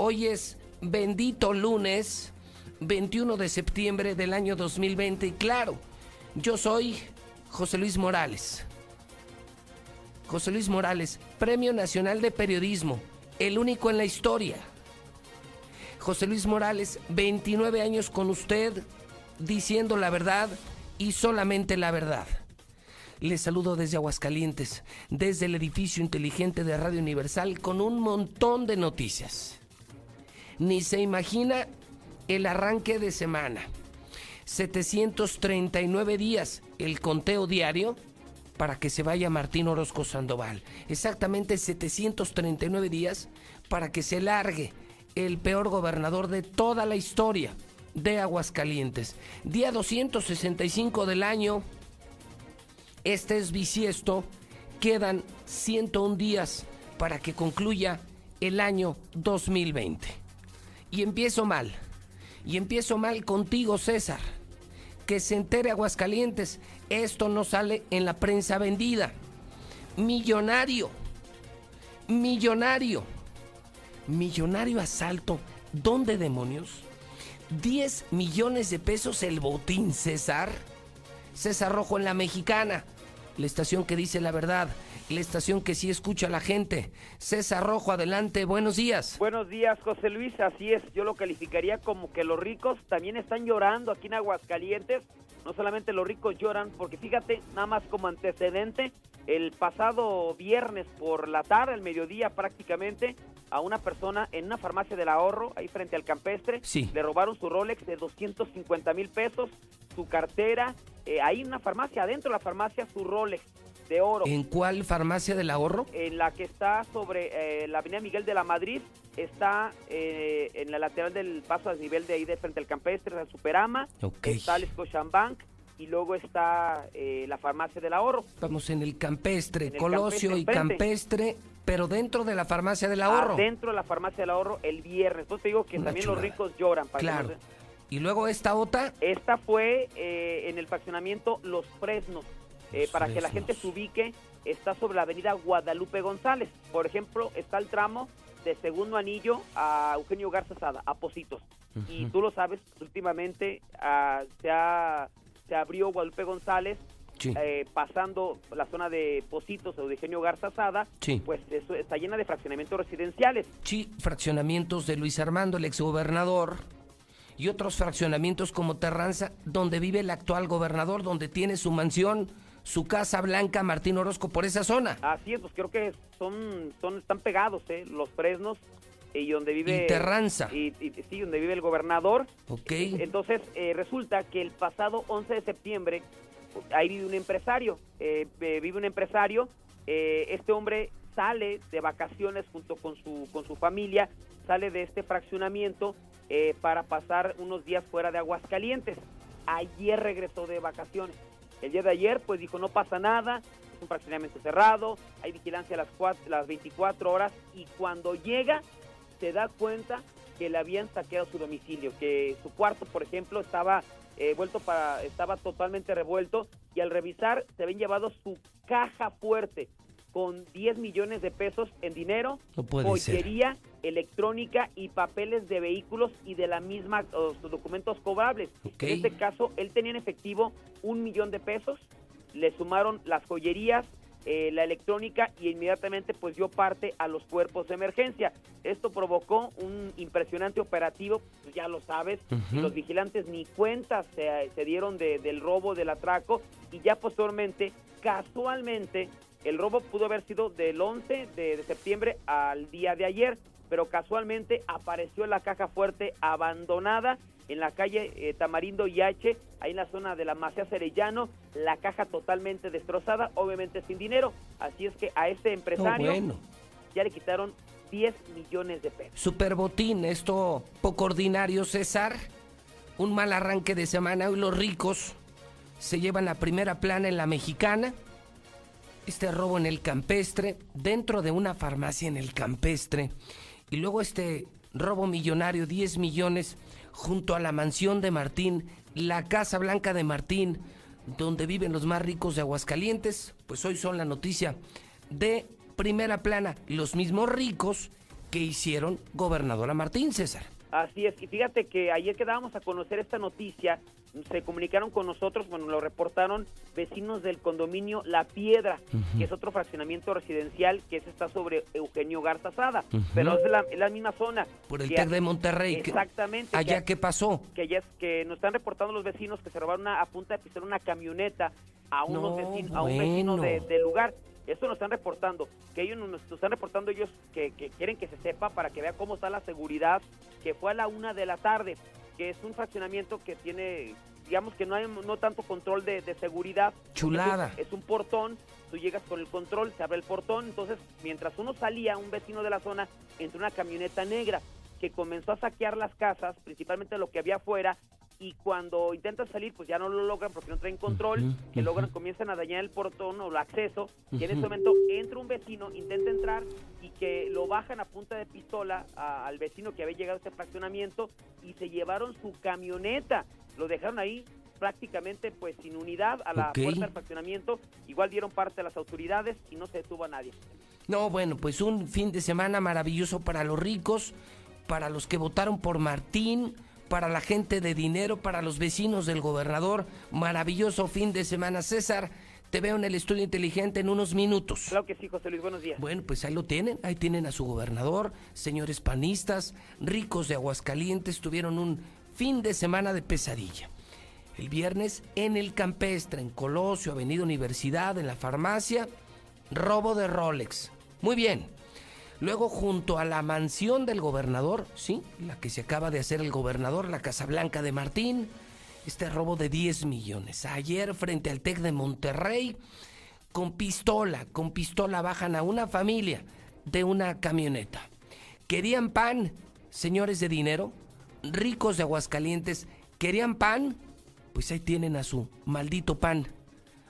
Hoy es bendito lunes, 21 de septiembre del año 2020 y claro, yo soy José Luis Morales. José Luis Morales, Premio Nacional de Periodismo, el único en la historia. José Luis Morales, 29 años con usted, diciendo la verdad y solamente la verdad. Les saludo desde Aguascalientes, desde el edificio inteligente de Radio Universal, con un montón de noticias. Ni se imagina el arranque de semana. 739 días, el conteo diario para que se vaya Martín Orozco Sandoval. Exactamente 739 días para que se largue el peor gobernador de toda la historia de Aguascalientes. Día 265 del año. Este es bisiesto. Quedan 101 días para que concluya el año 2020. Y empiezo mal. Y empiezo mal contigo, César. Que se entere Aguascalientes. Esto no sale en la prensa vendida. Millonario. Millonario millonario asalto. ¿Dónde demonios? 10 millones de pesos el botín, César. César Rojo en la Mexicana. La estación que dice la verdad. La estación que sí escucha a la gente. César Rojo, adelante. Buenos días. Buenos días, José Luis. Así es. Yo lo calificaría como que los ricos también están llorando aquí en Aguascalientes. No solamente los ricos lloran, porque fíjate, nada más como antecedente, el pasado viernes por la tarde, al mediodía prácticamente, a una persona en una farmacia del ahorro, ahí frente al campestre. Le robaron su Rolex de 250 mil pesos, su cartera, eh, ahí en una farmacia, adentro de la farmacia, su Rolex de oro. ¿En cuál farmacia del ahorro? En la que está sobre eh, la avenida Miguel de la Madrid, está eh, en la lateral del paso a nivel de ahí de frente al campestre, la Superama, está el Scotiabank y luego está la farmacia del ahorro. Estamos en el campestre, Colosio y campestre, pero dentro de la farmacia del ahorro. dentro de la farmacia del ahorro el viernes. Entonces te digo que también los ricos lloran. Para claro. ¿Y luego esta otra? Esta fue eh, en el fraccionamiento Los Fresnos. Eh, para que la gente se ubique, está sobre la avenida Guadalupe González. Por ejemplo, está el tramo de Segundo Anillo a Eugenio Garza Sada, a Positos. Y tú lo sabes, últimamente ah, se, se abrió Guadalupe González eh, pasando la zona de Positos o de Genio Garza Sada, pues eso está llena de fraccionamientos residenciales. Sí, fraccionamientos de Luis Armando, el exgobernador, y otros fraccionamientos como Terranza, donde vive el actual gobernador, donde tiene su mansión, su casa blanca, Martín Orozco, por esa zona. Así es, pues creo que son, son están pegados, ¿eh? Los Fresnos y donde vive... Y Terranza. Y, sí, donde vive el gobernador. Ok. Entonces, eh, resulta que el pasado 11 de septiembre ahí vive un empresario, eh, eh, vive un empresario, eh, este hombre sale de vacaciones junto con su, con su familia, sale de este fraccionamiento para pasar unos días fuera de Aguascalientes. Ayer regresó de vacaciones. El día de ayer, pues dijo, no pasa nada, es un fraccionamiento cerrado, hay vigilancia a las, las 24 horas y cuando llega se da cuenta que le habían saqueado su domicilio, que su cuarto, por ejemplo, estaba eh, vuelto para, estaba totalmente revuelto y al revisar se habían llevado su caja fuerte con 10 millones de pesos en dinero, joyería, electrónica y papeles de vehículos y de la misma documentos cobrables. En este caso, él tenía en efectivo un millón de pesos, le sumaron las joyerías, eh, la electrónica y inmediatamente pues dio parte a los cuerpos de emergencia. Esto provocó un impresionante operativo, pues, ya lo sabes, los vigilantes ni cuentas se, se dieron del robo, del atraco y ya posteriormente, casualmente, el robo pudo haber sido del 11 de, septiembre al día de ayer, pero casualmente apareció la caja fuerte abandonada en la calle eh, Tamarindo y H, ahí en la zona de la Macea Cerellano, la caja totalmente destrozada, obviamente sin dinero. Así es que a este empresario ya le quitaron 10 millones de pesos. Superbotín, esto poco ordinario, César. Un mal arranque de semana. Hoy los ricos se llevan la primera plana en la mexicana. Este robo en el campestre, dentro de una farmacia en el campestre. Y luego este robo millonario, 10 millones junto a la mansión de Martín, la Casa Blanca de Martín, donde viven los más ricos de Aguascalientes, pues hoy son la noticia de primera plana. Los mismos ricos que hicieron gobernadora Martín César. Así es, y fíjate que ayer que dábamos a conocer esta noticia, se comunicaron con nosotros, bueno, lo reportaron vecinos del condominio La Piedra, que es otro fraccionamiento residencial que está sobre Eugenio Garza Sada, pero es la, la, misma zona. Por el TEC de Monterrey. Exactamente. ¿Allá qué pasó? Que, ya es, que nos están reportando los vecinos que se robaron una, a punta de pistola una camioneta a, unos vecinos, a un vecino del lugar. Esto nos están reportando, que ellos nos, están reportando ellos que, quieren que se sepa para que vea cómo está la seguridad, que fue a la una de la tarde, que es un fraccionamiento que tiene, digamos que no hay no tanto control de, seguridad. Chulada. Es un, portón, tú llegas con el control, se abre el portón, entonces mientras uno salía, un vecino de la zona entró una camioneta negra que comenzó a saquear las casas, principalmente lo que había afuera, y cuando intentan salir pues ya no lo logran porque no traen control, que logran, comienzan a dañar el portón o el acceso y en ese momento entra un vecino, intenta entrar y que lo bajan a punta de pistola al vecino que había llegado a este fraccionamiento y se llevaron su camioneta, lo dejaron ahí prácticamente pues sin unidad a la puerta del fraccionamiento, igual dieron parte a las autoridades y no se detuvo a nadie. No, bueno, pues un fin de semana maravilloso para los ricos, para los que votaron por Martín, para la gente de dinero, para los vecinos del gobernador. Maravilloso fin de semana, César. Te veo en el estudio inteligente en unos minutos. Claro que sí, José Luis, buenos días. Bueno, pues ahí lo tienen, ahí tienen a su gobernador, señores panistas, ricos de Aguascalientes, tuvieron un fin de semana de pesadilla. El viernes en el campestre, en Colosio, Avenida Universidad, en la farmacia, robo de Rolex. Muy bien, Luego, junto a la mansión del gobernador, sí, la que se acaba de hacer el gobernador, la Casa Blanca de Martín, este robo de 10 millones. Ayer, frente al TEC de Monterrey, con pistola, con pistola bajan a una familia de una camioneta. ¿Querían pan, señores de dinero? Ricos de Aguascalientes, ¿querían pan? Pues ahí tienen a su maldito pan.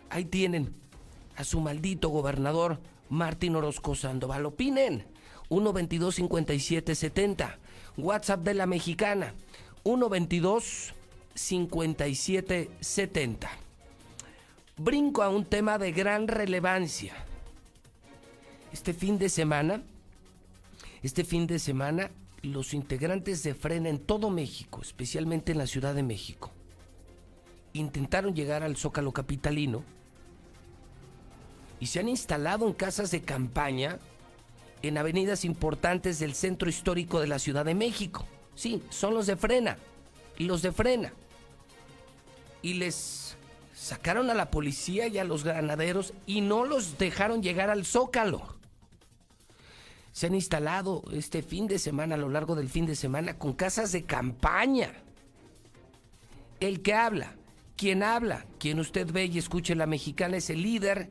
Ahí tienen a su maldito gobernador Martín Orozco Sandoval. Opinen. 122 5770 WhatsApp de la mexicana 122 5770 Brinco a un tema de gran relevancia. Este fin de semana, este fin de semana, los integrantes de Frena en todo México, especialmente en la Ciudad de México, intentaron llegar al Zócalo Capitalino y se han instalado en casas de campaña en avenidas importantes del centro histórico de la Ciudad de México. Sí, son los de frena. Los de frena. Y les sacaron a la policía y a los granaderos y no los dejaron llegar al zócalo. Se han instalado este fin de semana, a lo largo del fin de semana, con casas de campaña. El que habla, quien habla, quien usted ve y escuche la mexicana es el líder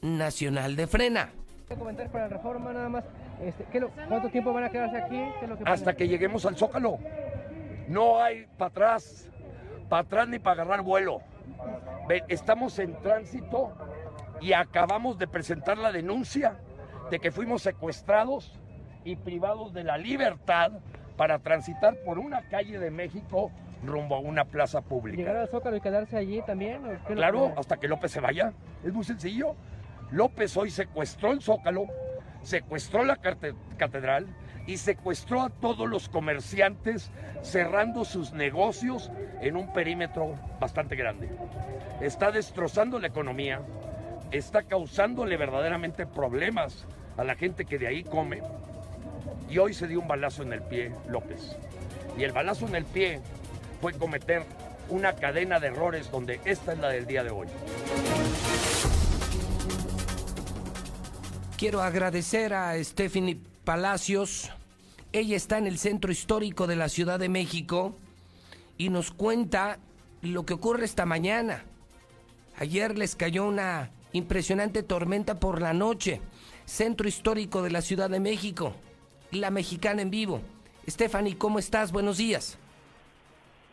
nacional de frena comentar para la reforma nada más? Este, ¿Cuánto tiempo van a quedarse aquí? Hasta que lleguemos al Zócalo. No hay para atrás, para atrás ni para agarrar vuelo. Estamos en tránsito y acabamos de presentar la denuncia de que fuimos secuestrados y privados de la libertad para transitar por una calle de México rumbo a una plaza pública. ¿Llegar al Zócalo y quedarse allí también? Claro, hasta que López se vaya. Es muy sencillo. López hoy secuestró el Zócalo, secuestró la catedral y secuestró a todos los comerciantes cerrando sus negocios en un perímetro bastante grande. Está destrozando la economía, está causándole verdaderamente problemas a la gente que de ahí come y hoy se dio un balazo en el pie López. Y el balazo en el pie fue cometer una cadena de errores donde esta es la del día de hoy. Quiero agradecer a Stephanie Palacios. Ella está en el centro histórico de la Ciudad de México y nos cuenta lo que ocurre esta mañana. Ayer les cayó una impresionante tormenta por la noche. Centro histórico de la Ciudad de México. La mexicana en vivo. Stephanie, ¿cómo estás? Buenos días.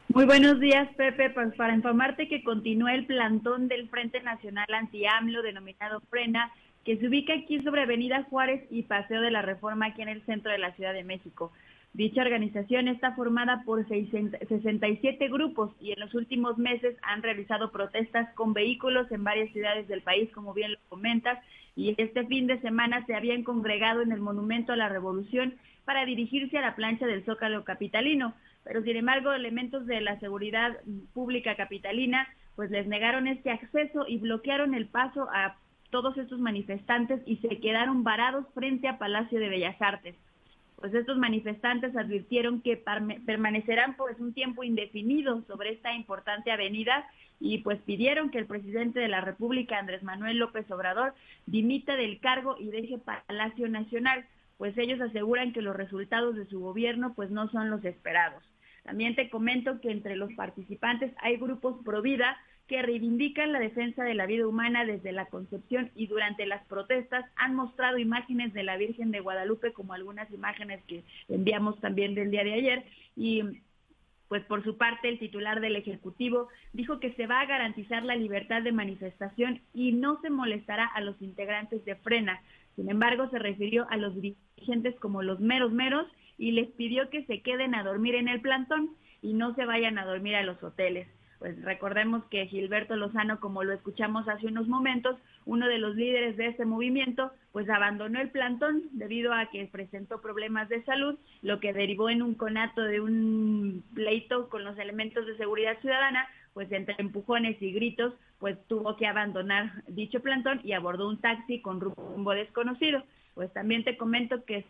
Muy buenos días, Pepe. Pues para informarte que continúa el plantón del Frente Nacional Anti-AMLO denominado Frena que se ubica aquí sobre Avenida Juárez y Paseo de la Reforma aquí en el centro de la Ciudad de México. Dicha organización está formada por 67 grupos y en los últimos meses han realizado protestas con vehículos en varias ciudades del país, como bien lo comentas, y este fin de semana se habían congregado en el Monumento a la Revolución para dirigirse a la plancha del Zócalo capitalino. Pero sin embargo, elementos de la seguridad pública capitalina pues les negaron este acceso y bloquearon el paso a todos estos manifestantes y se quedaron varados frente a Palacio de Bellas Artes. Pues estos manifestantes advirtieron que permanecerán por un tiempo indefinido sobre esta importante avenida y pues pidieron que el presidente de la República, Andrés Manuel López Obrador, dimita del cargo y deje Palacio Nacional, pues ellos aseguran que los resultados de su gobierno pues no son los esperados. También te comento que entre los participantes hay grupos pro vida que reivindican la defensa de la vida humana desde la concepción y durante las protestas han mostrado imágenes de la Virgen de Guadalupe como algunas imágenes que enviamos también del día de ayer y pues por su parte el titular del Ejecutivo dijo que se va a garantizar la libertad de manifestación y no se molestará a los integrantes de Frena. Sin embargo, se refirió a los dirigentes como los meros meros y les pidió que se queden a dormir en el plantón y no se vayan a dormir a los hoteles pues recordemos que Gilberto Lozano, como lo escuchamos hace unos momentos, uno de los líderes de este movimiento, pues abandonó el plantón debido a que presentó problemas de salud, lo que derivó en un conato de un pleito con los elementos de seguridad ciudadana, pues entre empujones y gritos, pues tuvo que abandonar dicho plantón y abordó un taxi con rumbo desconocido. Pues también te comento que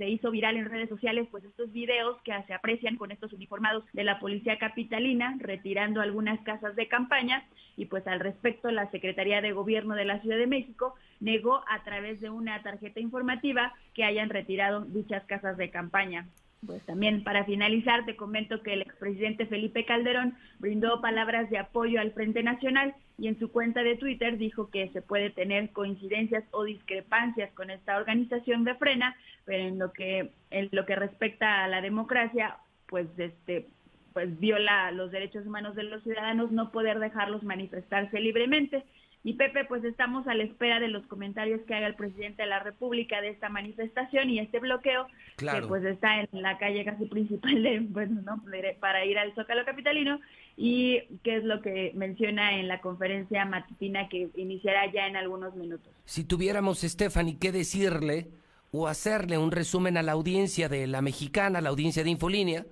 se hizo viral en redes sociales pues estos videos que se aprecian con estos uniformados de la policía capitalina retirando algunas casas de campaña y pues al respecto la Secretaría de Gobierno de la Ciudad de México negó a través de una tarjeta informativa que hayan retirado dichas casas de campaña. Pues también para finalizar te comento que el expresidente Felipe Calderón brindó palabras de apoyo al Frente Nacional y en su cuenta de Twitter dijo que se puede tener coincidencias o discrepancias con esta organización de frena, pero en lo que en lo que respecta a la democracia, pues este pues viola los derechos humanos de los ciudadanos no poder dejarlos manifestarse libremente. Y Pepe, pues estamos a la espera de los comentarios que haga el presidente de la República de esta manifestación y este bloqueo, que pues está en la calle casi principal de, bueno, ¿no? para ir al Zócalo Capitalino, y qué es lo que menciona en la conferencia matutina que iniciará ya en algunos minutos. Si tuviéramos, Stephanie, qué decirle o hacerle un resumen a la audiencia de la mexicana, la audiencia de Infolínea,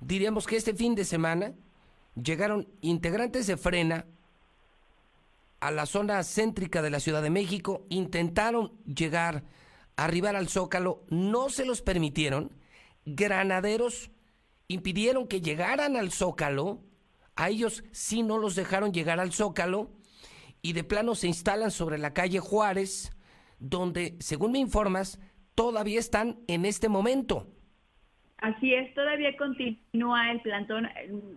diríamos que este fin de semana llegaron integrantes de Frena a la zona céntrica de la Ciudad de México, intentaron llegar, arribar al Zócalo, no se los permitieron, granaderos impidieron que llegaran al Zócalo, a ellos sí no los dejaron llegar al Zócalo, y de plano se instalan sobre la calle Juárez, donde, según me informas, todavía están en este momento. Así es, todavía continúa el plantón.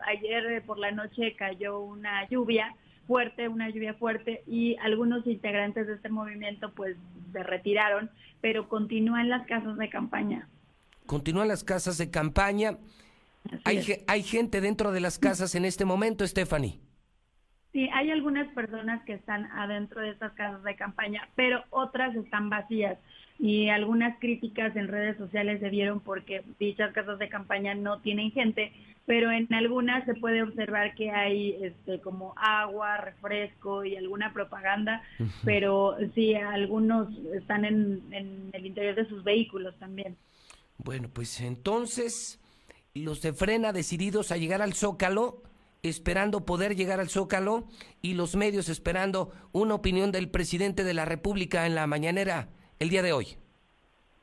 Ayer por la noche cayó una lluvia fuerte, una lluvia fuerte y algunos integrantes de este movimiento pues se retiraron, pero continúan las casas de campaña. Continúan las casas de campaña. Hay, hay gente dentro de las casas en este momento, Stephanie. Sí, hay algunas personas que están adentro de estas casas de campaña, pero otras están vacías y algunas críticas en redes sociales se dieron porque dichas casas de campaña no tienen gente, pero en algunas se puede observar que hay este como agua, refresco y alguna propaganda, pero sí, algunos están en, en el interior de sus vehículos también. Bueno, pues entonces los de Frena decididos a llegar al Zócalo, esperando poder llegar al Zócalo y los medios esperando una opinión del presidente de la República en la mañanera el día de hoy.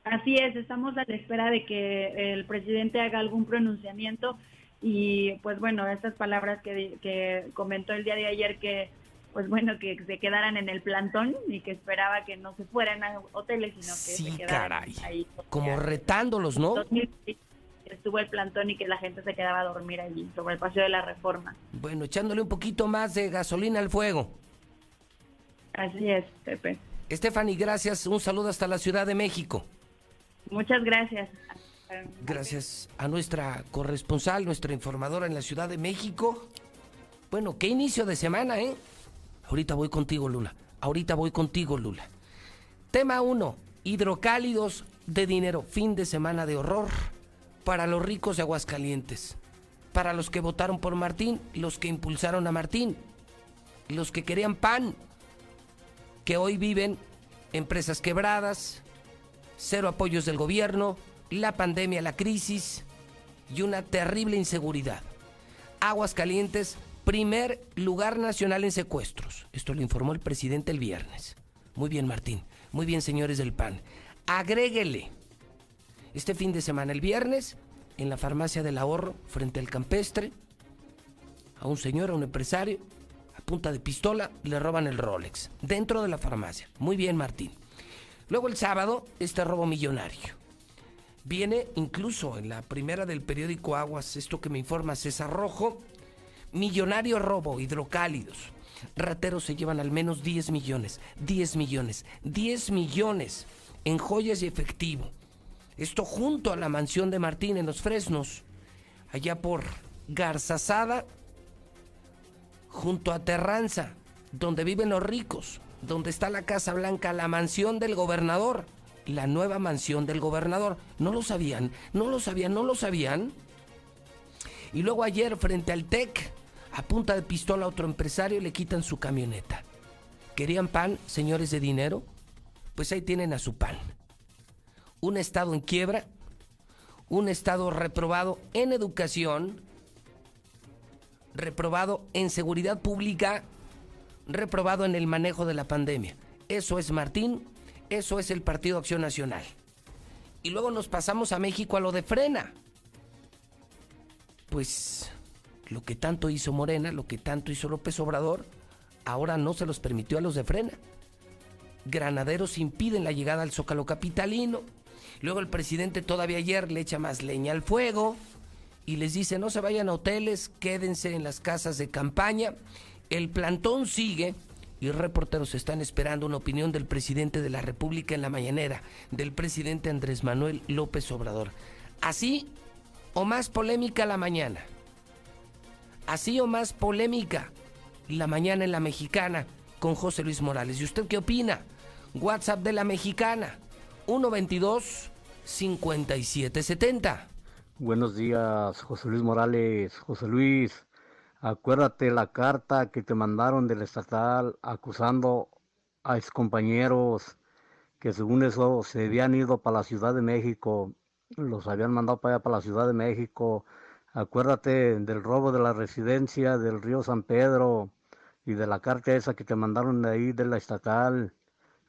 Así es, estamos a la espera de que el presidente haga algún pronunciamiento y pues bueno, estas palabras que, comentó el día de ayer que pues bueno, que se quedaran en el plantón y que esperaba que no se fueran a hoteles, sino que se quedaran ahí. Como retándolos, ¿no? Estuvo el plantón y que la gente se quedaba a dormir allí, sobre el paseo de la reforma. Bueno, echándole un poquito más de gasolina al fuego. Así es, Pepe. Stephanie, gracias. Un saludo hasta la Ciudad de México. Muchas gracias. Gracias a nuestra corresponsal, nuestra informadora en la Ciudad de México. Bueno, qué inicio de semana, ¿eh? Ahorita voy contigo, Lula. Ahorita voy contigo, Lula. Tema 1. Hidrocálidos de dinero. Fin de semana de horror para los ricos de Aguascalientes. Para los que votaron por Martín, los que impulsaron a Martín, los que querían pan, que hoy viven empresas quebradas, cero apoyos del gobierno, la pandemia, la crisis y una terrible inseguridad. Aguas Calientes, primer lugar nacional en secuestros. Esto lo informó el presidente el viernes. Muy bien, Martín. Muy bien, señores del PAN. Agréguele. Este fin de semana, el viernes, en la farmacia del ahorro, frente al campestre, a un señor, a un empresario, punta de pistola, le roban el Rolex. Dentro de la farmacia. Muy bien, Martín. Luego el sábado, este robo millonario. Viene incluso en la primera del periódico Aguas, esto que me informa César Rojo, millonario robo, hidrocálidos. Rateros se llevan al menos 10 millones, 10 millones, 10 millones en joyas y efectivo. Esto junto a la mansión de Martín en Los Fresnos, allá por Garzazada, junto a Terranza, donde viven los ricos donde está la Casa Blanca, la mansión del gobernador, la nueva mansión del gobernador. ¿No lo sabían? ¿No lo sabían? ¿No lo sabían? Y luego ayer frente al TEC, a punta de pistola a otro empresario le quitan su camioneta. ¿Querían pan, señores de dinero? Pues ahí tienen a su pan. Un estado en quiebra, un estado reprobado en educación, reprobado en seguridad pública reprobado en el manejo de la pandemia. Eso es Martín, eso es el Partido Acción Nacional. Y luego nos pasamos a México a lo de frena. Pues lo que tanto hizo Morena, lo que tanto hizo López Obrador, ahora no se los permitió a los de frena. Granaderos impiden la llegada al Zócalo Capitalino. Luego el presidente todavía ayer le echa más leña al fuego y les dice no se vayan a hoteles, quédense en las casas de campaña el plantón sigue y reporteros están esperando una opinión del presidente de la República en la mañanera, del presidente Andrés Manuel López Obrador. Así o más polémica la mañana. Así o más polémica la mañana en la mexicana con José Luis Morales. ¿Y usted qué opina? WhatsApp de la mexicana 122 5770. Buenos días, José Luis Morales. José Luis, Acuérdate la carta que te mandaron del estatal acusando a compañeros que según eso se habían ido para la Ciudad de México, los habían mandado para allá, para la Ciudad de México. Acuérdate del robo de la residencia del río San Pedro y de la carta esa que te mandaron de ahí de la estatal.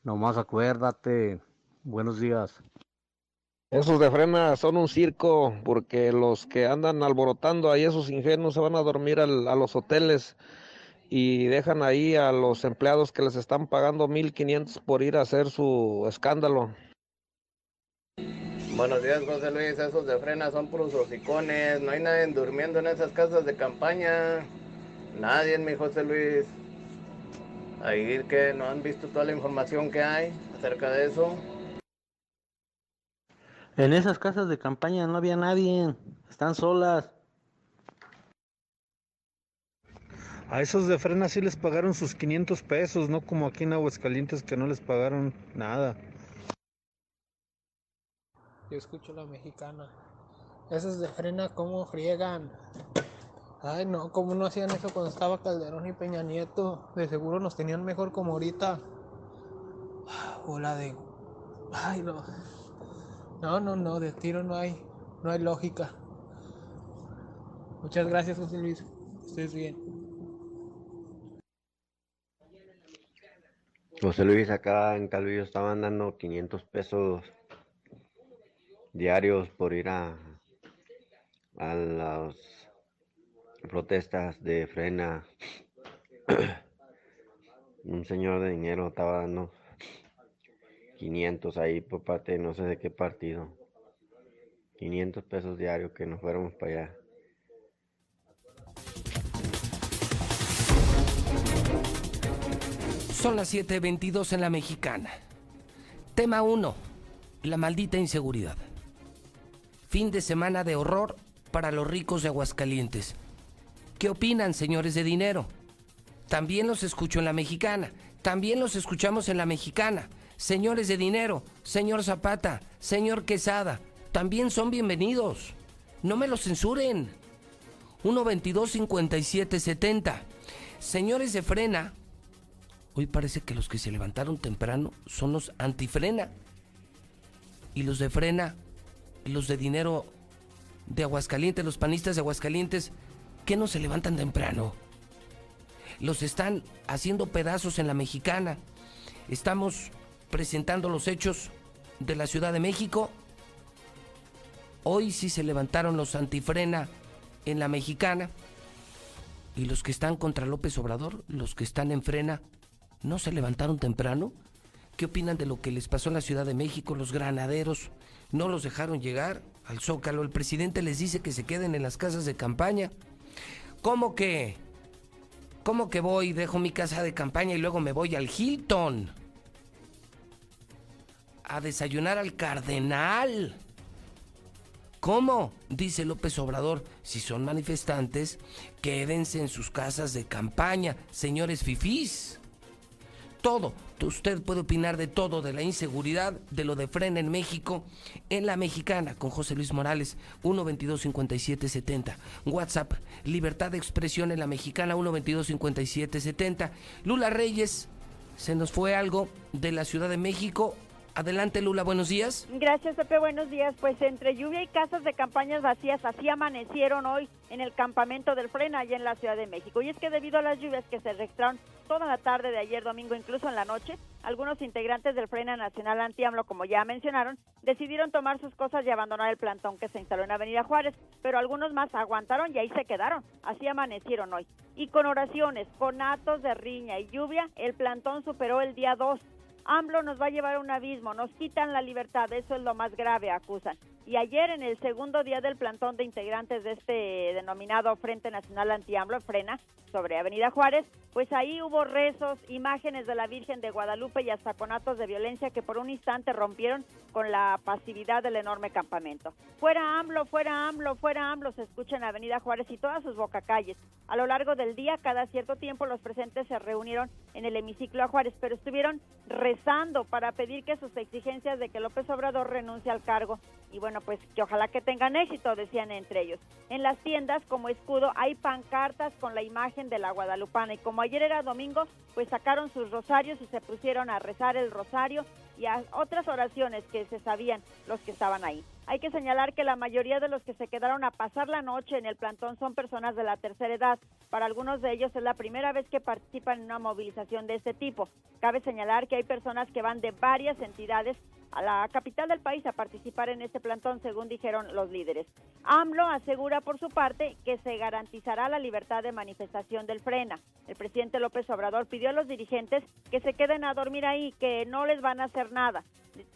Nomás acuérdate. Buenos días. Esos de frena son un circo porque los que andan alborotando ahí, esos ingenuos, se van a dormir a los hoteles y dejan ahí a los empleados que les están pagando 1.500 por ir a hacer su escándalo. Buenos días, José Luis. Esos de frena son puros hocicones. No hay nadie durmiendo en esas casas de campaña. Nadie, mi José Luis. Ahí que no han visto toda la información que hay acerca de eso. En esas casas de campaña no había nadie, están solas. A esos de frena sí les pagaron sus 500 pesos, no como aquí en Aguascalientes que no les pagaron nada. Yo escucho la mexicana. Esos de frena, ¿cómo friegan? Ay, no, ¿cómo no hacían eso cuando estaba Calderón y Peña Nieto? De seguro nos tenían mejor como ahorita. Hola de. Ay, no. No, no, no, de tiro no hay, no hay lógica. Muchas gracias, José Luis. Estés bien. José Luis, acá en Calvillo estaban dando 500 pesos diarios por ir a, a las protestas de frena. Un señor de dinero estaba dando 500 ahí por parte no sé de qué partido. 500 pesos diarios que nos fuéramos para allá. Son las 7:22 en la mexicana. Tema 1. La maldita inseguridad. Fin de semana de horror para los ricos de Aguascalientes. ¿Qué opinan, señores de dinero? También los escucho en la mexicana. También los escuchamos en la mexicana señores de dinero, señor Zapata, señor Quesada, también son bienvenidos. No me los censuren. 122 57 70. Señores de frena, hoy parece que los que se levantaron temprano son los antifrena. Y los de Frena, los de dinero de Aguascalientes, los panistas de Aguascalientes, ¿qué no se levantan temprano? Los están haciendo pedazos en la mexicana. Estamos presentando los hechos de la Ciudad de México. Hoy sí se levantaron los antifrena en la mexicana. Y los que están contra López Obrador, los que están en frena, ¿no se levantaron temprano? ¿Qué opinan de lo que les pasó en la Ciudad de México? Los granaderos no los dejaron llegar al Zócalo. El presidente les dice que se queden en las casas de campaña. ¿Cómo que? ¿Cómo que voy, dejo mi casa de campaña y luego me voy al Hilton? A desayunar al Cardenal. ¿Cómo? Dice López Obrador, si son manifestantes, quédense en sus casas de campaña, señores fifís. Todo, usted puede opinar de todo, de la inseguridad, de lo de frena en México, en la mexicana, con José Luis Morales, 122-5770. WhatsApp, libertad de expresión en la mexicana, 122-5770. Lula Reyes, se nos fue algo de la Ciudad de México, Adelante, Lula, buenos días. Gracias, Pepe, buenos días. Pues entre lluvia y casas de campañas vacías, así amanecieron hoy en el campamento del Frena, allá en la Ciudad de México. Y es que debido a las lluvias que se registraron toda la tarde de ayer domingo, incluso en la noche, algunos integrantes del Frena Nacional Antiamlo, como ya mencionaron, decidieron tomar sus cosas y abandonar el plantón que se instaló en Avenida Juárez, pero algunos más aguantaron y ahí se quedaron. Así amanecieron hoy. Y con oraciones, con atos de riña y lluvia, el plantón superó el día 2 AMLO nos va a llevar a un abismo, nos quitan la libertad, eso es lo más grave, acusan. Y ayer, en el segundo día del plantón de integrantes de este denominado Frente Nacional Anti-AMLO, Frena, sobre Avenida Juárez, pues ahí hubo rezos, imágenes de la Virgen de Guadalupe y hasta conatos de violencia que por un instante rompieron con la pasividad del enorme campamento. Fuera AMLO, fuera AMLO, fuera AMLO, se escucha en Avenida Juárez y todas sus bocacalles. A lo largo del día, cada cierto tiempo, los presentes se reunieron en el hemiciclo a Juárez, pero estuvieron rezando para pedir que sus exigencias de que López Obrador renuncie al cargo y bueno, pues que ojalá que tengan éxito, decían entre ellos. En las tiendas como escudo hay pancartas con la imagen de la guadalupana y como ayer era domingo, pues sacaron sus rosarios y se pusieron a rezar el rosario y a otras oraciones que se sabían los que estaban ahí. Hay que señalar que la mayoría de los que se quedaron a pasar la noche en el plantón son personas de la tercera edad. Para algunos de ellos es la primera vez que participan en una movilización de este tipo. Cabe señalar que hay personas que van de varias entidades a la capital del país a participar en este plantón, según dijeron los líderes. AMLO asegura por su parte que se garantizará la libertad de manifestación del Frena. El presidente López Obrador pidió a los dirigentes que se queden a dormir ahí, que no les van a hacer nada.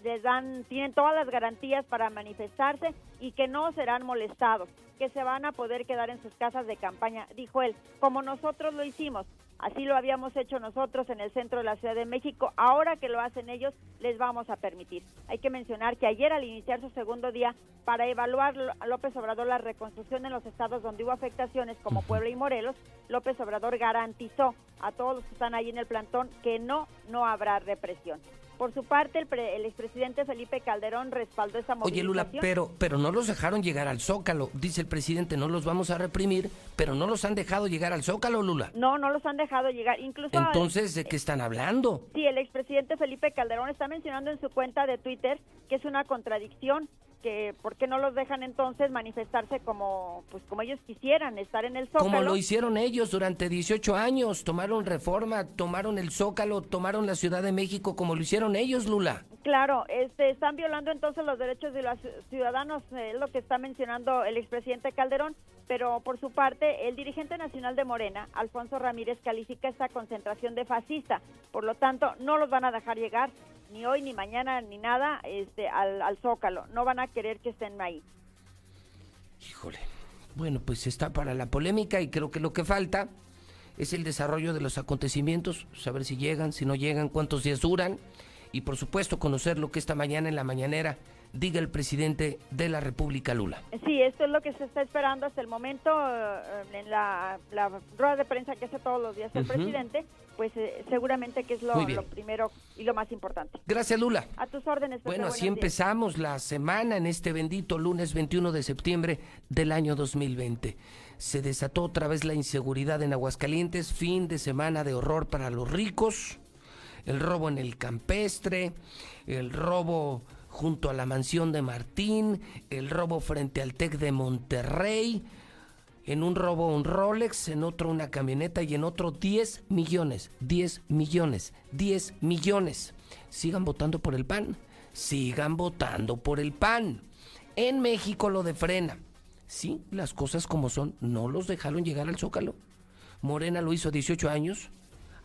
Les dan, tienen todas las garantías para manifestarse y que no serán molestados, que se van a poder quedar en sus casas de campaña, dijo él, como nosotros lo hicimos. Así lo habíamos hecho nosotros en el centro de la Ciudad de México. Ahora que lo hacen ellos, les vamos a permitir. Hay que mencionar que ayer al iniciar su segundo día para evaluar a López Obrador la reconstrucción en los estados donde hubo afectaciones como Puebla y Morelos, López Obrador garantizó a todos los que están ahí en el plantón que no, no habrá represión. Por su parte, el, expresidente Felipe Calderón respaldó esa movilización. Oye, Lula, pero, pero no los dejaron llegar al Zócalo. Dice el presidente, no los vamos a reprimir, pero no los han dejado llegar al Zócalo, Lula. No, no los han dejado llegar. Incluso. Entonces, ¿de qué están hablando? Sí, el expresidente Felipe Calderón está mencionando en su cuenta de Twitter que es una contradicción que por qué no los dejan entonces manifestarse como pues como ellos quisieran estar en el Zócalo. Como lo hicieron ellos durante 18 años, tomaron Reforma, tomaron el Zócalo, tomaron la Ciudad de México como lo hicieron ellos, Lula. Claro, este están violando entonces los derechos de los ciudadanos, es lo que está mencionando el expresidente Calderón, pero por su parte el dirigente nacional de Morena, Alfonso Ramírez, califica esta concentración de fascista. Por lo tanto, no los van a dejar llegar ni hoy, ni mañana, ni nada este, al, al Zócalo. No van a querer que estén ahí. Híjole. Bueno, pues está para la polémica y creo que lo que falta es el desarrollo de los acontecimientos, saber si llegan, si no llegan, cuántos días duran y por supuesto conocer lo que esta mañana en la mañanera diga el presidente de la República Lula. Sí, esto es lo que se está esperando hasta el momento eh, en la, rueda de prensa que hace todos los días el presidente, pues eh, seguramente que es lo, primero y lo más importante. Gracias, Lula. A tus órdenes. Bueno, así empezamos la semana en este bendito lunes 21 de septiembre del año 2020. Se desató otra vez la inseguridad en Aguascalientes, fin de semana de horror para los ricos, el robo en el campestre, el robo junto a la mansión de Martín, el robo frente al TEC de Monterrey, en un robo un Rolex, en otro una camioneta y en otro 10 millones, 10 millones, 10 millones. Sigan votando por el PAN, sigan votando por el PAN. En México lo de frena. Sí, las cosas como son, no los dejaron llegar al Zócalo. Morena lo hizo a 18 años,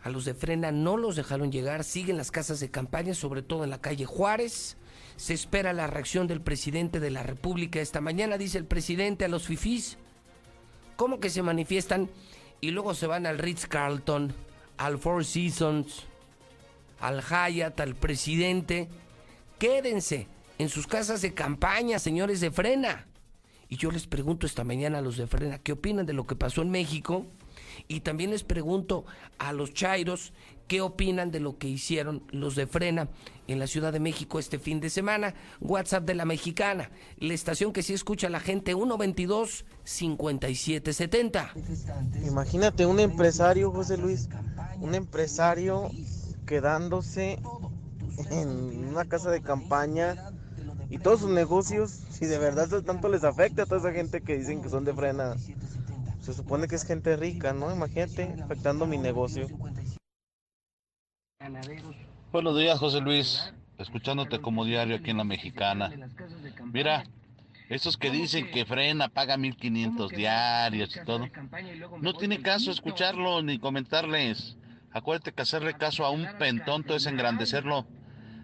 a los de frena no los dejaron llegar, siguen las casas de campaña, sobre todo en la calle Juárez. Se espera la reacción del presidente de la República esta mañana, dice el presidente a los fifís. ¿Cómo que se manifiestan y luego se van al Ritz Carlton, al Four Seasons, al Hyatt, al presidente? Quédense en sus casas de campaña, señores de Frena. Y yo les pregunto esta mañana a los de Frena, ¿qué opinan de lo que pasó en México? Y también les pregunto a los Chairos qué opinan de lo que hicieron los de Frena en la Ciudad de México este fin de semana. WhatsApp de la Mexicana, la estación que sí escucha la gente 122 5770. Imagínate un empresario, José Luis, un empresario quedándose en una casa de campaña y todos sus negocios, si de verdad tanto les afecta a toda esa gente que dicen que son de frena, se supone que es gente rica, ¿no? Imagínate afectando mi negocio. Buenos días, José Luis. Escuchándote como diario aquí en la Mexicana. Mira, esos que dicen que frena, paga 1500 diarios y todo. No tiene caso escucharlo ni comentarles. Acuérdate que hacerle caso a un pentonto es engrandecerlo.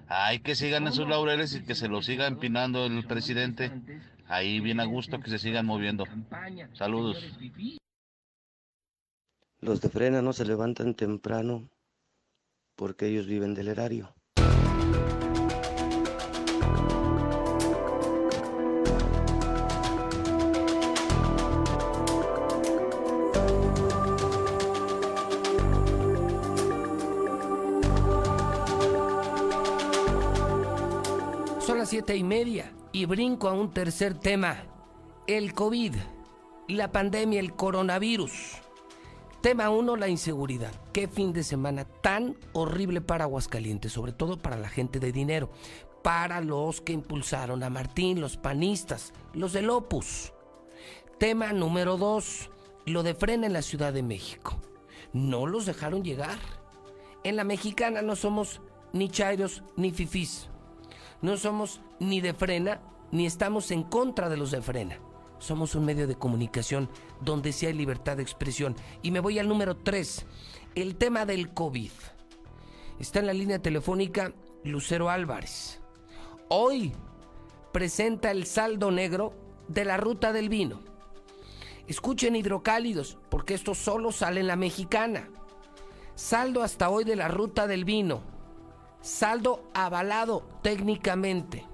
Hay que sigan en sus laureles y que se lo siga empinando el presidente. Ahí bien a gusto que se sigan moviendo. Saludos. Los de frena no se levantan temprano porque ellos viven del erario. Son las siete y media y brinco a un tercer tema. El COVID, la pandemia, el coronavirus. Tema 1, la inseguridad. Qué fin de semana tan horrible para Aguascalientes, sobre todo para la gente de dinero, para los que impulsaron a Martín, los panistas, los del Opus. Tema número 2, lo de frena en la Ciudad de México. No los dejaron llegar. En la mexicana no somos ni chairos ni fifís. No somos ni de frena ni estamos en contra de los de frena somos un medio de comunicación donde sí hay libertad de expresión. Y me voy al número 3, el tema del COVID. Está en la línea telefónica Lucero Álvarez. Hoy presenta el saldo negro de la ruta del vino. Escuchen hidrocálidos, porque esto solo sale en la mexicana. Saldo hasta hoy de la ruta del vino. Saldo avalado técnicamente.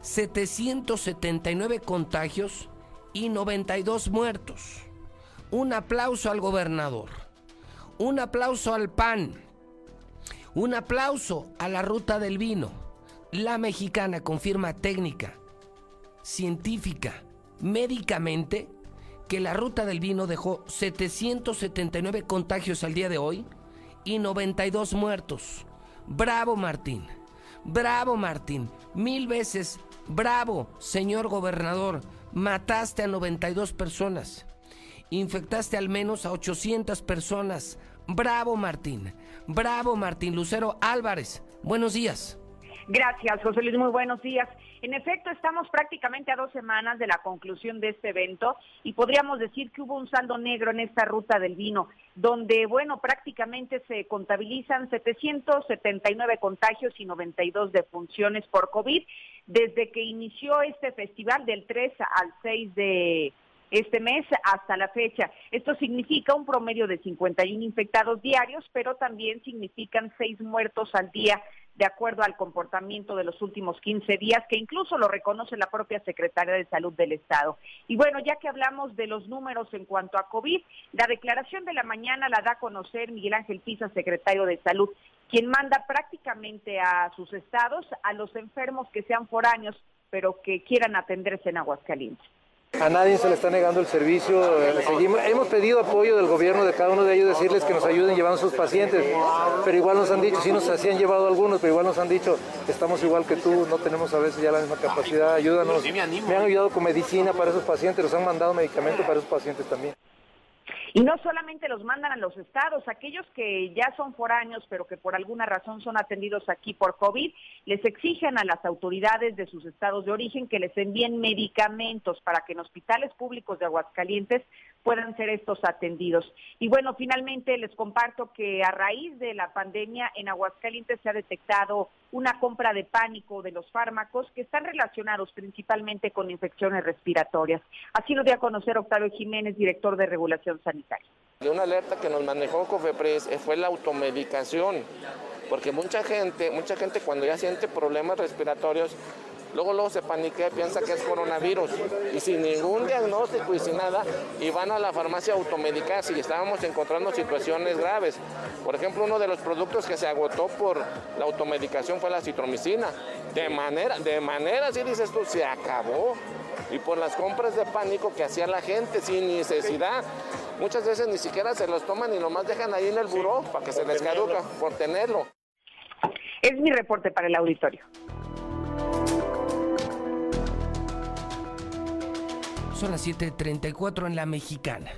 779 contagios y 92 muertos. Un aplauso al gobernador. Un aplauso al PAN. Un aplauso a la ruta del vino. La mexicana confirma técnica, científica, médicamente, que la ruta del vino dejó 779 contagios al día de hoy y 92 muertos. Bravo Martín, bravo Martín, mil veces bravo señor gobernador mataste a 92 personas, infectaste al menos a 800 personas. Bravo Martín, bravo Martín Lucero Álvarez. Buenos días. Gracias, José Luis, muy buenos días. En efecto, estamos prácticamente a dos semanas de la conclusión de este evento y podríamos decir que hubo un saldo negro en esta ruta del vino, donde, bueno, prácticamente se contabilizan 779 contagios y 92 defunciones por COVID desde que inició este festival del 3 al 6 de este mes hasta la fecha. Esto significa un promedio de 51 infectados diarios, pero también significan seis muertos al día de acuerdo al comportamiento de los últimos 15 días, que incluso lo reconoce la propia Secretaria de Salud del Estado. Y bueno, ya que hablamos de los números en cuanto a COVID, la declaración de la mañana la da a conocer Miguel Ángel Pisa, secretario de Salud, quien manda prácticamente a sus estados a los enfermos que sean foráneos, pero que quieran atenderse en Aguascalientes. a nadie se le está negando el servicio. Eh, seguimos, hemos pedido apoyo del gobierno de cada uno de ellos, decirles que nos ayuden llevando a sus pacientes, pero igual nos han dicho, sí nos han llevado algunos, pero igual nos han dicho, estamos igual que tú, no tenemos a veces ya la misma capacidad, ayúdanos. me han ayudado con medicina para esos pacientes, nos han mandado medicamentos para esos pacientes también. Y no solamente los mandan a los estados, aquellos que ya son foráneos, pero que por alguna razón son atendidos aquí por COVID, les exigen a las autoridades de sus estados de origen que les envíen medicamentos para que en hospitales públicos de Aguascalientes puedan ser estos atendidos. Y bueno, finalmente les comparto que a raíz de la pandemia en Aguascalientes se ha detectado una compra de pánico de los fármacos que están relacionados principalmente con infecciones respiratorias. Así lo dio a conocer Octavio Jiménez, director de Regulación Sanitaria. Una alerta que nos manejó Cofepres fue la automedicación, porque mucha gente, mucha gente cuando ya siente problemas respiratorios luego luego se paniquea y piensa que es coronavirus y sin ningún diagnóstico y sin nada y van a la farmacia a automedicarse y estábamos encontrando situaciones graves. Por ejemplo, uno de los productos que se agotó por la automedicación fue la citromicina. De manera, de manera, así dices tú, se acabó. Y por las compras de pánico que hacía la gente sin necesidad. Muchas veces ni siquiera se los toman y nomás dejan ahí en el buró para que se les caduca por tenerlo. Es mi reporte para el auditorio. Son las 7:34 en la mexicana.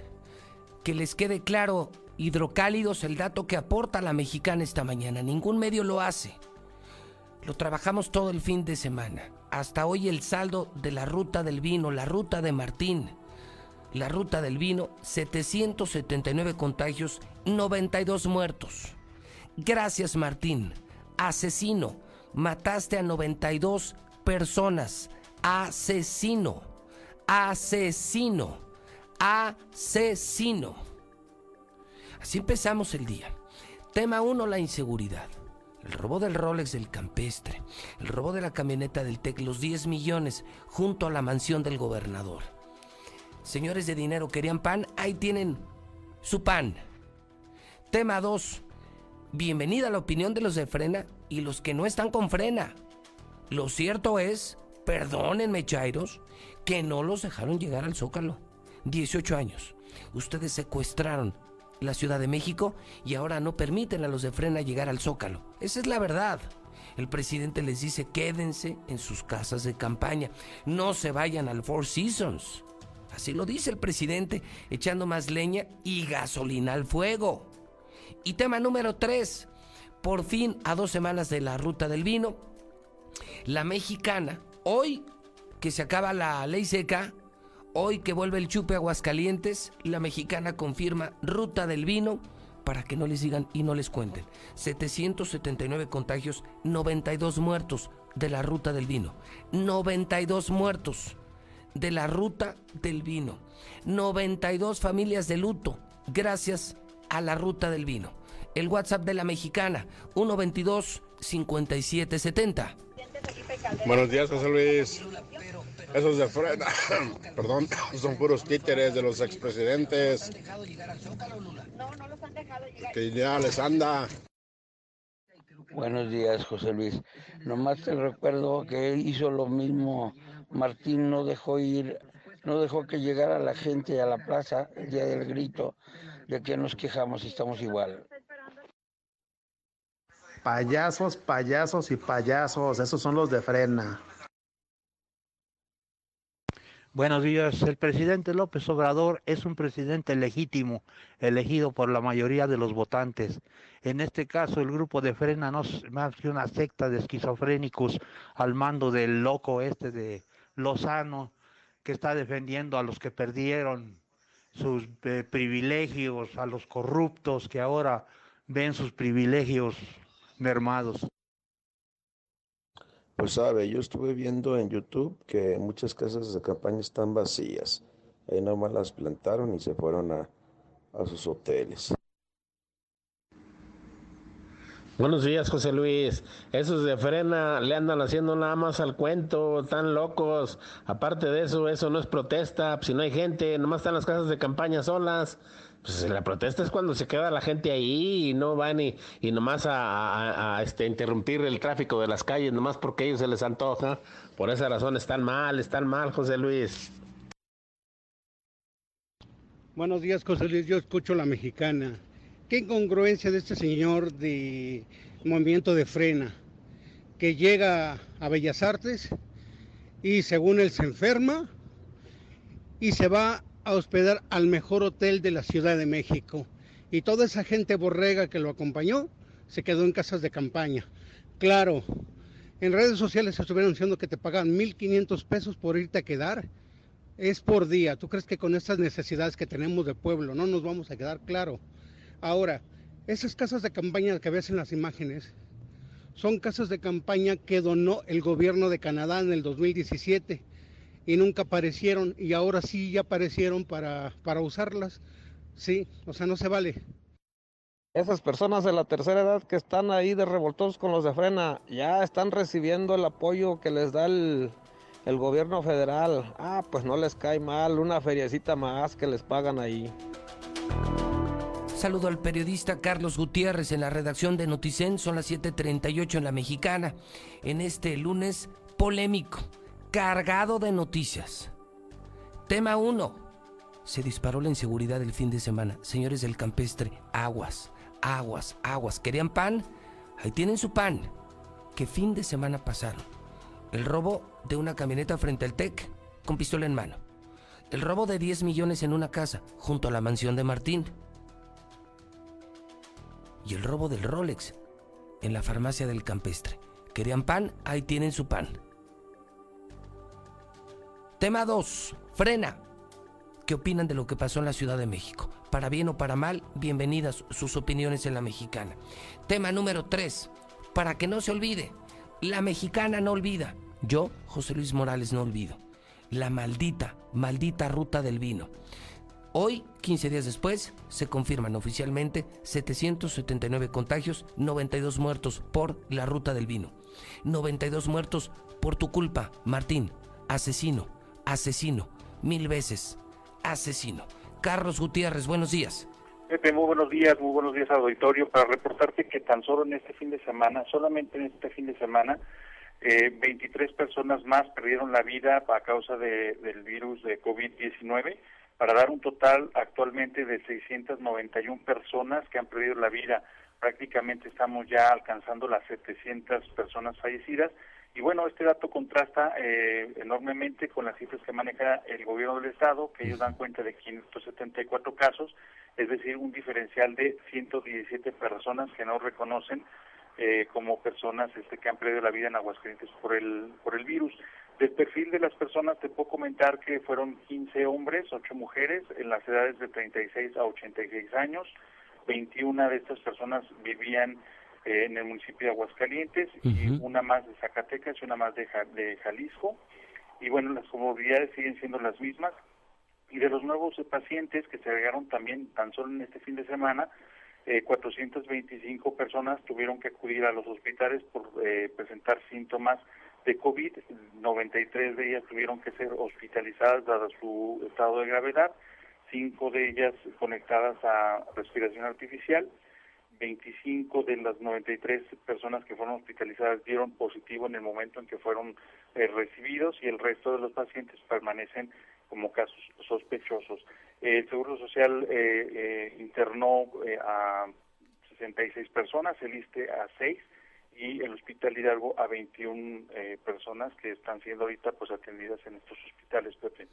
Que les quede claro, hidrocálidos, el dato que aporta la mexicana esta mañana. Ningún medio lo hace. Lo trabajamos todo el fin de semana. Hasta hoy el saldo de la ruta del vino, la ruta de Martín. La ruta del vino, 779 contagios, 92 muertos. Gracias Martín. Asesino. Mataste a 92 personas. Asesino asesino, asesino. Así empezamos el día. Tema 1, la inseguridad. El robo del Rolex del campestre. El robo de la camioneta del TEC, los 10 millones, junto a la mansión del gobernador. Señores de dinero, ¿querían pan? Ahí tienen su pan. Tema 2. Bienvenida a la opinión de los de frena y los que no están con frena. Lo cierto es, perdónenme, Chairos, que no los dejaron llegar al Zócalo. 18 años. Ustedes secuestraron la Ciudad de México y ahora no permiten a los de Frena llegar al Zócalo. Esa es la verdad. El presidente les dice quédense en sus casas de campaña, no se vayan al Four Seasons. Así lo dice el presidente, echando más leña y gasolina al fuego. Y tema número 3. Por fin, a dos semanas de la ruta del vino, la mexicana hoy que se acaba la ley seca, hoy que vuelve el chupe Aguascalientes, la mexicana confirma ruta del vino para que no les digan y no les cuenten. 779 contagios, 92 muertos de la ruta del vino. 92 muertos de la ruta del vino. 92 familias de luto gracias a la ruta del vino. El WhatsApp de la mexicana, 122 5770. Buenos días, José Luis. Esos de frena, perdón, son puros títeres de los expresidentes. Que ya les anda. Buenos días, José Luis. Nomás te recuerdo que hizo lo mismo. Martín no dejó ir, no dejó que llegara la gente a la plaza el día del grito, de que nos quejamos y estamos igual. Payasos, payasos y payasos, esos son los de frena. Buenos días. El presidente López Obrador es un presidente legítimo, elegido por la mayoría de los votantes. En este caso, el grupo de Frena no es más que una secta de esquizofrénicos al mando del loco este de Lozano, que está defendiendo a los que perdieron sus eh, privilegios, a los corruptos que ahora ven sus privilegios mermados. Pues sabe, yo estuve viendo en YouTube que muchas casas de campaña están vacías. Ahí nomás las plantaron y se fueron a, a sus hoteles. Buenos días, José Luis. Esos de frena le andan haciendo nada más al cuento, tan locos. Aparte de eso, eso no es protesta. Si no hay gente, nomás están las casas de campaña solas. Pues la protesta es cuando se queda la gente ahí y no van y, y nomás a, este, interrumpir el tráfico de las calles, nomás porque a ellos se les antoja. Por esa razón están mal, están mal, José Luis. Buenos días, José Luis. Yo escucho la mexicana. ¿Qué incongruencia de este señor de movimiento de frena que llega a Bellas Artes y según él se enferma y se va a hospedar al mejor hotel de la Ciudad de México? Y toda esa gente borrega que lo acompañó se quedó en casas de campaña. Claro, en redes sociales estuvieron diciendo que te pagan 1.500 pesos por irte a quedar. Es por día. ¿Tú crees que con estas necesidades que tenemos de pueblo no nos vamos a quedar? Claro. Ahora, esas casas de campaña que ves en las imágenes son casas de campaña que donó el gobierno de Canadá en el 2017 y nunca aparecieron y ahora sí ya aparecieron para, para usarlas. Sí, o sea, no se vale. Esas personas de la tercera edad que están ahí de revoltosos con los de frena, ya están recibiendo el apoyo que les da el, el gobierno federal. Ah, pues no les cae mal, una feriecita más que les pagan ahí. Saludo al periodista Carlos Gutiérrez en la redacción de Noticen, son las 7:38 en la mexicana, en este lunes polémico, cargado de noticias. Tema 1. Se disparó la inseguridad el fin de semana. Señores del campestre, aguas aguas, aguas. ¿Querían pan? Ahí tienen su pan. ¿Qué fin de semana pasaron? El robo de una camioneta frente al TEC con pistola en mano. El robo de 10 millones en una casa junto a la mansión de Martín. Y el robo del Rolex en la farmacia del campestre. ¿Querían pan? Ahí tienen su pan. Tema 2. Frena. ¿Qué opinan de lo que pasó en la Ciudad de México? Para bien o para mal, bienvenidas sus opiniones en la mexicana. Tema número 3. Para que no se olvide, la mexicana no olvida. Yo, José Luis Morales, no olvido. La maldita, maldita ruta del vino. Hoy, 15 días después, se confirman oficialmente 779 contagios, 92 muertos por la ruta del vino. 92 muertos por tu culpa, Martín. Asesino, asesino, mil veces asesino. Carlos Gutiérrez, buenos días. Muy buenos días, muy buenos días auditorio, para reportarte que tan solo en este fin de semana, solamente en este fin de semana, eh, 23 personas más perdieron la vida a causa de, del virus de COVID-19, para dar un total actualmente de 691 personas que han perdido la vida. Prácticamente estamos ya alcanzando las 700 personas fallecidas y bueno, este dato contrasta eh, enormemente con las cifras que maneja el gobierno del Estado, que ellos dan cuenta de 574 casos, es decir, un diferencial de 117 personas que no reconocen eh, como personas este, que han perdido la vida en Aguascalientes por el, por el virus. Del perfil de las personas te puedo comentar que fueron 15 hombres, 8 mujeres, en las edades de 36 a 86 años. 21 de estas personas vivían eh, en el municipio de Aguascalientes, y una más de Zacatecas y una más de, de Jalisco. Y bueno, las comodidades siguen siendo las mismas. Y de los nuevos pacientes que se agregaron también tan solo en este fin de semana, eh, 425 personas tuvieron que acudir a los hospitales por eh, presentar síntomas de COVID, 93 de ellas tuvieron que ser hospitalizadas dado su estado de gravedad, cinco de ellas conectadas a respiración artificial 25 de las 93 personas que fueron hospitalizadas dieron positivo en el momento en que fueron eh, recibidos y el resto de los pacientes permanecen como casos sospechosos. el Seguro Social eh, eh, internó a 66 personas, el ISTE a 6 y el Hospital Hidalgo a 21 personas que están siendo ahorita pues atendidas en estos hospitales, Pepe.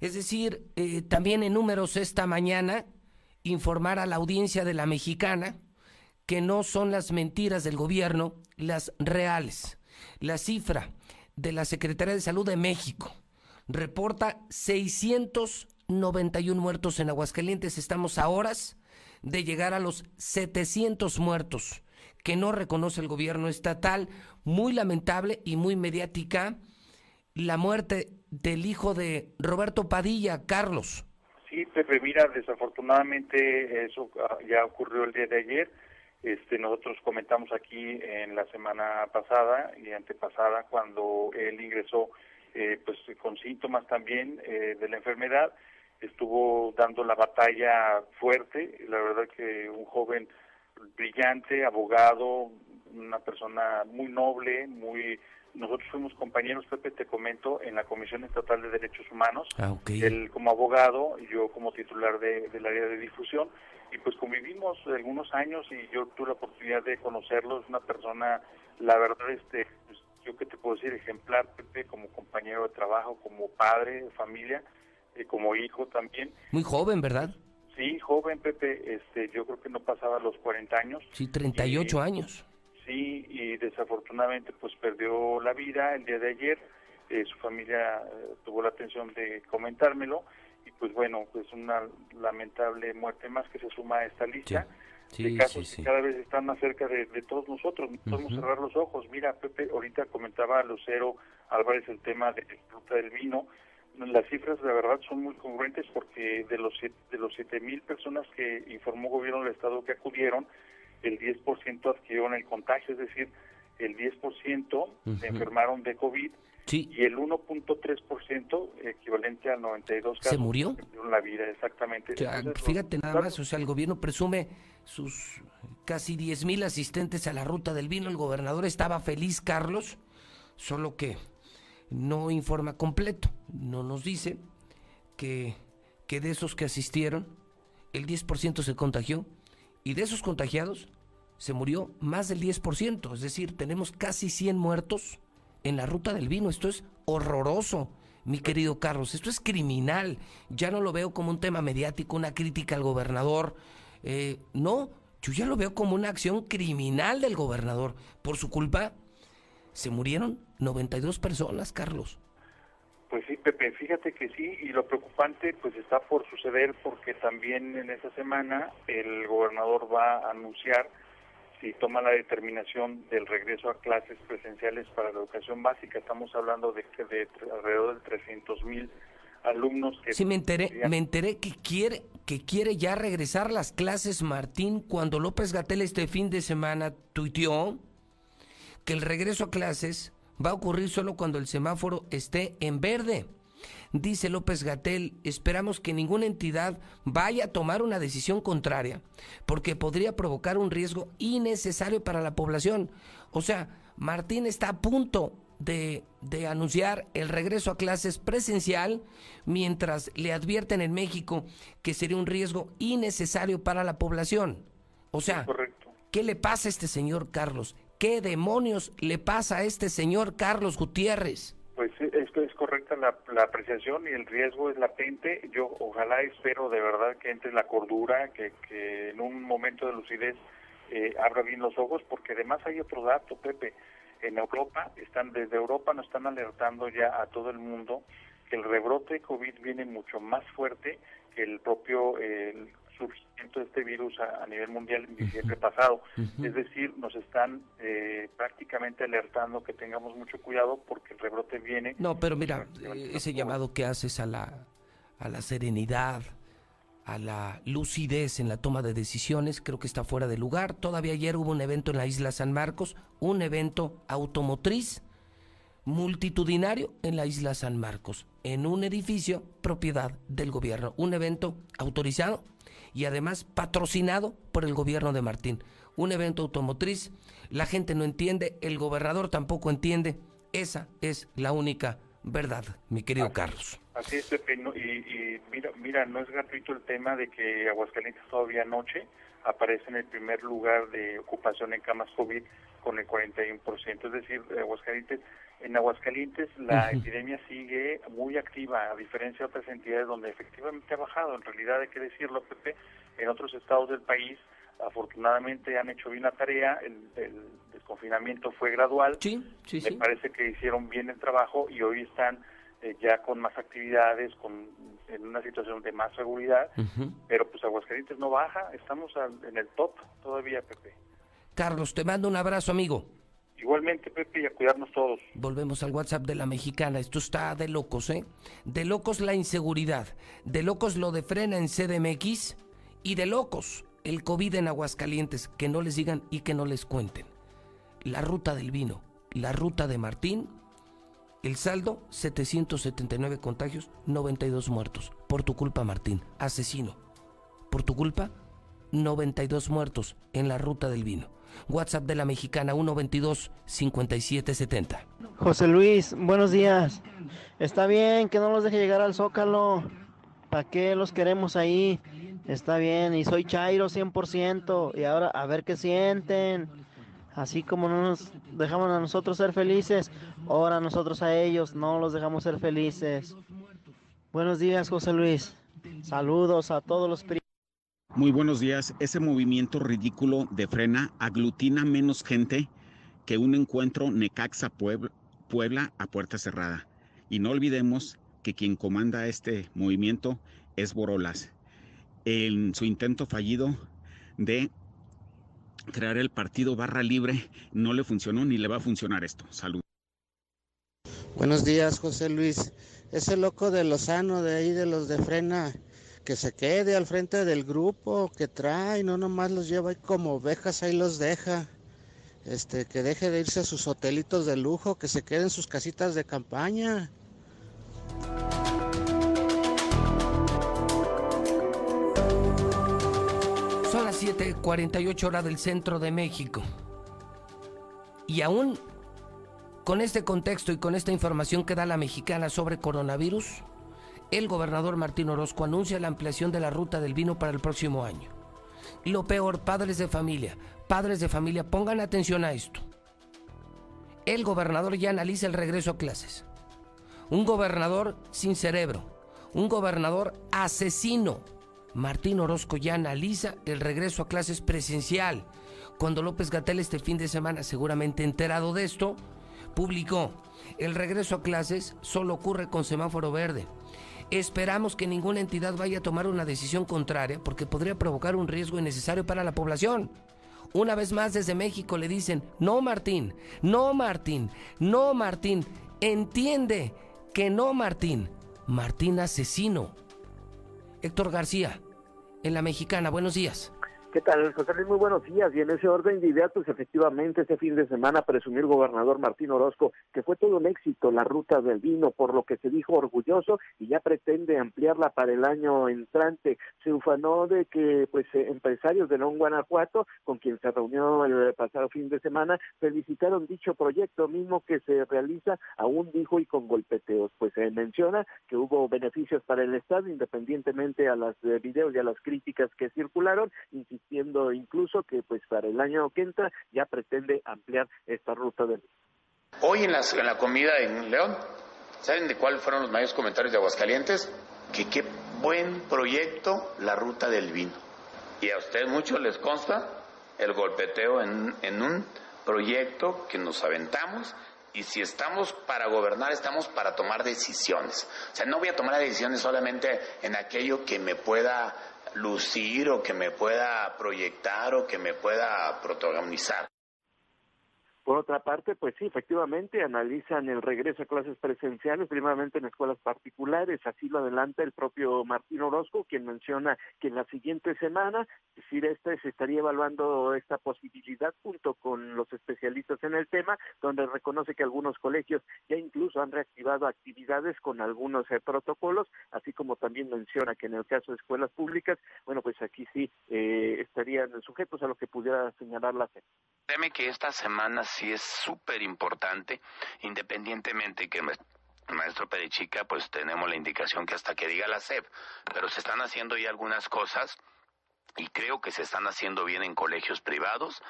Es decir, también en números esta mañana informar a la audiencia de la mexicana que no son las mentiras del gobierno las reales. La cifra de la Secretaría de Salud de México reporta 691 muertos en Aguascalientes. Estamos a horas de llegar a los 700 muertos que no reconoce el gobierno estatal. Muy lamentable y muy mediática la muerte del hijo de Roberto Padilla, Carlos. Sí, Pepe, mira, desafortunadamente eso ya ocurrió el día de ayer este, nosotros comentamos aquí en la semana pasada y antepasada cuando él ingresó eh, pues con síntomas también eh, de la enfermedad, estuvo dando la batalla fuerte, la verdad que un joven brillante, abogado, una persona muy noble, muy nosotros fuimos compañeros, Pepe, te comento, en la Comisión Estatal de Derechos Humanos, Ah, ok. él como abogado y yo como titular de- del área de difusión, y pues convivimos algunos años y yo tuve la oportunidad de conocerlo, es una persona, la verdad, este, pues, yo que te puedo decir, ejemplar, Pepe, como compañero de trabajo, como padre familia, eh, como hijo también. Muy joven, ¿verdad? Sí, joven, Pepe, este, yo creo que no pasaba los 40 años. Sí, 38 años. Y desafortunadamente pues perdió la vida el día de ayer. Eh, su familia eh, tuvo la atención de comentármelo y pues bueno, pues una lamentable muerte más que se suma a esta lista Sí, de casos sí, sí. que cada vez están más cerca de, de todos nosotros. No podemos cerrar los ojos. Mira, Pepe, ahorita comentaba Lucero Álvarez el tema de la ruta del vino. Las cifras, la verdad, son muy congruentes porque de los de los 7 mil personas que informó gobierno del Estado que acudieron, el 10% adquirieron el contagio, es decir, el 10% Ujú. se enfermaron de COVID y el 1.3%, equivalente al 92 ¿Se casos, murió? perdieron la vida, exactamente. O sea, Entonces, fíjate los- nada más, o sea, el gobierno presume sus casi 10 mil asistentes a la ruta del vino. El gobernador estaba feliz, Carlos, solo que no informa completo. No nos dice que, que de esos que asistieron, el 10% se contagió y de esos contagiados se murió más del 10%. Es decir, tenemos casi 100 muertos en la ruta del vino. Esto es horroroso, mi querido Carlos. Esto es criminal. Ya no lo veo como un tema mediático, una crítica al gobernador. Eh, no, yo ya lo veo como una acción criminal del gobernador. Por su culpa, se murieron 92 personas, Carlos. Pues sí, Pepe, fíjate que sí, y lo preocupante pues está por suceder porque también en esta semana el gobernador va a anunciar si toma la determinación del regreso a clases presenciales para la educación básica. Estamos hablando de, que de alrededor de 300 mil alumnos que... Sí, me enteré, podrían- me enteré que quiere, que quiere ya regresar las clases, Martín, cuando López Gatel este fin de semana tuiteó que el regreso a clases va a ocurrir solo cuando el semáforo esté en verde. Dice López Gatel, esperamos que ninguna entidad vaya a tomar una decisión contraria, porque podría provocar un riesgo innecesario para la población. O sea, Martín está a punto de, de anunciar el regreso a clases presencial, mientras le advierten en México que sería un riesgo innecesario para la población. O sea, ¿qué le pasa a este señor Carlos? ¿Qué demonios le pasa a este señor Carlos Gutiérrez? Pues sí, es, correcta la, la apreciación y el riesgo es latente. Yo ojalá espero de verdad que entre la cordura, que, en un momento de lucidez eh, abra bien los ojos, porque además hay otro dato, Pepe. En Europa, están desde Europa nos están alertando ya a todo el mundo que el rebrote de COVID viene mucho más fuerte que el propio eh, surgimiento de este virus a, a nivel mundial en diciembre pasado. Es decir, nos están eh, prácticamente alertando que tengamos mucho cuidado porque el rebrote viene No, pero mira, ese llamado que haces a la, a la serenidad, a la lucidez en la toma de decisiones, creo que está fuera de lugar. Todavía ayer hubo un evento en la isla San Marcos, un evento automotriz multitudinario en la isla San Marcos, en un edificio propiedad del gobierno, un evento autorizado y además patrocinado por el gobierno de Martín. Un evento automotriz, la gente no entiende, el gobernador tampoco entiende. Esa es la única verdad, mi querido Carlos. Así es, Pepe, y mira, mira, no es gratuito el tema de que Aguascalientes todavía anoche aparece en el primer lugar de ocupación en camas COVID con el 41%. Es decir, Aguascalientes, en Aguascalientes la epidemia sigue muy activa, a diferencia de otras entidades donde efectivamente ha bajado. En realidad hay que decirlo, Pepe, en otros estados del país afortunadamente han hecho bien la tarea, el, el desconfinamiento fue gradual. Sí, sí, Me sí. parece que hicieron bien el trabajo y hoy están eh, ya con más actividades, con en una situación de más seguridad, pero pues Aguascalientes no baja, estamos al- en el top todavía, Pepe. Carlos, te mando un abrazo, amigo. Igualmente, Pepe, y a cuidarnos todos. Volvemos al WhatsApp de la mexicana. Esto está de locos, ¿eh? De locos la inseguridad. De locos lo de frena en CDMX. Y de locos el COVID en Aguascalientes. Que no les digan y que no les cuenten. La ruta del vino. La ruta de Martín. El saldo, 779 contagios, 92 muertos. Por tu culpa, Martín. Asesino. Por tu culpa, 92 muertos en la ruta del vino. WhatsApp de la mexicana 122-5770. José Luis, buenos días. Está bien que no los deje llegar al Zócalo. ¿Para qué los queremos ahí? Está bien, y soy Chairo 100%. Y ahora a ver qué sienten. Así como no nos dejamos a nosotros ser felices, ahora nosotros a ellos no los dejamos ser felices. Buenos días, José Luis. Saludos a todos los Muy buenos días. Ese movimiento ridículo de frena aglutina menos gente que un encuentro Necaxa Puebla a puerta cerrada. Y no olvidemos que quien comanda este movimiento es Borolas. En su intento fallido de crear el partido barra libre no le funcionó ni le va a funcionar esto. Salud. Buenos días, José Luis. Ese loco de Lozano, de ahí de los de Frena, que se quede al frente del grupo que trae, no nomás los lleva ahí como ovejas, ahí los deja. Este, que deje de irse a sus hotelitos de lujo, que se quede en sus casitas de campaña. 7:48 horas del centro de México. Y aún con este contexto y con esta información que da la mexicana sobre coronavirus, el gobernador Martín Orozco anuncia la ampliación de la ruta del vino para el próximo año. Lo peor, padres de familia, padres de familia, pongan atención a esto. El gobernador ya analiza el regreso a clases. Un gobernador sin cerebro, un gobernador asesino. Martín Orozco ya analiza el regreso a clases presencial. Cuando López Gatel este fin de semana, seguramente enterado de esto, publicó, el regreso a clases solo ocurre con semáforo verde. Esperamos que ninguna entidad vaya a tomar una decisión contraria porque podría provocar un riesgo innecesario para la población. Una vez más desde México le dicen, no Martín, no Martín, no Martín, entiende que no Martín, Martín asesino. Héctor García, en la mexicana, buenos días. ¿Qué tal, José Luis? Muy buenos días. Y en ese orden de ideas, pues efectivamente, este fin de semana presumió el gobernador Martín Orozco que fue todo un éxito la ruta del vino, por lo que se dijo orgulloso y ya pretende ampliarla para el año entrante. Se ufanó de que, pues, eh, empresarios de León, Guanajuato, con quien se reunió el pasado fin de semana, felicitaron dicho proyecto mismo que se realiza, aún dijo, y con golpeteos. Pues se menciona que hubo beneficios para el Estado, independientemente a las eh, videos y a las críticas que circularon, incluso que pues para el año que entra ya pretende ampliar esta ruta del Hoy en, en la comida en León, ¿saben de cuáles fueron los mayores comentarios de Aguascalientes? Que qué buen proyecto la ruta del vino. Y a ustedes mucho les consta el golpeteo en, en un proyecto que nos aventamos y si estamos para gobernar, estamos para tomar decisiones. O sea, no voy a tomar decisiones solamente en aquello que me pueda lucir o que me pueda proyectar o que me pueda protagonizar. Por otra parte, pues sí, efectivamente analizan el regreso a clases presenciales, primeramente en escuelas particulares, así lo adelanta el propio Martín Orozco, quien menciona que en la siguiente semana, es decir, este se estaría evaluando esta posibilidad junto con los especialistas en el tema, donde reconoce que algunos colegios ya incluso han reactivado actividades con algunos eh, protocolos, así como también menciona que en el caso de escuelas públicas, bueno, pues aquí sí eh, estarían sujetos a lo que pudiera señalar la FED. Teme que esta semana sí es súper importante, independientemente que maestro Perechica, pues tenemos la indicación que hasta que diga la SEP, pero se están haciendo ya algunas cosas y creo que se están haciendo bien en colegios privados.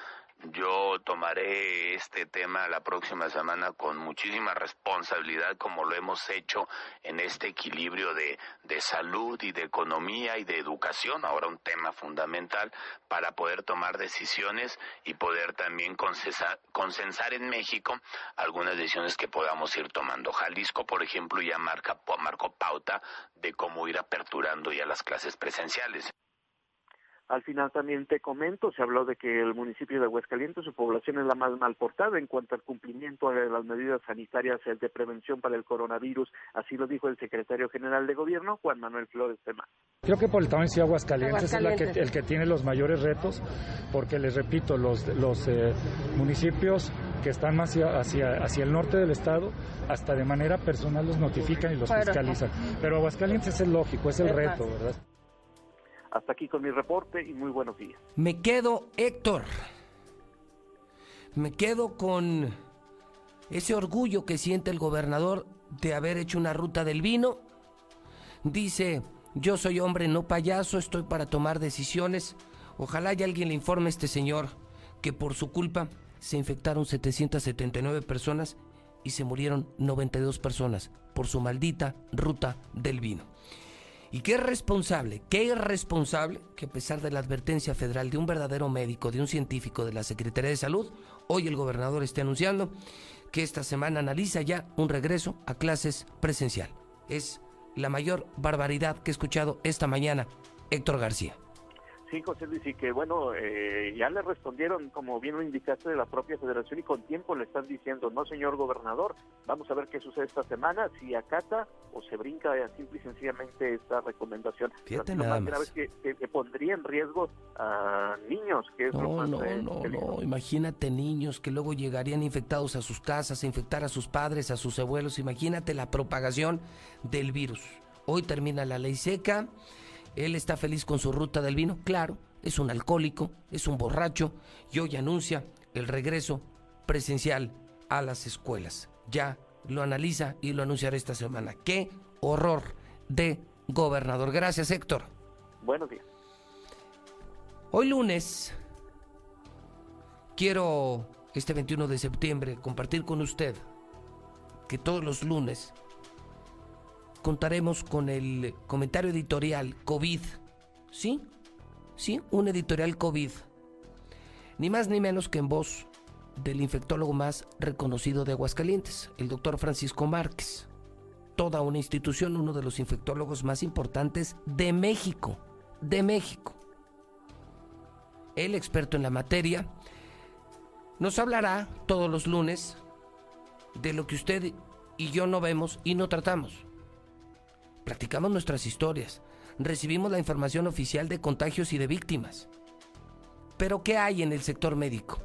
Yo tomaré este tema la próxima semana con muchísima responsabilidad, como lo hemos hecho en este equilibrio de, de, salud y de economía y de educación, ahora un tema fundamental para poder tomar decisiones y poder también consensar, consensar en México algunas decisiones que podamos ir tomando. Jalisco, por ejemplo, ya marca, marcó pauta de cómo ir aperturando ya las clases presenciales. Al final también te comento, se habló de que el municipio de Aguascalientes, su población es la más mal portada en cuanto al cumplimiento de las medidas sanitarias de prevención para el coronavirus. Así lo dijo el secretario general de gobierno, Juan Manuel Flores Tema. Creo que por el tamaño de Aguascalientes, es la que, el que tiene los mayores retos, porque les repito, los, los eh, municipios que están más hacia, hacia, el norte del estado, hasta de manera personal los notifican y los fiscalizan. Pero Aguascalientes es lógico, es el reto, ¿verdad? Hasta aquí con mi reporte y muy buenos días. Me quedo, Héctor. Me quedo con ese orgullo que siente el gobernador de haber hecho una ruta del vino. Dice, yo soy hombre, no payaso, estoy para tomar decisiones. Ojalá y alguien le informe a este señor que por su culpa se infectaron 779 personas y se murieron 92 personas por su maldita ruta del vino. Y qué responsable, qué irresponsable que a pesar de la advertencia federal de un verdadero médico, de un científico de la Secretaría de Salud, hoy el gobernador esté anunciando que esta semana analiza ya un regreso a clases presencial. Es la mayor barbaridad que he escuchado esta mañana, Héctor García. Sí, José Luis, y que bueno, eh, ya le respondieron, como bien lo indicaste, de la propia federación y con tiempo le están diciendo, no señor gobernador, vamos a ver qué sucede esta semana, si acata o se brinca simple y sencillamente esta recomendación. Fíjate nada más. Que, que, pondría en riesgo a niños, que es no, lo más... No, eh, no, no, imagínate niños que luego llegarían infectados a sus casas, a infectar a sus padres, a sus abuelos, imagínate la propagación del virus. Hoy termina la ley seca él está feliz con su ruta del vino, claro, es un alcohólico, es un borracho y hoy anuncia el regreso presencial a las escuelas. Ya lo analiza y lo anunciará esta semana. ¡Qué horror de gobernador! Gracias, Héctor. Buenos días. Hoy lunes quiero, este 21 de septiembre, compartir con usted que todos los lunes contaremos con el comentario editorial COVID. ¿Sí? ¿Sí? Un editorial COVID. Ni más ni menos que en voz del infectólogo más reconocido de Aguascalientes, el doctor Francisco Márquez. Toda una institución, uno de los infectólogos más importantes de México. De México. El experto en la materia nos hablará todos los lunes de lo que usted y yo no vemos y no tratamos Platicamos nuestras historias, recibimos la información oficial de contagios y de víctimas. Pero ¿qué hay en el sector médico?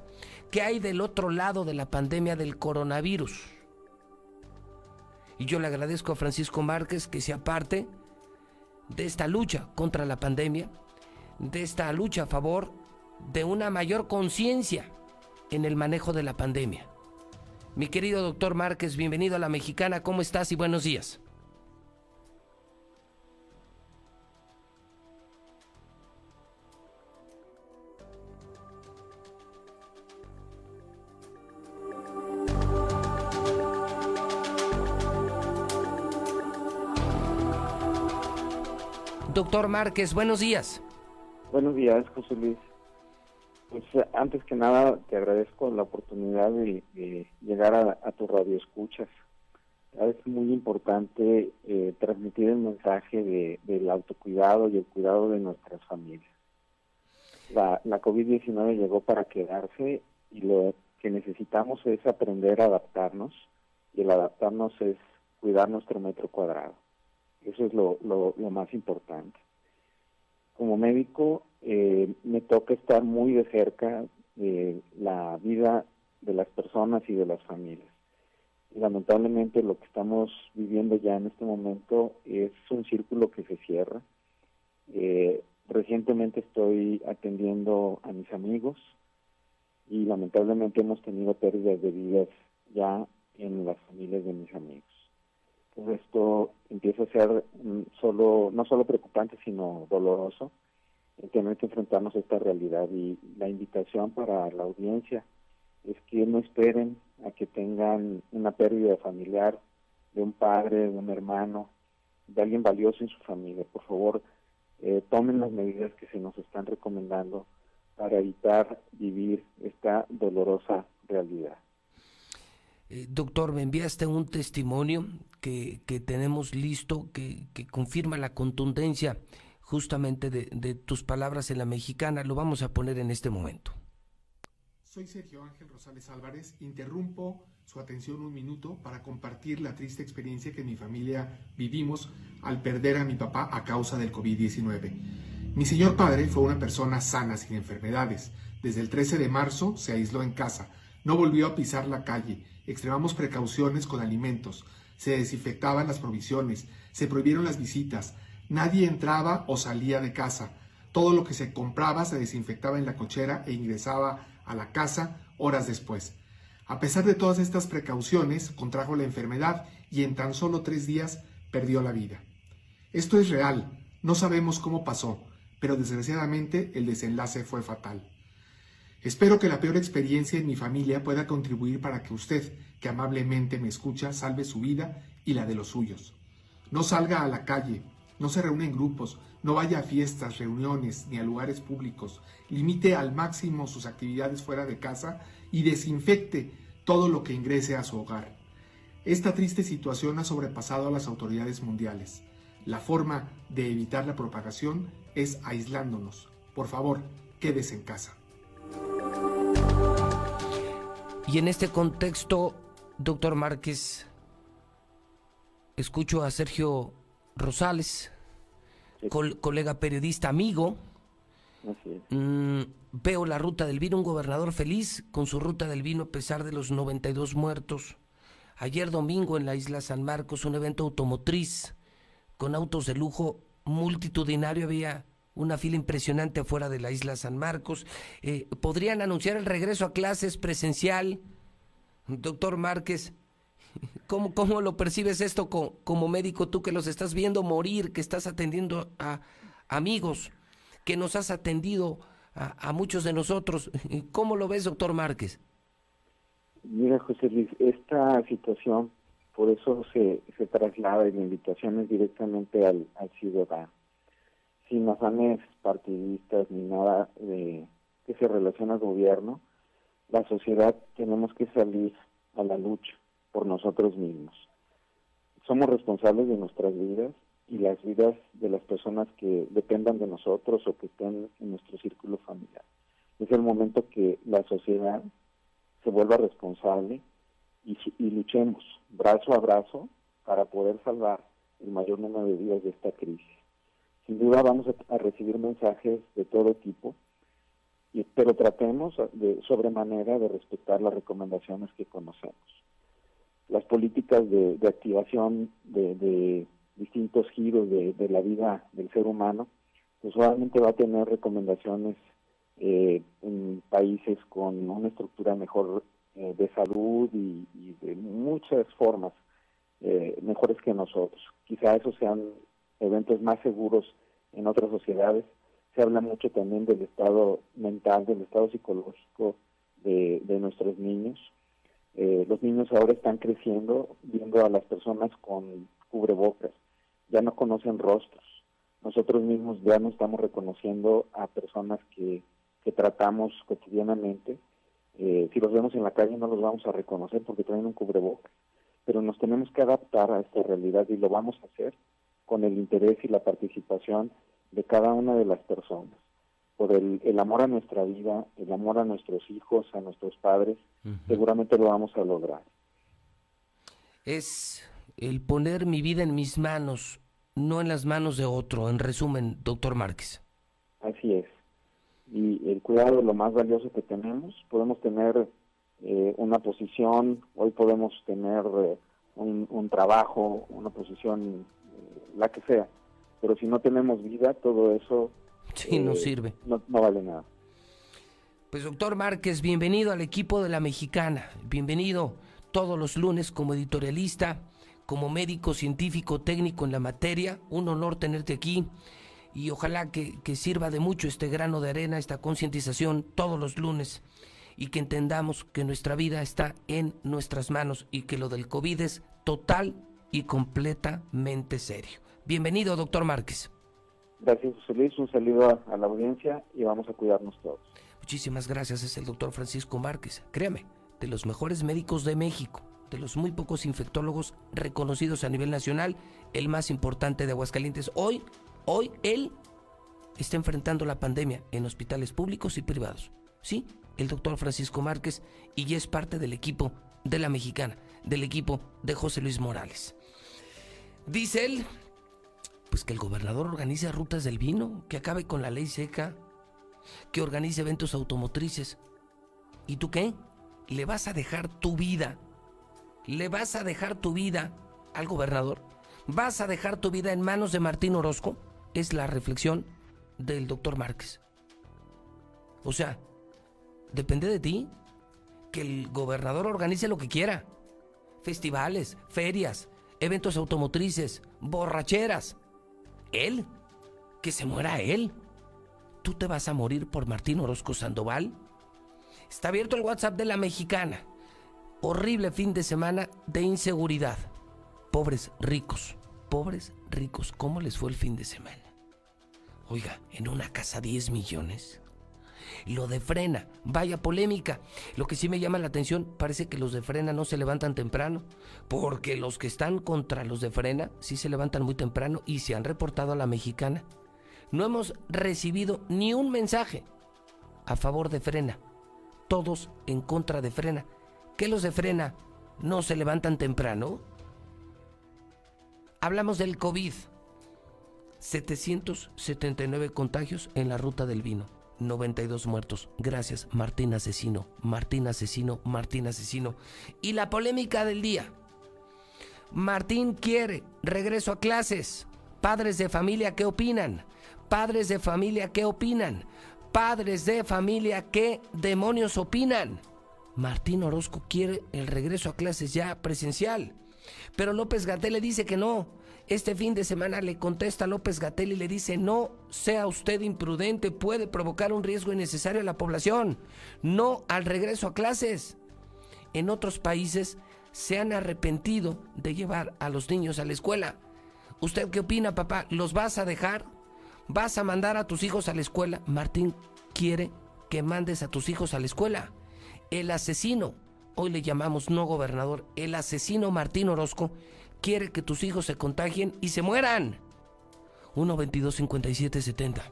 ¿Qué hay del otro lado de la pandemia del coronavirus? Y yo le agradezco a Francisco Márquez que sea parte de esta lucha contra la pandemia, de esta lucha a favor de una mayor conciencia en el manejo de la pandemia. Mi querido doctor Márquez, bienvenido a la Mexicana, ¿cómo estás y buenos días? Doctor Márquez, buenos días. Buenos días, José Luis. Pues antes que nada te agradezco la oportunidad de, llegar a, tu radio escuchas. Es muy importante eh, transmitir el mensaje del autocuidado y el cuidado de nuestras familias. La, la COVID-19 llegó para quedarse y lo que necesitamos es aprender a adaptarnos y el adaptarnos es cuidar nuestro metro cuadrado. Eso es lo, más importante. Como médico, eh, me toca estar muy de cerca de la vida de las personas y de las familias. lamentablemente lo que estamos viviendo ya en este momento es un círculo que se cierra. Eh, recientemente estoy atendiendo a mis amigos y lamentablemente hemos tenido pérdidas de vidas ya en las familias de mis amigos esto empieza a ser mm, solo no solo preocupante sino doloroso el tener que enfrentarnos a esta realidad y la invitación para la audiencia es que no esperen a que tengan una pérdida familiar de un padre, de un hermano, de alguien valioso en su familia. Por favor, eh, tomen las medidas que se nos están recomendando para evitar vivir esta dolorosa realidad. Eh, doctor, me enviaste un testimonio que, tenemos listo, que, confirma la contundencia justamente de, de tus palabras en la mexicana. Lo vamos a poner en este momento. Soy Sergio Ángel Rosales Álvarez. Interrumpo su atención un minuto para compartir la triste experiencia que mi familia vivimos al perder a mi papá a causa del COVID-19. Mi señor padre fue una persona sana, sin enfermedades. Desde el 13 de marzo se aisló en casa, no volvió a pisar la calle extremamos precauciones con alimentos, se desinfectaban las provisiones, se prohibieron las visitas, nadie entraba o salía de casa, todo lo que se compraba se desinfectaba en la cochera e ingresaba a la casa horas después. A pesar de todas estas precauciones, contrajo la enfermedad y en tan solo tres días perdió la vida. Esto es real, no sabemos cómo pasó, pero desgraciadamente el desenlace fue fatal. Espero que la peor experiencia en mi familia pueda contribuir para que usted, que amablemente me escucha, salve su vida y la de los suyos. No salga a la calle, no se reúne en grupos, no vaya a fiestas, reuniones ni a lugares públicos. Limite al máximo sus actividades fuera de casa y desinfecte todo lo que ingrese a su hogar. Esta triste situación ha sobrepasado a las autoridades mundiales. La forma de evitar la propagación es aislándonos. Por favor, quédese en casa. Y en este contexto, doctor Márquez, escucho a Sergio Rosales, colega periodista amigo. Mm, veo la ruta del vino, un gobernador feliz con su ruta del vino a pesar de los 92 muertos. Ayer domingo en la isla San Marcos, un evento automotriz con autos de lujo multitudinario. Había una fila impresionante afuera de la isla San Marcos. Eh, ¿Podrían anunciar el regreso a clases presencial? Doctor Márquez, ¿cómo, cómo lo percibes esto como, médico tú que los estás viendo morir, que estás atendiendo a amigos, que nos has atendido a, a muchos de nosotros? ¿Cómo lo ves, doctor Márquez? Mira, José Luis, esta situación, por eso se, se traslada y la invitación es directamente al, al ciudadano sin afanes partidistas ni nada de, que se relaciona al gobierno, la sociedad tenemos que salir a la lucha por nosotros mismos. Somos responsables de nuestras vidas y las vidas de las personas que dependan de nosotros o que estén en nuestro círculo familiar. Es el momento que la sociedad se vuelva responsable y, y luchemos brazo a brazo para poder salvar el mayor número de vidas de esta crisis. Sin duda vamos a, recibir mensajes de todo tipo, y, pero tratemos de sobremanera de respetar las recomendaciones que conocemos. Las políticas de, activación de, distintos giros de, la vida del ser humano, pues obviamente va a tener recomendaciones eh, en países con una estructura mejor eh, de salud y, de muchas formas eh, mejores que nosotros. Quizá esos sean eventos más seguros en otras sociedades. Se habla mucho también del estado mental, del estado psicológico de, nuestros niños. Eh, los niños ahora están creciendo viendo a las personas con cubrebocas, ya no conocen rostros. Nosotros mismos ya no estamos reconociendo a personas que, tratamos cotidianamente. Eh, si los vemos en la calle no los vamos a reconocer porque traen un cubrebocas, pero nos tenemos que adaptar a esta realidad y lo vamos a hacer con el interés y la participación de cada una de las personas, por el, amor a nuestra vida, el amor a nuestros hijos, a nuestros padres, seguramente lo vamos a lograr. Es el poner mi vida en mis manos, no en las manos de otro, en resumen, doctor Márquez. Así es. Y el cuidado es lo más valioso que tenemos. Podemos tener eh, una posición, hoy podemos tener eh, un, un, trabajo, una posición la que sea. Pero si no tenemos vida, todo eso sí, no eh, sirve. No, vale nada. Pues doctor Márquez, bienvenido al equipo de la mexicana. Bienvenido todos los lunes como editorialista, como médico científico técnico en la materia. Un honor tenerte aquí y ojalá que, que sirva de mucho este grano de arena, esta concientización todos los lunes y que entendamos que nuestra vida está en nuestras manos y que lo del COVID es total y completamente serio. Bienvenido, doctor Márquez. Gracias, José Luis. Un saludo a, la audiencia y vamos a cuidarnos todos. Muchísimas gracias. Es el doctor Francisco Márquez. Créame, de los mejores médicos de México, de los muy pocos infectólogos reconocidos a nivel nacional, el más importante de Aguascalientes. Hoy, hoy él está enfrentando la pandemia en hospitales públicos y privados. Sí, el doctor Francisco Márquez y ya es parte del equipo de la mexicana, del equipo de José Luis Morales. Dice él, pues que el gobernador organice rutas del vino, que acabe con la ley seca, que organice eventos automotrices. ¿Y tú qué? ¿Le vas a dejar tu vida? ¿Le vas a dejar tu vida al gobernador? ¿Vas a dejar tu vida en manos de Martín Orozco? Es la reflexión del doctor Márquez. O sea, depende de ti. Que el gobernador organice lo que quiera. Festivales, ferias, eventos automotrices, borracheras. Él, que se muera él. ¿Tú te vas a morir por Martín Orozco Sandoval? Está abierto el WhatsApp de la mexicana. Horrible fin de semana de inseguridad. Pobres ricos, pobres ricos, ¿cómo les fue el fin de semana? Oiga, en una casa 10 millones. Lo de frena, vaya polémica. Lo que sí me llama la atención, parece que los de frena no se levantan temprano, porque los que están contra los de frena sí se levantan muy temprano y se han reportado a la mexicana. No hemos recibido ni un mensaje a favor de frena. Todos en contra de frena. ¿Qué los de frena no se levantan temprano? Hablamos del COVID. 779 contagios en la ruta del vino. 92 muertos. Gracias, Martín Asesino, Martín Asesino, Martín Asesino. Y la polémica del día. Martín quiere regreso a clases. Padres de familia, ¿qué opinan? Padres de familia, ¿qué opinan? Padres de familia, ¿qué demonios opinan? Martín Orozco quiere el regreso a clases ya presencial. Pero López Gatel le dice que no. Este fin de semana le contesta López Gatel y le dice, no sea usted imprudente, puede provocar un riesgo innecesario a la población. No al regreso a clases. En otros países se han arrepentido de llevar a los niños a la escuela. ¿Usted qué opina, papá? ¿Los vas a dejar? ¿Vas a mandar a tus hijos a la escuela? Martín quiere que mandes a tus hijos a la escuela. El asesino, hoy le llamamos no gobernador, el asesino Martín Orozco, quiere que tus hijos se contagien y se mueran. 1 22 57 70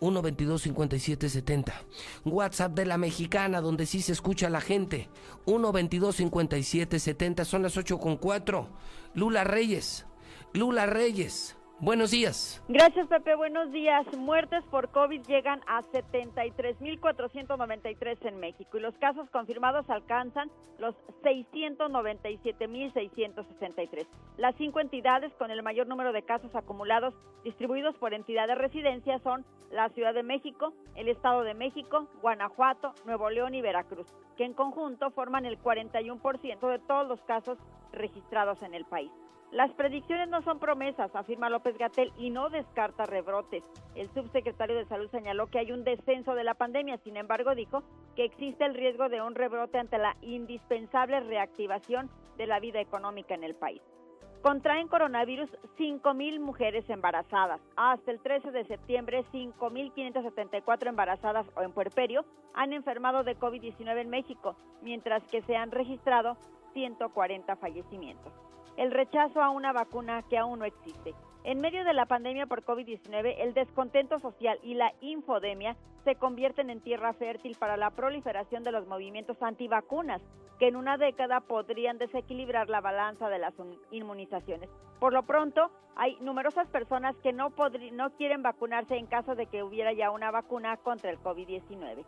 1 22 57 70 WhatsApp de la mexicana donde sí se escucha la gente. 1 22 57 70 son las 8 con 4 Lula Reyes. Lula Reyes Buenos días. Gracias, Pepe. Buenos días. Muertes por COVID llegan a 73.493 en México y los casos confirmados alcanzan los 697.663. Las cinco entidades con el mayor número de casos acumulados distribuidos por entidad de residencia son la Ciudad de México, el Estado de México, Guanajuato, Nuevo León y Veracruz, que en conjunto forman el 41% de todos los casos registrados en el país. Las predicciones no son promesas, afirma López Gatel, y no descarta rebrotes. El subsecretario de Salud señaló que hay un descenso de la pandemia, sin embargo dijo que existe el riesgo de un rebrote ante la indispensable reactivación de la vida económica en el país. Contraen coronavirus 5.000 mujeres embarazadas. Hasta el 13 de septiembre, 5.574 embarazadas o en puerperio han enfermado de COVID-19 en México, mientras que se han registrado 140 fallecimientos el rechazo a una vacuna que aún no existe. En medio de la pandemia por COVID-19, el descontento social y la infodemia se convierten en tierra fértil para la proliferación de los movimientos antivacunas, que en una década podrían desequilibrar la balanza de las inmunizaciones. Por lo pronto, hay numerosas personas que no, no quieren vacunarse en caso de que hubiera ya una vacuna contra el COVID-19.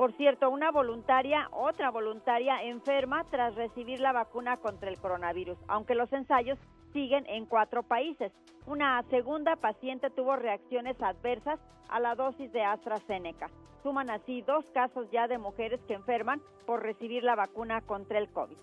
Por cierto, una voluntaria, otra voluntaria enferma tras recibir la vacuna contra el coronavirus, aunque los ensayos siguen en cuatro países. Una segunda paciente tuvo reacciones adversas a la dosis de AstraZeneca. Suman así dos casos ya de mujeres que enferman por recibir la vacuna contra el COVID.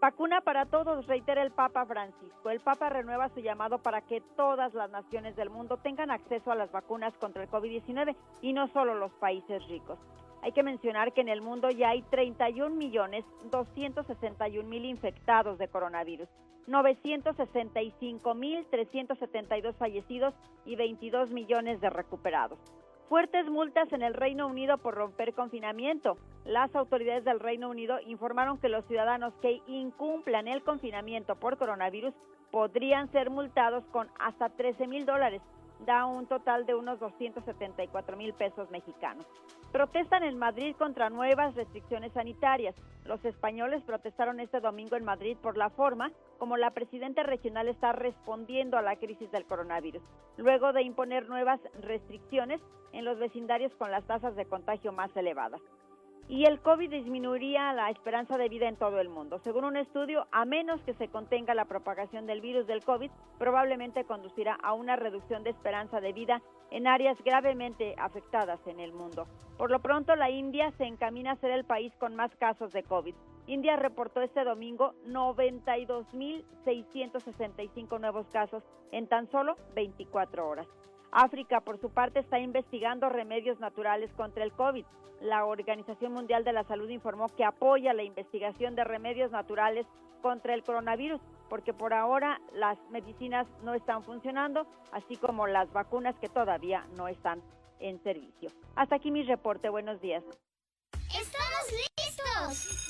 Vacuna para todos, reitera el Papa Francisco. El Papa renueva su llamado para que todas las naciones del mundo tengan acceso a las vacunas contra el COVID-19 y no solo los países ricos. Hay que mencionar que en el mundo ya hay 31 millones 261 mil infectados de coronavirus, 965 mil 372 fallecidos y 22 millones de recuperados. Fuertes multas en el Reino Unido por romper confinamiento. Las autoridades del Reino Unido informaron que los ciudadanos que incumplan el confinamiento por coronavirus podrían ser multados con hasta 13 mil dólares da un total de unos 274 mil pesos mexicanos. Protestan en Madrid contra nuevas restricciones sanitarias. Los españoles protestaron este domingo en Madrid por la forma como la presidenta regional está respondiendo a la crisis del coronavirus, luego de imponer nuevas restricciones en los vecindarios con las tasas de contagio más elevadas. Y el COVID disminuiría la esperanza de vida en todo el mundo. Según un estudio, a menos que se contenga la propagación del virus del COVID, probablemente conducirá a una reducción de esperanza de vida en áreas gravemente afectadas en el mundo. Por lo pronto, la India se encamina a ser el país con más casos de COVID. India reportó este domingo 92.665 nuevos casos en tan solo 24 horas. África, por su parte, está investigando remedios naturales contra el COVID. La Organización Mundial de la Salud informó que apoya la investigación de remedios naturales contra el coronavirus, porque por ahora las medicinas no están funcionando, así como las vacunas que todavía no están en servicio. Hasta aquí mi reporte. Buenos días. ¡Estamos listos!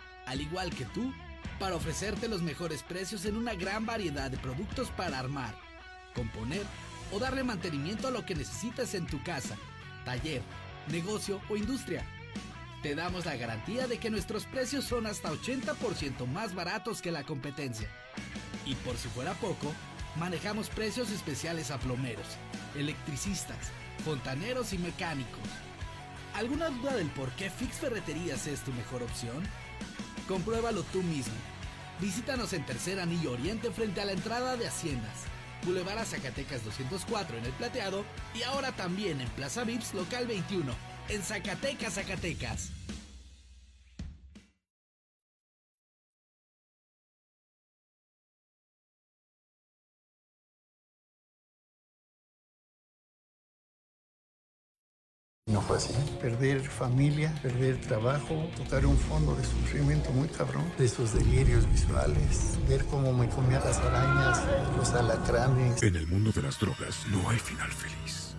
al igual que tú, para ofrecerte los mejores precios en una gran variedad de productos para armar, componer o darle mantenimiento a lo que necesitas en tu casa, taller, negocio o industria. Te damos la garantía de que nuestros precios son hasta 80% más baratos que la competencia. Y por si fuera poco, manejamos precios especiales a plomeros, electricistas, fontaneros y mecánicos. ¿Alguna duda del por qué Fix Ferreterías es tu mejor opción? Compruébalo tú mismo. Visítanos en Tercer Anillo Oriente frente a la entrada de Haciendas. Boulevard a Zacatecas 204 en El Plateado y ahora también en Plaza Vips Local 21 en Zacatecas, Zacatecas. No fue así. Perder familia, perder trabajo, tocar un fondo de sufrimiento muy cabrón, de esos delirios visuales, ver cómo me comía las arañas, los alacranes. En el mundo de las drogas no hay final feliz.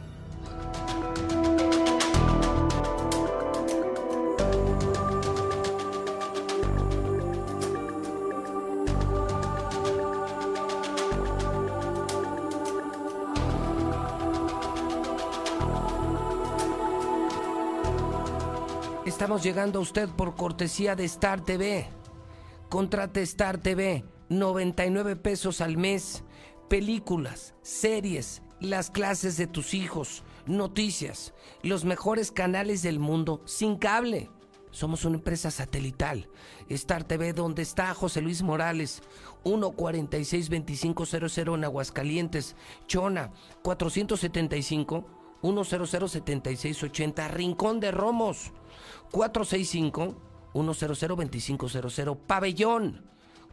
Estamos llegando a usted por cortesía de Star TV. Contrate Star TV, 99 pesos al mes. Películas, series, las clases de tus hijos, noticias, los mejores canales del mundo, sin cable. Somos una empresa satelital. Star TV, donde está José Luis Morales, 146-2500 en Aguascalientes, Chona, 475. 1007680 Rincón de Romos 465 1002500 Pabellón.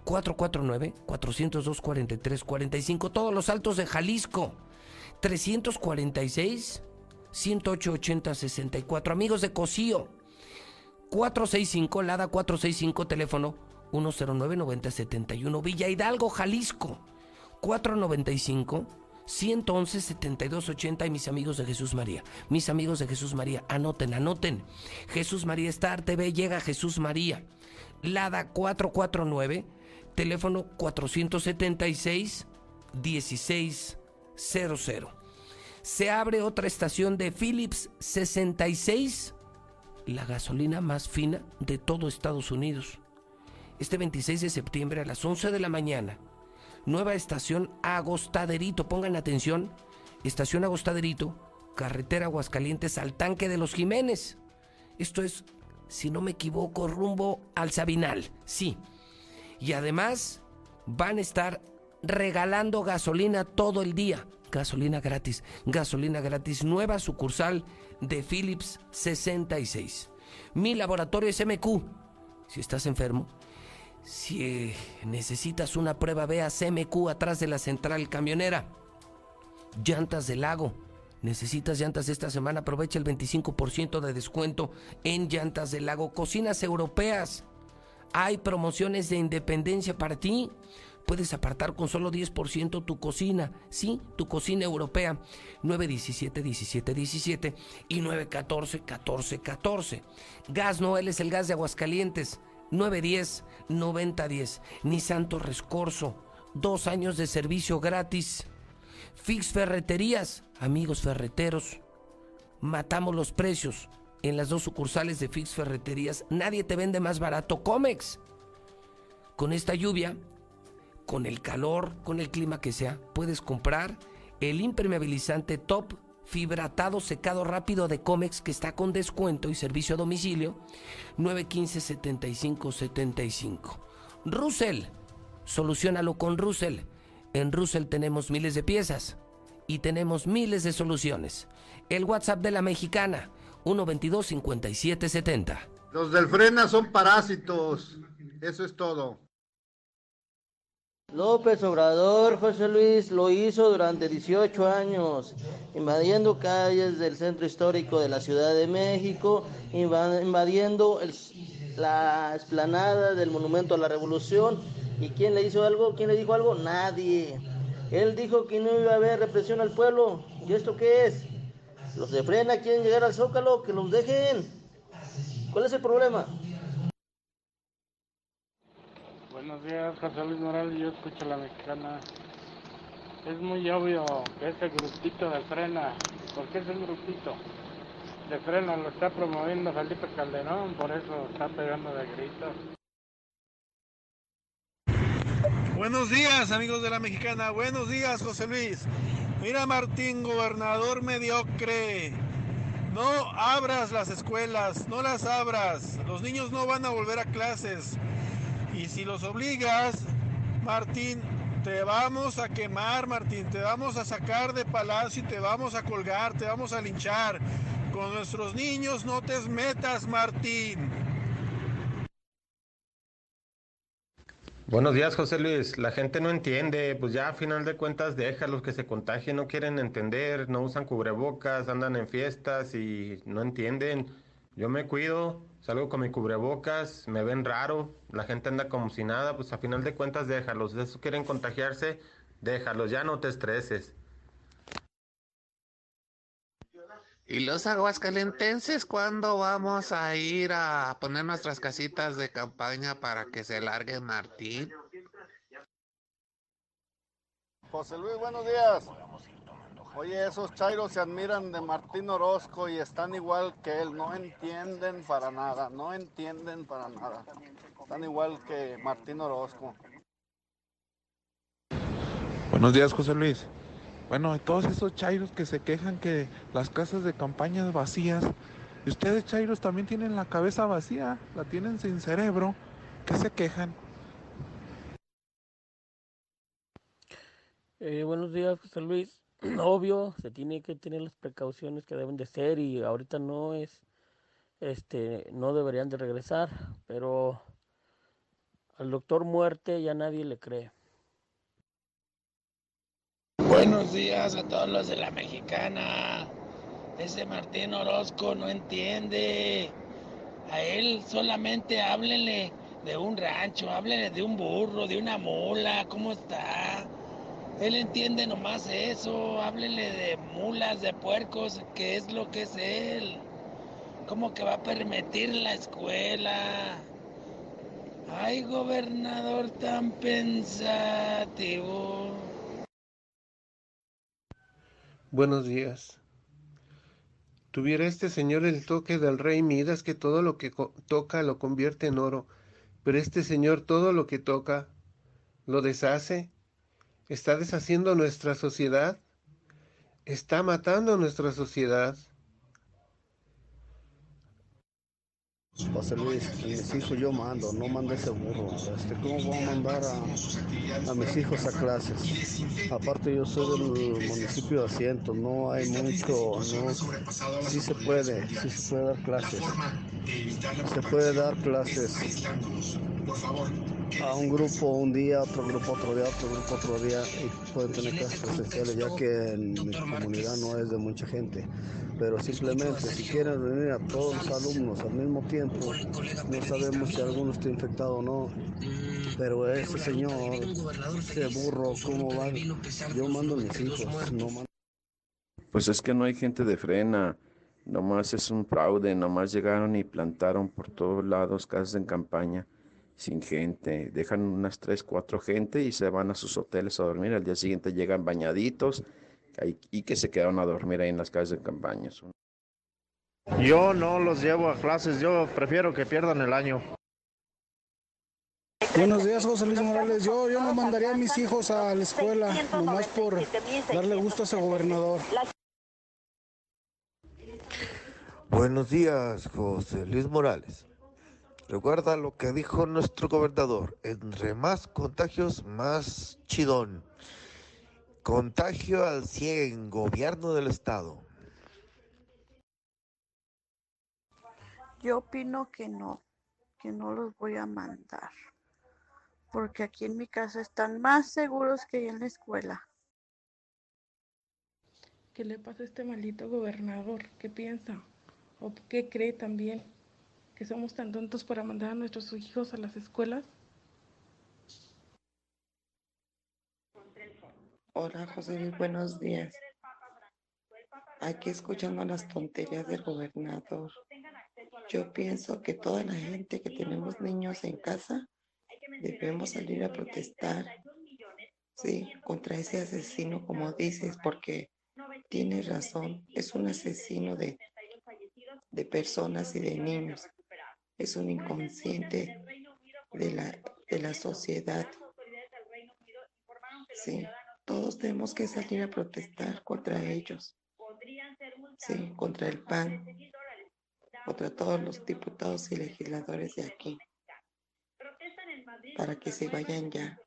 449 402 4345 Todos los altos de Jalisco. 346 108 80 64 Amigos de Cocío. 465 Lada 465 teléfono 109 90 71 Villa Hidalgo Jalisco. 495 111 72 80 y mis amigos de Jesús María. Mis amigos de Jesús María, anoten, anoten. Jesús María Star TV llega Jesús María. Lada 449, teléfono 476 1600. Se abre otra estación de Philips 66, la gasolina más fina de todo Estados Unidos. Este 26 de septiembre a las 11 de la mañana nueva estación Agostaderito. Pongan atención, estación Agostaderito, carretera Aguascalientes al tanque de los Jiménez. Esto es, si no me equivoco, rumbo al Sabinal. Sí. Y además van a estar regalando gasolina todo el día. Gasolina gratis, gasolina gratis, nueva sucursal de Philips 66. Mi laboratorio es MQ. Si estás enfermo, si eh, necesitas una prueba, ve a CMQ atrás de la central camionera. Llantas del lago. Necesitas llantas esta semana, aprovecha el 25% de descuento en llantas del lago. Cocinas europeas. Hay promociones de independencia para ti. Puedes apartar con solo 10% tu cocina, sí, tu cocina europea. 917 17 17 y 914 14 14. Gas Noel es el gas de Aguascalientes. 910 9010. Ni Santo Rescorso. Dos años de servicio gratis. Fix Ferreterías. Amigos ferreteros. Matamos los precios. En las dos sucursales de Fix Ferreterías. Nadie te vende más barato. Comex. Con esta lluvia con el calor, con el clima que sea, puedes comprar el impermeabilizante top fibratado secado rápido de Comex que está con descuento y servicio a domicilio 915 75 75. Russell, solucionalo con Russell. En Russell tenemos miles de piezas y tenemos miles de soluciones. El WhatsApp de la mexicana 122 57 70. Los del frena son parásitos. Eso es todo. López Obrador, José Luis, lo hizo durante 18 años, invadiendo calles del centro histórico de la Ciudad de México, invadiendo la esplanada del Monumento a la Revolución. ¿Y quién le hizo algo? ¿Quién le dijo algo? Nadie. Él dijo que no iba a haber represión al pueblo. ¿Y esto qué es? Los de frena quieren llegar al Zócalo, que los dejen. ¿Cuál es el problema? Buenos días, José Luis Morales, yo escucho la mexicana. Es muy obvio que ese grupito de frena, porque ese grupito de frena lo está promoviendo Felipe Calderón, por eso está pegando de gritos. Buenos días, amigos de la mexicana. Buenos días, José Luis. Mira, Martín, gobernador mediocre. No abras las escuelas, no las abras. Los niños no van a volver a clases. Y si los obligas, Martín, te vamos a quemar, Martín, te vamos a sacar de palacio y te vamos a colgar, te vamos a linchar. Con nuestros niños no te metas, Martín. Buenos días, José Luis. La gente no entiende, pues ya a final de cuentas déjalos que se contagien, no quieren entender, no usan cubrebocas, andan en fiestas y no entienden. Yo me cuido, salgo con mi cubrebocas, me ven raro, la gente anda como si nada, pues a final de cuentas déjalos, de eso quieren contagiarse, déjalos, ya no te estreses. ¿Y los aguascalentenses cuándo vamos a ir a poner nuestras casitas de campaña para que se largue Martín? José Luis, buenos días. Oye, esos chairos se admiran de Martín Orozco y están igual que él, no entienden para nada, no entienden para nada. Están igual que Martín Orozco. Buenos días, José Luis. Bueno, todos esos chairos que se quejan que las casas de campaña vacías, y ustedes chairos también tienen la cabeza vacía, la tienen sin cerebro, ¿qué se quejan? Eh, buenos días, José Luis. Obvio, se tiene que tener las precauciones que deben de ser y ahorita no es, este, no deberían de regresar, pero al doctor muerte ya nadie le cree. Buenos días a todos los de la mexicana. Ese Martín Orozco no entiende. A él solamente háblenle de un rancho, háblenle de un burro, de una mula, ¿cómo está? Él entiende nomás eso, háblele de mulas, de puercos, que es lo que es él. ¿Cómo que va a permitir la escuela? Ay, gobernador tan pensativo. Buenos días. Tuviera este señor el toque del rey Midas que todo lo que toca lo convierte en oro, pero este señor todo lo que toca lo deshace está deshaciendo nuestra sociedad, está matando nuestra sociedad. José Luis, mis hijos yo mando, no mando ese burro. Este, ¿Cómo voy a mandar a, a, mis hijos a clases? Aparte yo soy del municipio de Asiento, no hay mucho, no, sí se puede, sí se puede dar clases. Se puede dar clases a un grupo un día, otro grupo otro día, otro grupo otro día y pueden tener clases presenciales ya que en mi comunidad no es de mucha gente. Pero simplemente si quieren reunir a todos los alumnos al mismo tiempo, no sabemos si alguno está infectado o no. Pero ese señor, ese burro, ¿cómo va? Yo mando a mis hijos, no mando. Pues es que no hay gente de frena, nomás es un fraude, nomás llegaron y plantaron por todos lados casas en campaña sin gente, dejan unas tres, cuatro gente y se van a sus hoteles a dormir, al día siguiente llegan bañaditos y que se quedaron a dormir ahí en las casas de campaña. Yo no los llevo a clases, yo prefiero que pierdan el año. Buenos días, José Luis Morales. Yo, yo no mandaría a mis hijos a la escuela, nomás por darle gusto a ese gobernador. Buenos días, José Luis Morales. Recuerda lo que dijo nuestro gobernador, entre más contagios, más chidón. Contagio al 100, gobierno del estado. Yo opino que no, que no los voy a mandar, porque aquí en mi casa están más seguros que en la escuela. ¿Qué le pasa a este maldito gobernador? ¿Qué piensa? ¿O qué cree también? ¿Que somos tan tontos para mandar a nuestros hijos a las escuelas? Hola José buenos días. Aquí escuchando las tonterías del gobernador. Yo pienso que toda la gente que tenemos niños en casa debemos salir a protestar, sí, contra ese asesino, como dices, porque tienes razón, es un asesino de, de personas y de niños, es un inconsciente de la, de la sociedad. Sí, todos tenemos que salir a protestar contra ellos, sí, contra el PAN, contra todos los diputados y legisladores de aquí, para que se vayan ya.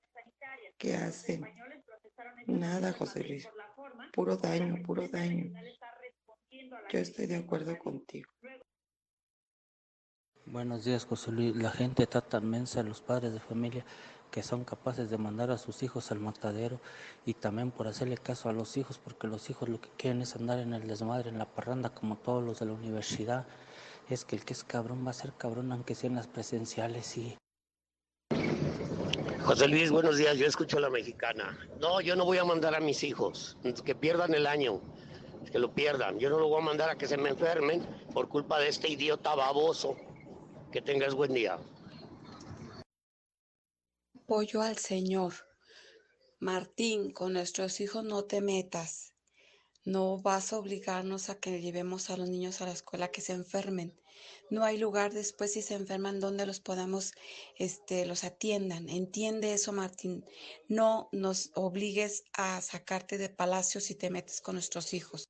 ¿Qué hacen? Nada, José Luis. Puro daño, puro daño. Yo estoy de acuerdo contigo. Buenos días, José Luis. La gente está tan mensa, los padres de familia, que son capaces de mandar a sus hijos al matadero y también por hacerle caso a los hijos, porque los hijos lo que quieren es andar en el desmadre, en la parranda, como todos los de la universidad. Es que el que es cabrón va a ser cabrón, aunque sean las presenciales y... José Luis, buenos días. Yo escucho a la mexicana. No, yo no voy a mandar a mis hijos que pierdan el año, que lo pierdan. Yo no lo voy a mandar a que se me enfermen por culpa de este idiota baboso. Que tengas buen día. Apoyo al Señor. Martín, con nuestros hijos no te metas. No vas a obligarnos a que llevemos a los niños a la escuela que se enfermen. No hay lugar después si se enferman donde los podamos, este, los atiendan. Entiende eso, Martín. No nos obligues a sacarte de palacio si te metes con nuestros hijos.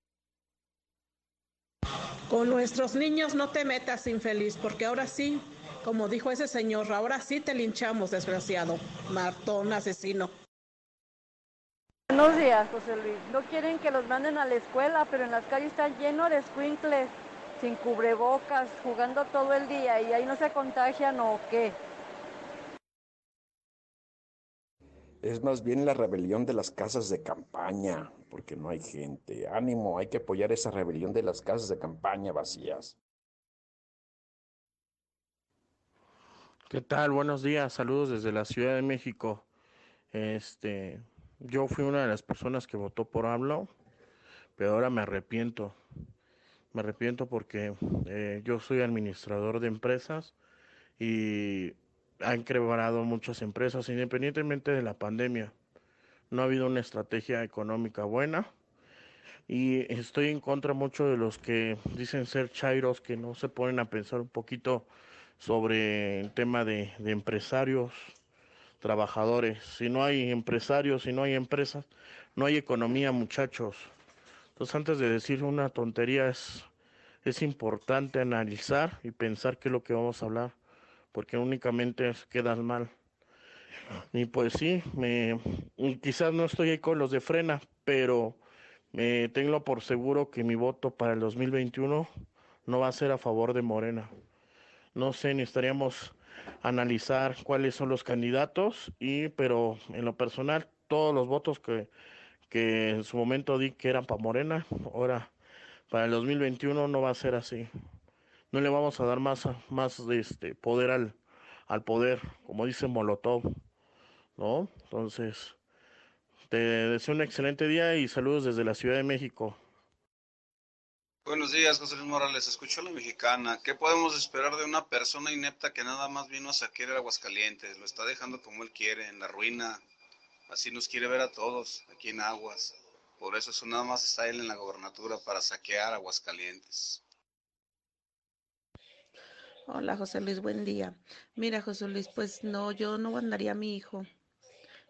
Con nuestros niños no te metas, infeliz, porque ahora sí, como dijo ese señor, ahora sí te linchamos, desgraciado, matón, asesino. Buenos días, José Luis. No quieren que los manden a la escuela, pero en las calles están llenos de squinkles, sin cubrebocas, jugando todo el día y ahí no se contagian o qué. Es más bien la rebelión de las casas de campaña, porque no hay gente. Ánimo, hay que apoyar esa rebelión de las casas de campaña vacías. ¿Qué tal? Buenos días, saludos desde la Ciudad de México. Este, yo fui una de las personas que votó por AMLO, pero ahora me arrepiento. Me arrepiento porque eh, yo soy administrador de empresas y han quebrado muchas empresas independientemente de la pandemia. No ha habido una estrategia económica buena y estoy en contra mucho de los que dicen ser chairos que no se ponen a pensar un poquito sobre el tema de, empresarios, trabajadores. Si no hay empresarios, si no hay empresas, no hay economía, muchachos. Entonces, antes de decir una tontería, es, es importante analizar y pensar qué es lo que vamos a hablar, porque únicamente quedas mal. Y pues sí, me, quizás no estoy ahí con los de frena, pero me tengo por seguro que mi voto para el 2021 no va a ser a favor de Morena. No sé, necesitaríamos analizar cuáles son los candidatos y pero en lo personal todos los votos que, que en su momento di que eran para Morena, ahora para el 2021 no va a ser así. No le vamos a dar más, más este, poder al, al poder, como dice Molotov, ¿no? Entonces, te deseo un excelente día y saludos desde la Ciudad de México. Buenos días, José Luis Morales. Escucho a la mexicana. ¿Qué podemos esperar de una persona inepta que nada más vino a saquear Aguascalientes? Lo está dejando como él quiere, en la ruina. Así nos quiere ver a todos, aquí en Aguas. Por eso eso nada más está él en la gobernatura para saquear Aguascalientes. Hola, José Luis, buen día. Mira, José Luis, pues no, yo no mandaría a mi hijo.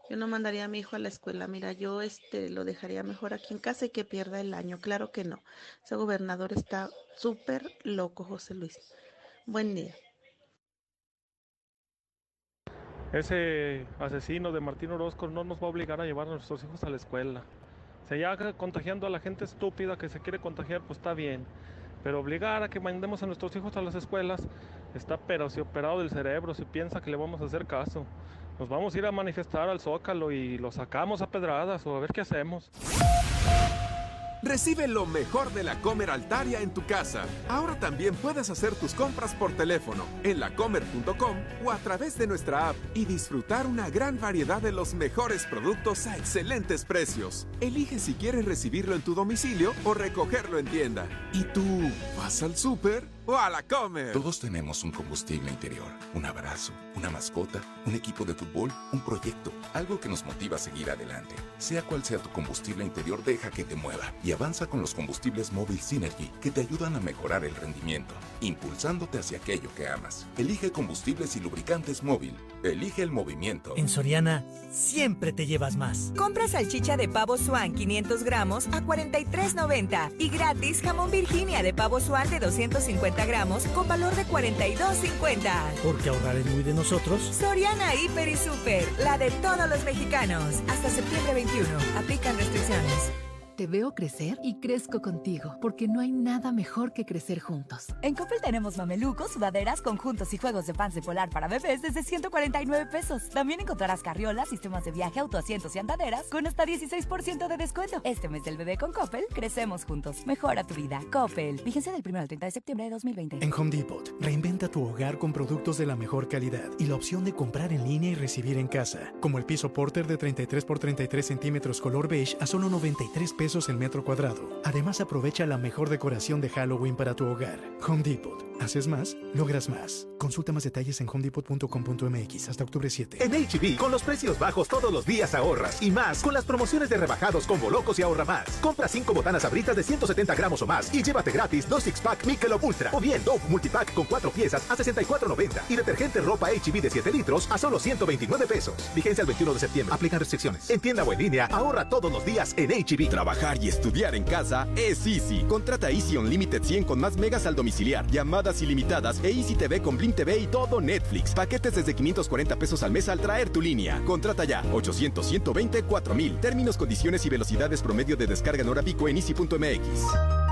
Yo no mandaría a mi hijo a la escuela. Mira, yo este lo dejaría mejor aquí en casa y que pierda el año. Claro que no. Ese gobernador está súper loco, José Luis. Buen día. Ese asesino de Martín Orozco no nos va a obligar a llevar a nuestros hijos a la escuela. Se ya contagiando a la gente estúpida que se quiere contagiar, pues está bien. Pero obligar a que mandemos a nuestros hijos a las escuelas está pero si operado del cerebro, si piensa que le vamos a hacer caso. Nos vamos a ir a manifestar al Zócalo y lo sacamos a pedradas o a ver qué hacemos. Recibe lo mejor de la Comer Altaria en tu casa. Ahora también puedes hacer tus compras por teléfono, en lacomer.com o a través de nuestra app y disfrutar una gran variedad de los mejores productos a excelentes precios. Elige si quieres recibirlo en tu domicilio o recogerlo en tienda. ¿Y tú vas al súper? O Comer. Todos tenemos un combustible interior, un abrazo, una mascota, un equipo de fútbol, un proyecto, algo que nos motiva a seguir adelante. Sea cual sea tu combustible interior, deja que te mueva y avanza con los combustibles Móvil Synergy que te ayudan a mejorar el rendimiento, impulsándote hacia aquello que amas. Elige combustibles y lubricantes móvil. Elige el movimiento. En Soriana, siempre te llevas más. Compra salchicha de pavo Swan 500 gramos a 43.90 y gratis jamón Virginia de pavo Swan de 250 gramos con valor de 42.50. Porque ahorrar es muy de nosotros. Soriana Hiper y Super, la de todos los mexicanos. Hasta septiembre 21. Aplican restricciones. Te veo crecer y crezco contigo, porque no hay nada mejor que crecer juntos. En Coppel tenemos mamelucos, sudaderas, conjuntos y juegos de fans de polar para bebés desde 149 pesos. También encontrarás carriolas, sistemas de viaje, autoasientos y andaderas con hasta 16% de descuento. Este mes del bebé con Coppel, crecemos juntos. Mejora tu vida. Coppel. Vigencia del 1 al 30 de septiembre de 2020. En Home Depot, reinventa tu hogar con productos de la mejor calidad y la opción de comprar en línea y recibir en casa. Como el piso Porter de 33 por 33 centímetros color beige a solo 93 pesos el metro cuadrado. Además, aprovecha la mejor decoración de Halloween para tu hogar. Home Depot. Haces más, logras más. Consulta más detalles en homedepot.com.mx hasta octubre 7. En HB, con los precios bajos todos los días ahorras. Y más, con las promociones de rebajados con Bolocos y ahorra más. Compra 5 botanas abritas de 170 gramos o más y llévate gratis 2 six-pack Michelob Ultra. O bien Dove Multipack con 4 piezas a 64.90. Y detergente ropa HB de 7 litros a solo 129 pesos. Vigencia el 21 de septiembre. Aplican restricciones. En tienda o en línea, ahorra todos los días en HB. Trabajar y estudiar en casa es Easy. Contrata Easy Unlimited 100 con más megas al domiciliar, llamadas ilimitadas e Easy TV con Blim TV y todo Netflix. Paquetes desde 540 pesos al mes al traer tu línea. Contrata ya 800 120 4000. Términos, condiciones y velocidades promedio de descarga en hora pico en easy.mx.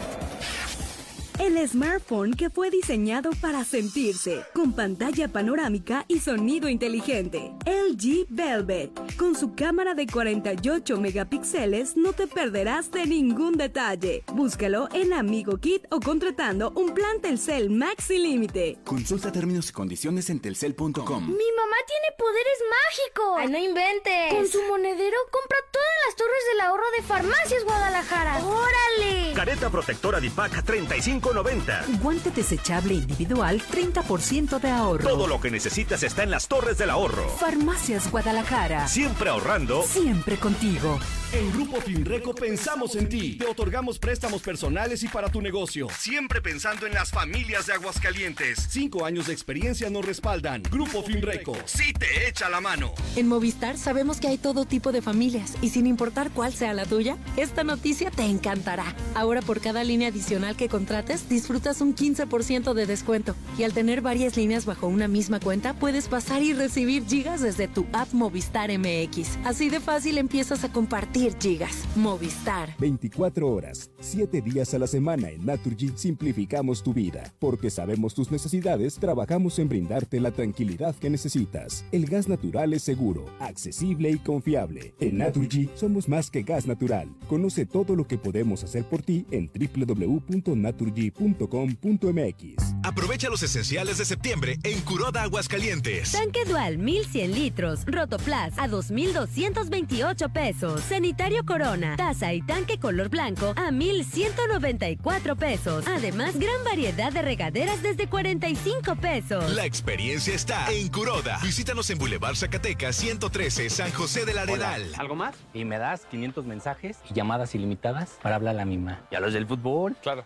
El smartphone que fue diseñado para sentirse, con pantalla panorámica y sonido inteligente. LG Velvet, con su cámara de 48 megapíxeles, no te perderás de ningún detalle. Búscalo en Amigo Kit o contratando un plan Telcel Maxi Límite. Consulta términos y condiciones en telcel.com. Mi mamá tiene poderes mágicos. ¡Ay, no inventes! Con su monedero compra todas las torres del ahorro de Farmacias Guadalajara. ¡Órale! Careta protectora Dipac 35.90. Guante desechable individual 30% de ahorro. Todo lo que necesitas está en las torres del ahorro. Farmacias Guadalajara. Siempre ahorrando. Siempre contigo. En Grupo Finreco pensamos en ti. Te otorgamos préstamos personales y para tu negocio. Siempre pensando en las familias de Aguascalientes. Cinco años de experiencia nos respaldan. Grupo Finreco. Sí te echa la mano. En Movistar sabemos que hay todo tipo de familias y sin importar cuál sea la tuya, esta noticia te encantará. Ahora por cada línea adicional que contrates, disfrutas un 15% de descuento. Y al tener varias líneas bajo una misma cuenta, puedes pasar y recibir gigas desde tu app Movistar MX. Así de fácil empiezas a compartir gigas. Movistar. 24 horas, 7 días a la semana en Naturgy simplificamos tu vida. Porque sabemos tus necesidades, trabajamos en brindarte la tranquilidad que necesitas. El gas natural es seguro, accesible y confiable. En Naturgy somos más que gas natural. Conoce todo lo que podemos hacer por ti en www.naturgy.com.mx. Aprovecha los esenciales de septiembre en Curoda Aguascalientes. Tanque Dual 1100 litros, Rotoplas a 2,228 pesos. Sanitario Corona, taza y tanque color blanco a 1,194 pesos. Además, gran variedad de regaderas desde 45 pesos. La experiencia está en Curoda. Visítanos en Boulevard Zacatecas 113, San José del Arenal. ¿Algo más? Y me das 500 mensajes y llamadas ilimitadas para hablar a la misma. ¿Y a los del fútbol? Claro.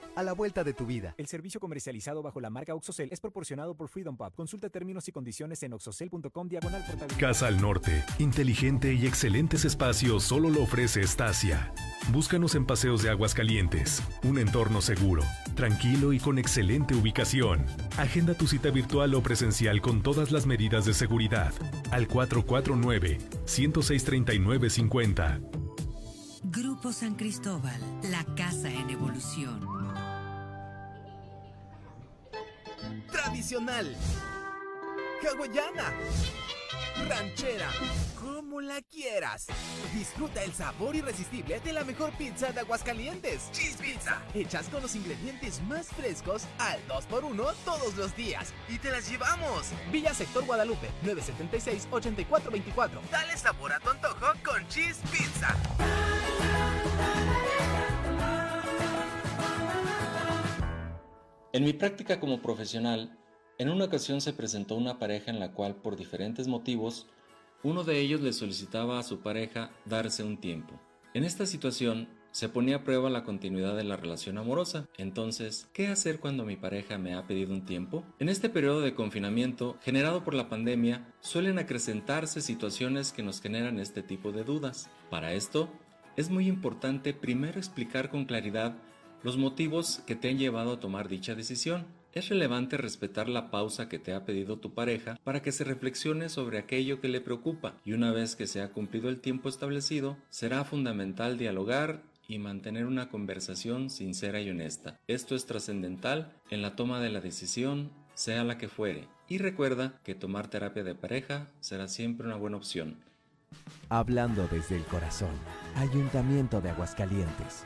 a la vuelta de tu vida. El servicio comercializado bajo la marca OXOCEL es proporcionado por Freedom Pub. Consulta términos y condiciones en oxocel.com diagonal Casa al Norte. Inteligente y excelentes espacios solo lo ofrece Estacia. Búscanos en Paseos de Aguas Calientes. Un entorno seguro, tranquilo y con excelente ubicación. Agenda tu cita virtual o presencial con todas las medidas de seguridad. Al 449 106 San Cristóbal, la casa en evolución. Tradicional. Hawaiana. Ranchera. Como la quieras. Disfruta el sabor irresistible de la mejor pizza de Aguascalientes. Cheese Pizza. Hechas con los ingredientes más frescos al 2x1 todos los días. Y te las llevamos. Villa Sector Guadalupe, 976-8424. Dale sabor a tu antojo con Cheese Pizza. En mi práctica como profesional, en una ocasión se presentó una pareja en la cual, por diferentes motivos, uno de ellos le solicitaba a su pareja darse un tiempo. En esta situación, se ponía a prueba la continuidad de la relación amorosa. Entonces, ¿qué hacer cuando mi pareja me ha pedido un tiempo? En este periodo de confinamiento, generado por la pandemia, suelen acrecentarse situaciones que nos generan este tipo de dudas. Para esto, es muy importante primero explicar con claridad los motivos que te han llevado a tomar dicha decisión. Es relevante respetar la pausa que te ha pedido tu pareja para que se reflexione sobre aquello que le preocupa y una vez que se ha cumplido el tiempo establecido, será fundamental dialogar y mantener una conversación sincera y honesta. Esto es trascendental en la toma de la decisión, sea la que fuere. Y recuerda que tomar terapia de pareja será siempre una buena opción. Hablando desde el corazón, Ayuntamiento de Aguascalientes.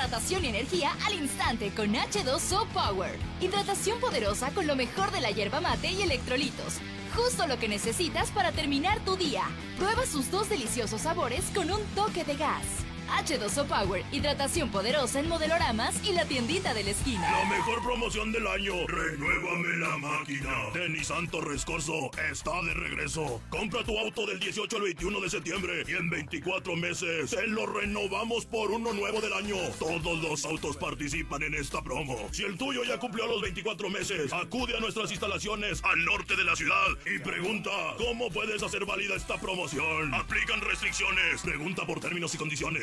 Hidratación y energía al instante con H2O Power. Hidratación poderosa con lo mejor de la hierba mate y electrolitos. Justo lo que necesitas para terminar tu día. Prueba sus dos deliciosos sabores con un toque de gas. H2O Power, hidratación poderosa en modeloramas y la tiendita de la esquina. La mejor promoción del año. Renuévame la máquina. De Nissan Torres Corso está de regreso. Compra tu auto del 18 al 21 de septiembre y en 24 meses te lo renovamos por uno nuevo del año. Todos los autos participan en esta promo. Si el tuyo ya cumplió los 24 meses, acude a nuestras instalaciones al norte de la ciudad y pregunta cómo puedes hacer válida esta promoción. Aplican restricciones. Pregunta por términos y condiciones.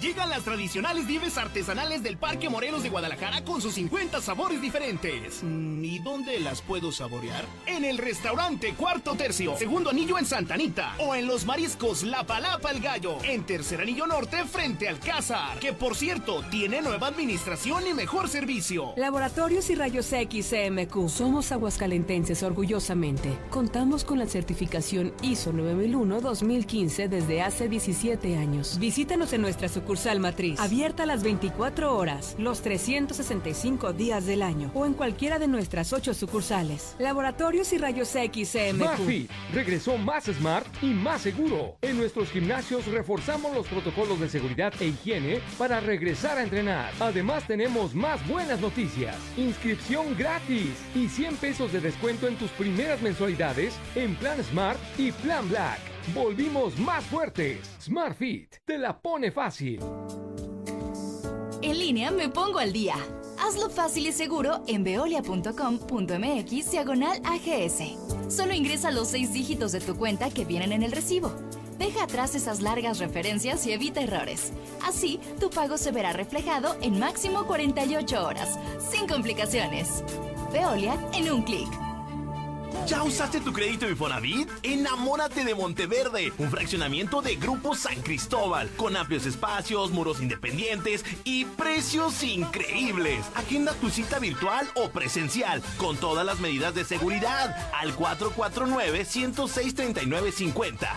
Llegan las tradicionales nieves artesanales del Parque Morelos de Guadalajara con sus 50 sabores diferentes. Mm, ¿Y dónde las puedo saborear? En el restaurante Cuarto Tercio, segundo anillo en Santanita. O en los mariscos La Palapa el Gallo, en tercer anillo norte frente al Cázar. Que por cierto, tiene nueva administración y mejor servicio. Laboratorios y Rayos X CMQ. Somos aguascalentenses orgullosamente. Contamos con la certificación ISO 9001-2015 desde hace 17 años. Visítanos en nuestra sucursal sucursal matriz. Abierta las 24 horas, los 365 días del año o en cualquiera de nuestras 8 sucursales. Laboratorios y Rayos X CMQ. Regresó más smart y más seguro. En nuestros gimnasios reforzamos los protocolos de seguridad e higiene para regresar a entrenar. Además tenemos más buenas noticias. Inscripción gratis y 100 pesos de descuento en tus primeras mensualidades en Plan Smart y Plan Black. Volvimos más fuertes. Smart Fit te la pone fácil. En línea me pongo al día. Hazlo fácil y seguro en veolia.com.mx diagonal AGS. Solo ingresa los seis dígitos de tu cuenta que vienen en el recibo. Deja atrás esas largas referencias y evita errores. Así, tu pago se verá reflejado en máximo 48 horas, sin complicaciones. Veolia en un clic. ¿Ya usaste tu crédito Infonavit? Enamórate de Monteverde, un fraccionamiento de Grupo San Cristóbal, con amplios espacios, muros independientes y precios increíbles. Agenda tu cita virtual o presencial, con todas las medidas de seguridad, al 449-106-3950.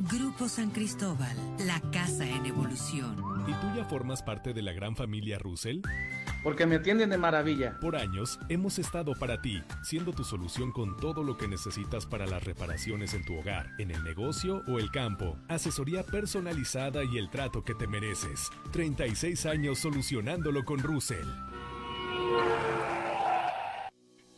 Grupo San Cristóbal, la casa en evolución. ¿Y tú ya formas parte de la gran familia Russell? Porque me atienden de maravilla. Por años hemos estado para ti, siendo tu solución con todo lo que necesitas para las reparaciones en tu hogar, en el negocio o el campo. Asesoría personalizada y el trato que te mereces. 36 años solucionándolo con Russell.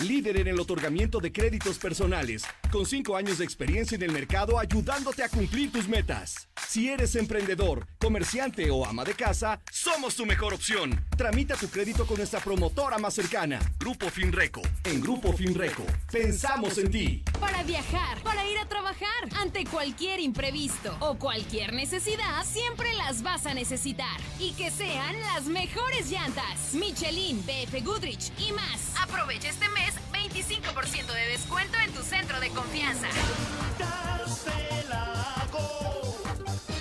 Líder en el otorgamiento de créditos personales, con cinco años de experiencia en el mercado ayudándote a cumplir tus metas. Si eres emprendedor, comerciante o ama de casa, somos tu mejor opción. Tramita tu crédito con nuestra promotora más cercana, Grupo Finreco. En Grupo Finreco, pensamos en ti. Para viajar, para ir a trabajar, ante cualquier imprevisto o cualquier necesidad, siempre las vas a necesitar. Y que sean las mejores llantas. Michelin, BF Goodrich y más. Aprovecha este mes 25% de descuento en tu centro de confianza.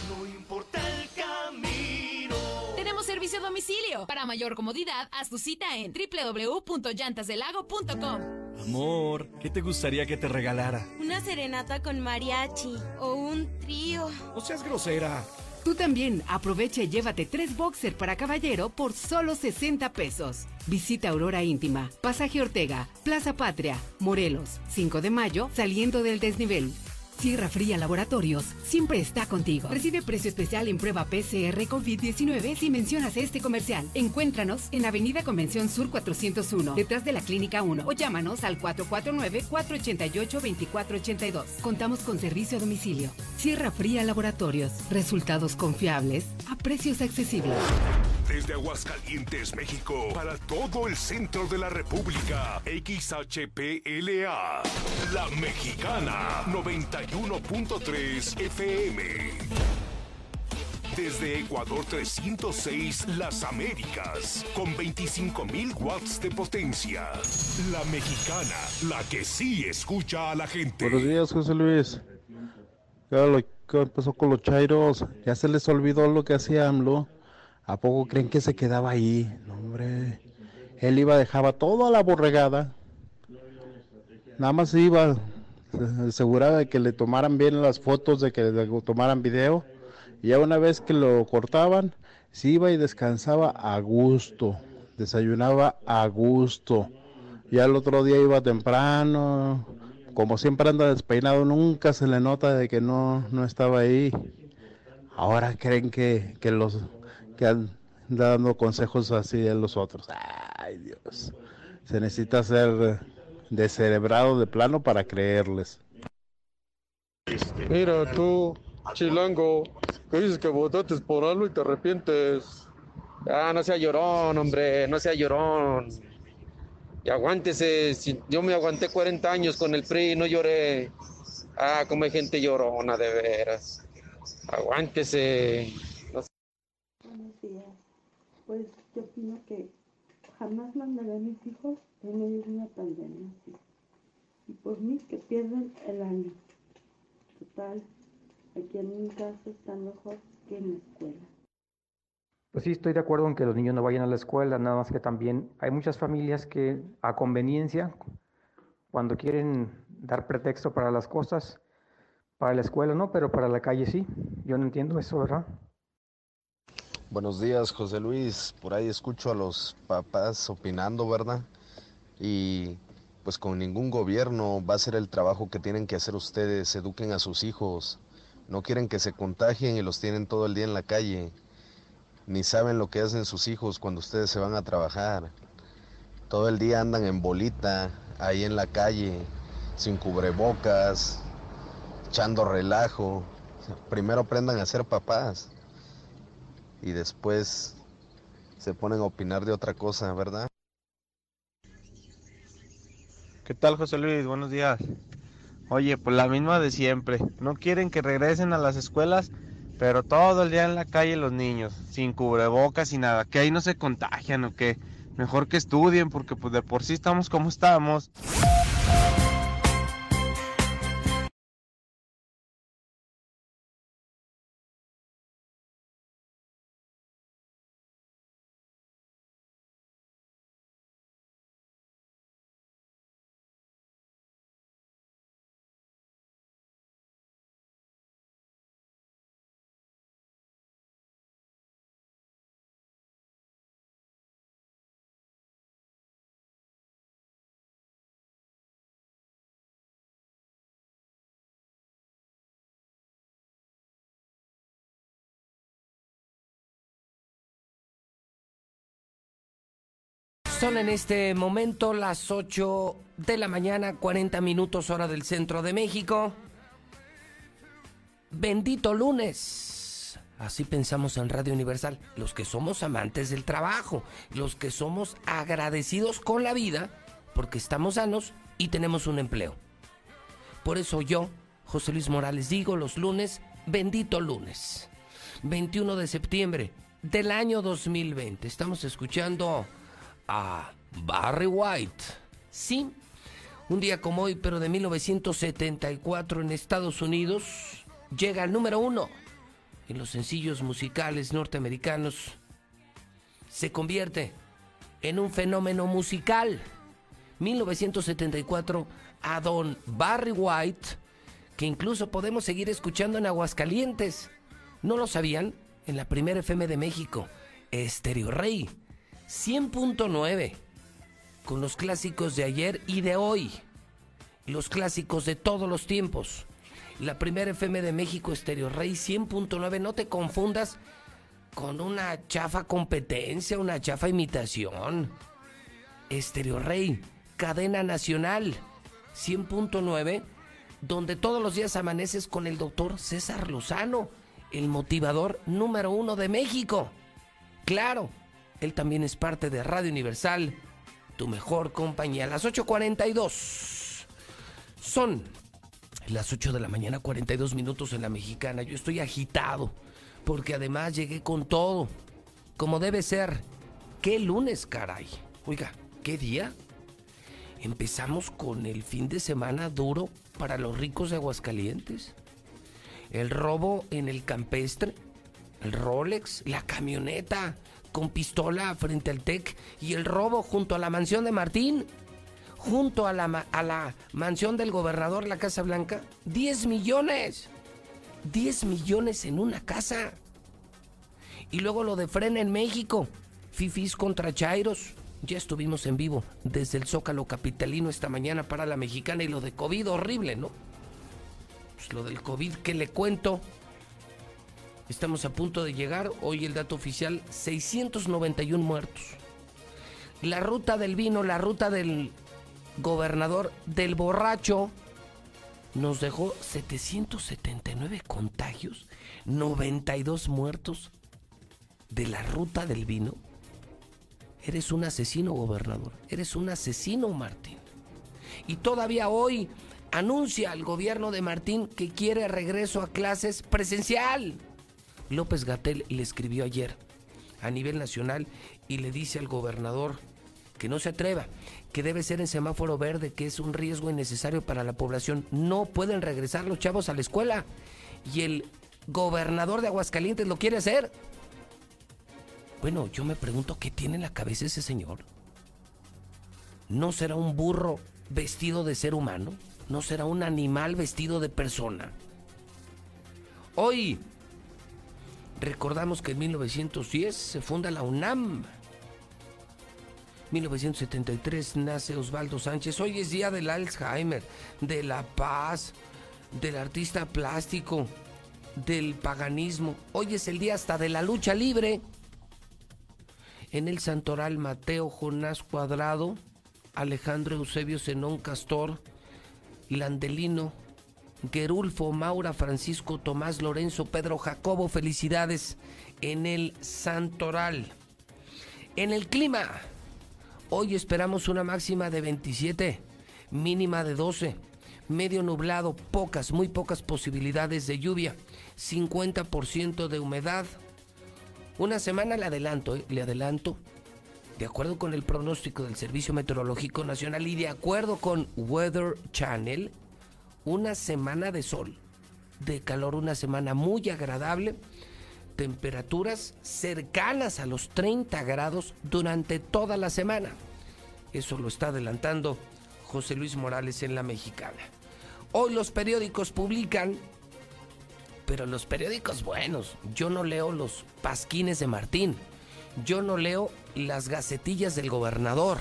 No importa el camino. Tenemos servicio a domicilio. Para mayor comodidad, haz tu cita en www.llantasdelago.com. Amor, ¿qué te gustaría que te regalara? Una serenata con mariachi o un trío. No seas grosera. Tú también aprovecha y llévate tres boxer para caballero por solo 60 pesos. Visita Aurora Íntima, Pasaje Ortega, Plaza Patria, Morelos, 5 de mayo, saliendo del desnivel. Sierra Fría Laboratorios siempre está contigo. Recibe precio especial en prueba PCR COVID-19 si mencionas este comercial. Encuéntranos en Avenida Convención Sur 401, detrás de la Clínica 1, o llámanos al 449-488-2482. Contamos con servicio a domicilio. Sierra Fría Laboratorios. Resultados confiables a precios accesibles. Desde Aguascalientes, México, para todo el centro de la República, XHPLA, La Mexicana, 91.3 FM. Desde Ecuador 306, Las Américas, con 25.000 watts de potencia. La Mexicana, la que sí escucha a la gente. Buenos días, José Luis. ¿Qué empezó con los chairos? Ya se les olvidó lo que hacía AMLO. ¿A poco creen que se quedaba ahí? No, hombre. Él iba, dejaba todo la borregada. Nada más iba, aseguraba de que le tomaran bien las fotos, de que le tomaran video y ya una vez que lo cortaban, se iba y descansaba a gusto, desayunaba a gusto. Ya el otro día iba temprano, como siempre anda despeinado, nunca se le nota de que no, no estaba ahí. Ahora creen que, que los que han dando consejos así a los otros. Ay Dios, se necesita ser descerebrado de plano para creerles. Mira tú, chilango, que dices que votaste por algo y te arrepientes. Ah, no sea llorón, hombre, no sea llorón. Y aguántese, si yo me aguanté 40 años con el PRI y no lloré. Ah, como hay gente llorona, de veras. Aguántese. Buenos días. Pues yo opino que jamás mandaré a mis hijos en medio de una pandemia por mí que pierden el año. Total, aquí en mi casa está mejor que en la escuela. Pues sí, estoy de acuerdo en que los niños no vayan a la escuela, nada más que también hay muchas familias que a conveniencia, cuando quieren dar pretexto para las cosas, para la escuela no, pero para la calle sí. Yo no entiendo eso, ¿verdad? Buenos días, José Luis. Por ahí escucho a los papás opinando, ¿verdad? Y pues con ningún gobierno va a ser el trabajo que tienen que hacer ustedes, eduquen a sus hijos. No quieren que se contagien y los tienen todo el día en la calle. Ni saben lo que hacen sus hijos cuando ustedes se van a trabajar. Todo el día andan en bolita, ahí en la calle, sin cubrebocas, echando relajo. Primero aprendan a ser papás y después se ponen a opinar de otra cosa, ¿verdad? ¿Qué tal, José Luis? Buenos días. Oye, pues la misma de siempre. No quieren que regresen a las escuelas, pero todo el día en la calle los niños, sin cubrebocas y nada. Que ahí no se contagian o que mejor que estudien, porque pues de por sí estamos como estamos. Son en este momento las 8 de la mañana, 40 minutos hora del centro de México. Bendito lunes. Así pensamos en Radio Universal, los que somos amantes del trabajo, los que somos agradecidos con la vida porque estamos sanos y tenemos un empleo. Por eso yo, José Luis Morales, digo los lunes, bendito lunes. 21 de septiembre del año 2020. Estamos escuchando a Barry White. Sí, un día como hoy, pero de 1974 en Estados Unidos, llega al número uno en los sencillos musicales norteamericanos. Se convierte en un fenómeno musical. 1974 a Don Barry White, que incluso podemos seguir escuchando en Aguascalientes. ¿No lo sabían? En la primera FM de México, Estéreo Rey 100.9 con los clásicos de ayer y de hoy. Los clásicos de todos los tiempos. La primera FM de México Estéreo Rey 100.9. No te confundas con una chafa competencia, una chafa imitación. Estéreo Rey, cadena nacional 100.9, donde todos los días amaneces con el doctor César Lozano, el motivador número uno de México. Claro, él también es parte de Radio Universal, tu mejor compañía. Las 8.42 son las 8 de la mañana, 42 minutos en la mexicana. Yo estoy agitado porque además llegué con todo, como debe ser. ¿Qué lunes, caray? Oiga, ¿qué día? Empezamos con el fin de semana duro para los ricos de Aguascalientes. El robo en el campestre, el Rolex, la camioneta con pistola frente al TEC y el robo junto a la mansión de Martín, junto a la, mansión del gobernador, la Casa Blanca. 10 millones. 10 millones en una casa. Y luego lo de Frena en México. Fifis contra Chairos. Ya estuvimos en vivo desde el Zócalo Capitalino esta mañana para la mexicana y lo de COVID horrible, ¿no? Pues lo del COVID que le cuento. Estamos a punto de llegar, hoy el dato oficial, 691 muertos. La ruta del vino, la ruta del gobernador, del borracho, nos dejó 779 contagios, 92 muertos de la ruta del vino. Eres un asesino, gobernador. Eres un asesino, Martín. Y todavía hoy anuncia el gobierno de Martín que quiere regreso a clases presencial. López Gatel le escribió ayer a nivel nacional y le dice al gobernador que no se atreva, que debe ser en semáforo verde, que es un riesgo innecesario para la población. No pueden regresar los chavos a la escuela. Y el gobernador de Aguascalientes lo quiere hacer. Bueno, yo me pregunto qué tiene en la cabeza ese señor. ¿No será un burro vestido de ser humano? ¿No será un animal vestido de persona? Hoy recordamos que en 1910 se funda la UNAM. 1973 nace Osvaldo Sánchez. Hoy es día del Alzheimer, de la paz, del artista plástico, del paganismo. Hoy es el día hasta de la lucha libre. En el Santoral Mateo Jonás Cuadrado, Alejandro Eusebio Zenón Castor, Landelino, Gerulfo, Maura, Francisco, Tomás, Lorenzo, Pedro, Jacobo, felicidades en el Santoral. En el clima, hoy esperamos una máxima de 27, mínima de 12, medio nublado, pocas, muy pocas posibilidades de lluvia, 50% de humedad. Una semana le adelanto, ¿eh? le adelanto, de acuerdo con el pronóstico del Servicio Meteorológico Nacional y de acuerdo con Weather Channel, una semana de sol, de calor, una semana muy agradable, temperaturas cercanas a los 30 grados durante toda la semana. Eso lo está adelantando José Luis Morales en la mexicana. Hoy los periódicos publican, pero los periódicos buenos, yo no leo los pasquines de Martín yo no leo las gacetillas del gobernador.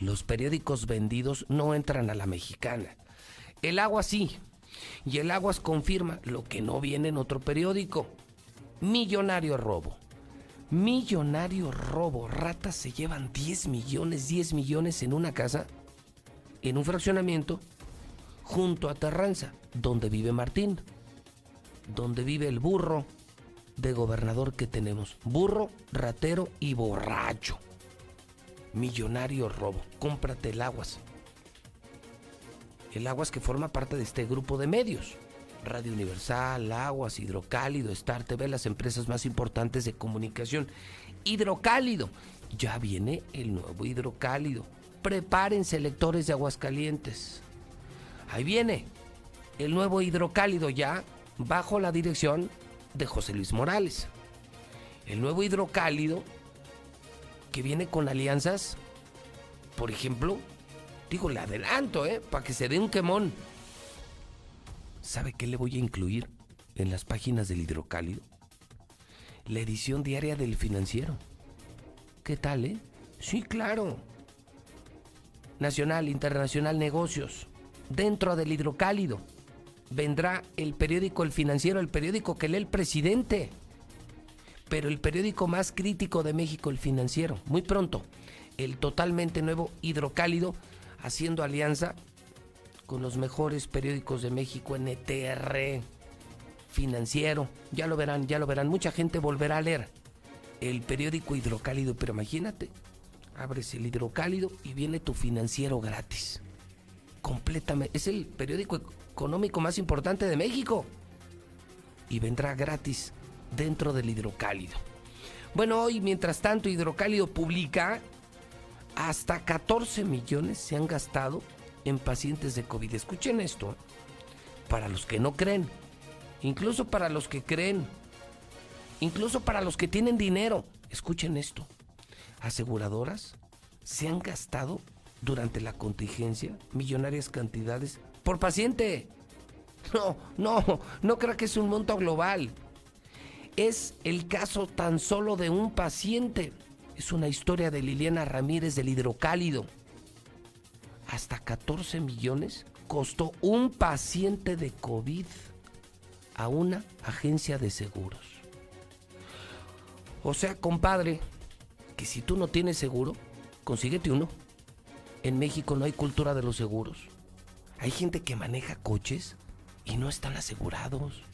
Los periódicos vendidos no entran a la mexicana. El agua sí. Y el Aguas confirma lo que no viene en otro periódico. Millonario robo. Millonario robo. Ratas se llevan 10 millones, 10 millones en una casa, en un fraccionamiento, junto a Terranza, donde vive Martín, donde vive el burro, de gobernador que tenemos. Burro, ratero y borracho. Millonario robo. Cómprate el aguas. El aguas que forma parte de este grupo de medios. Radio Universal, Aguas, Hidrocálido, Star TV, las empresas más importantes de comunicación. Hidrocálido. Ya viene el nuevo hidrocálido. Prepárense, lectores de Aguascalientes. Ahí viene el nuevo hidrocálido ya bajo la dirección de José Luis Morales. El nuevo hidrocálido que viene con alianzas, por ejemplo, digo, le adelanto, ¿eh? Para que se dé un quemón. ¿Sabe qué le voy a incluir en las páginas del hidrocálido? La edición diaria del financiero. ¿Qué tal, eh? Sí, claro. Nacional, internacional, negocios. Dentro del hidrocálido vendrá el periódico El Financiero, el periódico que lee el presidente. Pero el periódico más crítico de México, El Financiero. Muy pronto, el totalmente nuevo Hidrocálido, haciendo alianza con los mejores periódicos de México, NTR, Financiero. Ya lo verán, ya lo verán. Mucha gente volverá a leer el periódico hidrocálido, pero imagínate, abres el hidrocálido y viene tu financiero gratis. Completamente. Es el periódico económico más importante de México. Y vendrá gratis dentro del hidrocálido. Bueno, hoy, mientras tanto, Hidrocálido publica hasta 14 millones se han gastado en pacientes de COVID. Escuchen esto. Para los que no creen, incluso para los que creen, incluso para los que tienen dinero, escuchen esto. Aseguradoras se han gastado durante la contingencia millonarias cantidades por paciente. No, no, no creo que es un monto global. Es el caso tan solo de un paciente. Es una historia de Liliana Ramírez del hidrocálido. Hasta 14 millones costó un paciente de COVID a una agencia de seguros. O sea, compadre, que si tú no tienes seguro, consíguete uno. En México no hay cultura de los seguros. Hay gente que maneja coches y no están asegurados.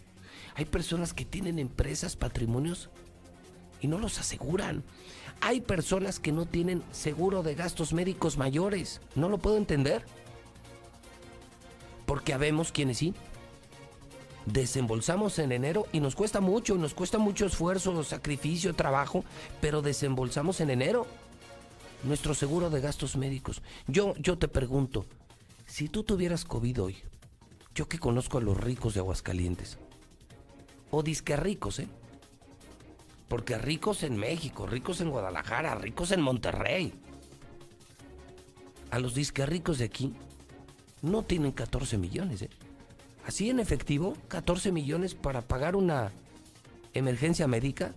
Hay personas que tienen empresas, patrimonios y no los aseguran. Hay personas que no tienen seguro de gastos médicos mayores. No lo puedo entender. Porque habemos quienes sí. Desembolsamos en enero y nos cuesta mucho, nos cuesta mucho esfuerzo, sacrificio, trabajo, pero desembolsamos en enero nuestro seguro de gastos médicos. Yo, yo te pregunto, si tú tuvieras COVID hoy, yo que conozco a los ricos de Aguascalientes, o disque ricos, ¿eh? Porque ricos en México, ricos en Guadalajara, ricos en Monterrey. A los disque ricos de aquí no tienen 14 millones, ¿eh? Así en efectivo, 14 millones para pagar una emergencia médica,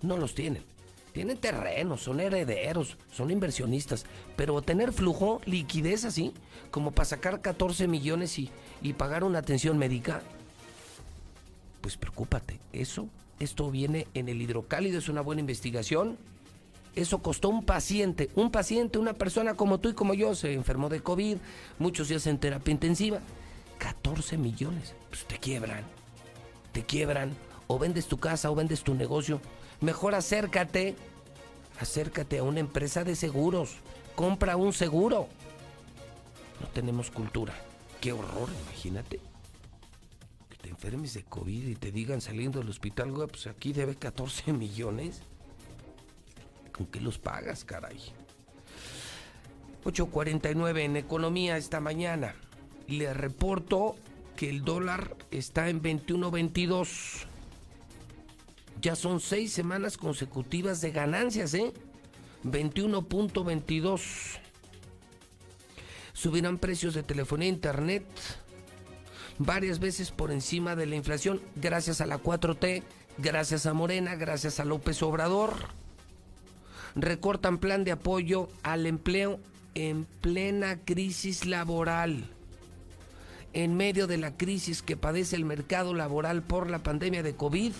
no los tienen. Tienen terrenos, son herederos, son inversionistas. Pero tener flujo, liquidez así, como para sacar 14 millones y, y pagar una atención médica, pues preocúpate. Eso, esto viene en el hidrocálido, es una buena investigación. Eso costó un paciente, un paciente, una persona como tú y como yo, se enfermó de COVID, muchos días en terapia intensiva. 14 millones. Pues te quiebran. Te quiebran. O vendes tu casa o vendes tu negocio. Mejor acércate. Acércate a una empresa de seguros. Compra un seguro. No tenemos cultura. Qué horror, imagínate. Enfermes de COVID y te digan saliendo del hospital, pues aquí debe 14 millones. ¿Con qué los pagas, caray? 8.49 en economía esta mañana le reporto que el dólar está en 21.22. Ya son seis semanas consecutivas de ganancias, ¿eh? 21.22. Subirán precios de telefonía e internet varias veces por encima de la inflación, gracias a la 4T, gracias a Morena, gracias a López Obrador. Recortan plan de apoyo al empleo en plena crisis laboral en medio de la crisis que padece el mercado laboral por la pandemia de COVID.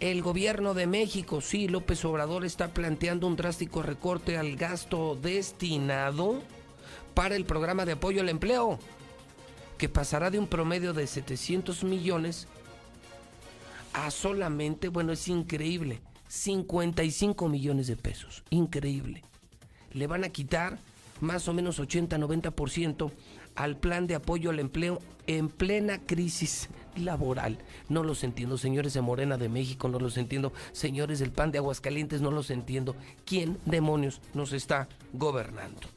El gobierno de México, sí, López Obrador está planteando un drástico recorte al gasto destinado para el programa de apoyo al empleo, que pasará de un promedio de 700 millones a solamente, bueno, es increíble, 55 millones de pesos. Increíble. Le van a quitar más o menos 80-90% al plan de apoyo al empleo en plena crisis laboral. No los entiendo, señores de Morena de México, no los entiendo, señores del PAN de Aguascalientes, no los entiendo. ¿Quién demonios nos está gobernando?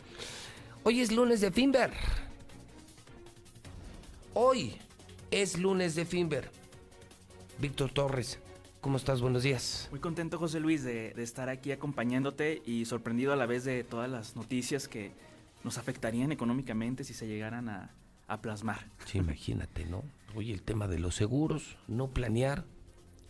Hoy es lunes de Finver. Hoy es lunes de Finver. Víctor Torres, ¿cómo estás? Buenos días. Muy contento, José Luis, de, de estar aquí acompañándote y sorprendido a la vez de todas las noticias que, nos afectarían económicamente si se llegaran a, plasmar. Sí, imagínate, ¿no? Oye, el tema de los seguros, no planear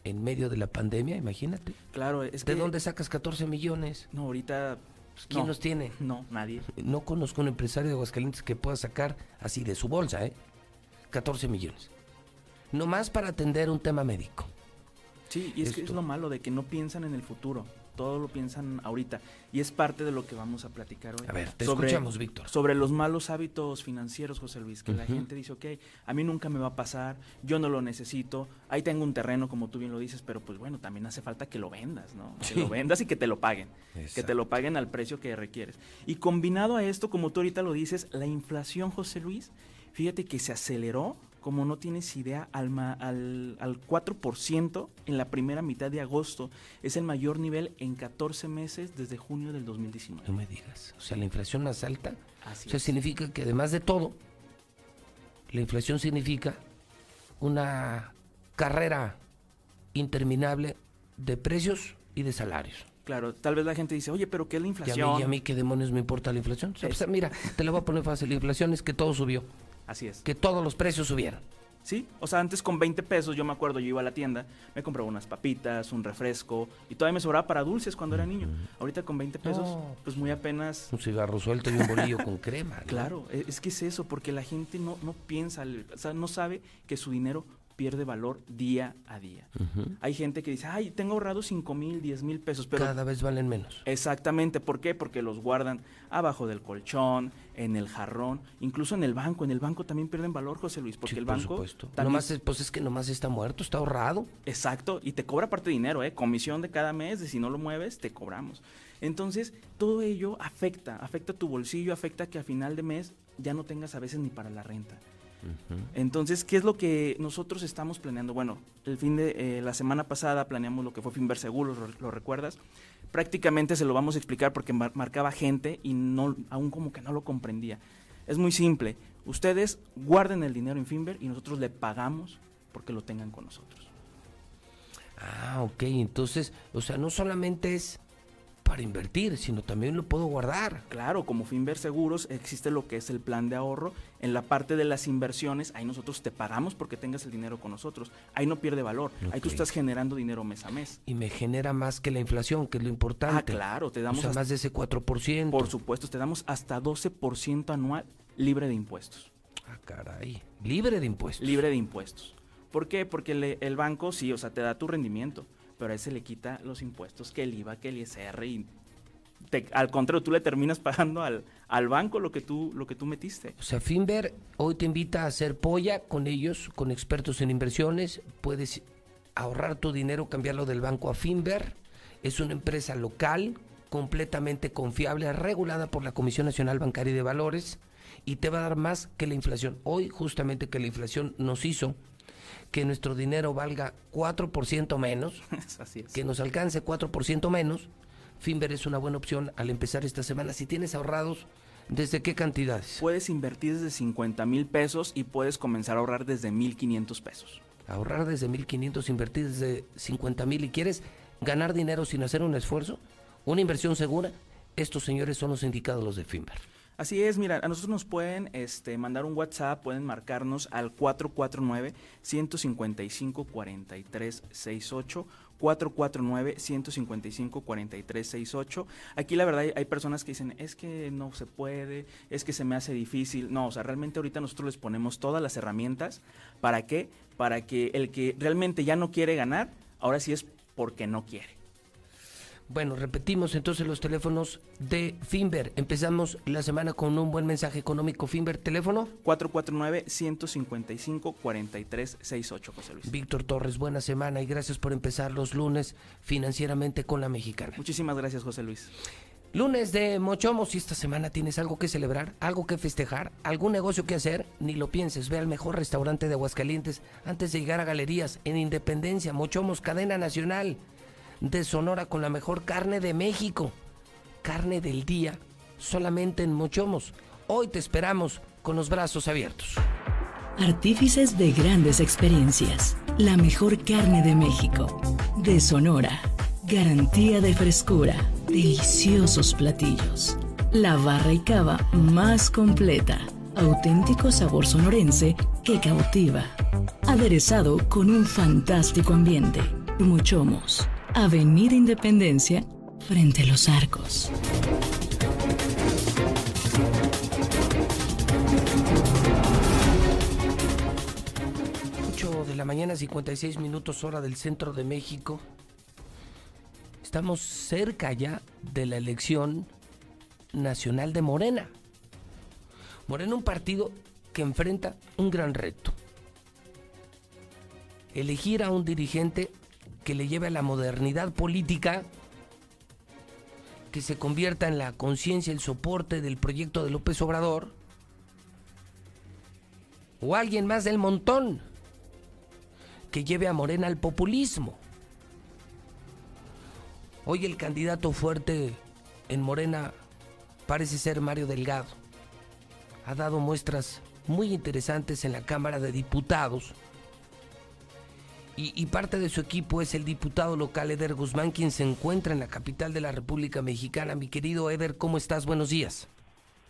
en medio de la pandemia, imagínate. Claro, es ¿De dónde sacas 14 millones? No, ahorita... Pues, ¿Quién los tiene? No, nadie. No conozco un empresario de Aguascalientes que pueda sacar así de su bolsa, ¿eh? 14 millones. No más para atender un tema médico. Sí, y es que es lo malo de que no piensan en el futuro. todo lo piensan ahorita. Y es parte de lo que vamos a platicar hoy. A ver, te sobre, escuchamos, Víctor. Sobre los malos hábitos financieros, José Luis, que la gente dice, ok, a mí nunca me va a pasar, yo no lo necesito, ahí tengo un terreno, como tú bien lo dices, pero pues bueno, también hace falta que lo vendas, ¿no? Que lo vendas y que te lo paguen, que te lo paguen al precio que requieres. Y combinado a esto, como tú ahorita lo dices, la inflación, José Luis, fíjate que se aceleró como no tienes idea, al, ma- al, al 4% en la primera mitad de agosto. Es el mayor nivel en 14 meses desde junio del 2019. No me digas. O sea, la inflación más alta. Así o sea, es. significa que además de todo, la inflación significa una carrera interminable de precios y de salarios. Claro, tal vez la gente dice, oye, pero ¿qué es la Y a, inflación? mí, y a mí, ¿qué demonios me importa la inflación? O sea, pues, mira, te lo voy a poner fácil. La inflación es que todo subió. Así es. Que todos los precios subieron. Sí, o sea, antes con 20 pesos, yo me acuerdo, yo iba a la tienda, me compraba unas papitas, un refresco, y todavía me sobraba para dulces cuando era niño. Ahorita con 20 pesos, No, pues muy apenas... Un cigarro suelto y un bolillo con crema. ¿no? Claro, e- es que es eso, porque la gente no, no piensa, o sea, no sabe que su dinero pierde valor día a día. Hay gente que dice, ay, tengo ahorrado 5 mil, 10 mil pesos, pero... Cada vez valen menos. Exactamente, ¿por qué? Porque los guardan abajo del colchón, en el jarrón, incluso en el banco. En el banco también pierden valor, José Luis, porque Sí, el por banco supuesto. también... Nomás es- pues es que nomás está muerto, está ahorrado. Exacto, y te cobra parte de dinero, ¿eh? Comisión de cada mes, de si no lo mueves, te cobramos. Entonces, todo ello afecta, afecta tu bolsillo, afecta que a final de mes ya no tengas a veces ni para la renta. Entonces, ¿qué es lo que nosotros estamos planeando? Bueno, el fin de eh, la semana pasada planeamos lo que fue Finver Seguros, ¿lo, lo recuerdas? Prácticamente se lo vamos a explicar porque mar- marcaba gente y no, aún como que no lo comprendía. Es muy simple. Ustedes guarden el dinero en Finver y nosotros le pagamos porque lo tengan con nosotros. Ah, ok. Entonces, o sea, no solamente es para invertir, sino también lo puedo guardar. Claro, como Finver Seguros existe lo que es el plan de ahorro. En la parte de las inversiones, ahí nosotros te pagamos porque tengas el dinero con nosotros. Ahí no pierde valor. Ahí tú estás generando dinero mes a mes. Y me genera más que la inflación, que es lo importante. Ah, claro, te damos O sea, hasta- más de ese 4%. Por supuesto, te damos hasta 12% anual libre de impuestos. Ah, caray. Libre de impuestos. Libre de impuestos. ¿Por qué? Porque le- el banco sí, o sea, te da tu rendimiento, pero a ese le quita los impuestos que el IVA, que el ISR y te- al contrario, tú le terminas pagando al, al banco lo que tú lo que tú metiste. O sea, Finver hoy te invita a hacer polla con ellos, con expertos en inversiones. Puedes ahorrar tu dinero, cambiarlo del banco a Finver. Es una empresa local, completamente confiable, regulada por la Comisión Nacional Bancaria y de Valores y te va a dar más que la inflación. Hoy justamente que la inflación nos hizo que nuestro dinero valga 4% menos, Así es. que nos alcance 4% menos, Finver es una buena opción al empezar esta semana. Si tienes ahorrados, ¿desde qué cantidades? Puedes invertir desde 50 mil pesos y puedes comenzar a ahorrar desde 1.500 pesos. ahorrar desde 1500, invertir desde 50 mil y quieres ganar dinero sin hacer un esfuerzo, una inversión segura, estos señores son los indicados los de Finver. Así es, mira, a nosotros nos pueden este, mandar un WhatsApp, pueden marcarnos al 449-155-4368, 449-155-4368. Aquí la verdad hay, personas que dicen, es que no se puede, es que se me hace difícil. No, o sea, realmente ahorita nosotros les ponemos todas las herramientas. ¿Para qué? Para que el que realmente ya no quiere ganar, ahora sí es porque no quiere. Bueno, repetimos entonces los teléfonos de Finver. Empezamos la semana con un buen mensaje económico. Finver, teléfono. 449-155-4368, José Luis. Víctor Torres, buena semana y gracias por empezar los lunes financieramente con la mexicana. Muchísimas gracias, José Luis. Lunes de Mochomos, si esta semana tienes algo que celebrar, algo que festejar, algún negocio que hacer, ni lo pienses, ve al mejor restaurante de Aguascalientes antes de llegar a galerías en Independencia, Mochomos, cadena nacional de Sonora con la mejor carne de México. Carne del día, solamente en Mochomos. Hoy te esperamos con los brazos abiertos. Artífices de grandes experiencias. La mejor carne de México. De Sonora. Garantía de frescura. Deliciosos platillos. La barra y cava más completa. Auténtico sabor sonorense que cautiva. Aderezado con un fantástico ambiente. Mochomos. Avenida Independencia, frente a los arcos. 8 de la mañana, 56 minutos hora del centro de México. estamos cerca ya de la elección nacional de Morena. Morena un partido que enfrenta un gran reto. Elegir a un dirigente que le lleve a la modernidad política, que se convierta en la conciencia, el soporte del proyecto de López Obrador, o alguien más del montón que lleve a Morena al populismo. Hoy el candidato fuerte en Morena parece ser Mario Delgado. Ha dado muestras muy interesantes en la Cámara de Diputados. Y, parte de su equipo es el diputado local Eder Guzmán, quien se encuentra en la capital de la República Mexicana. Mi querido Eder, ¿cómo estás? Buenos días.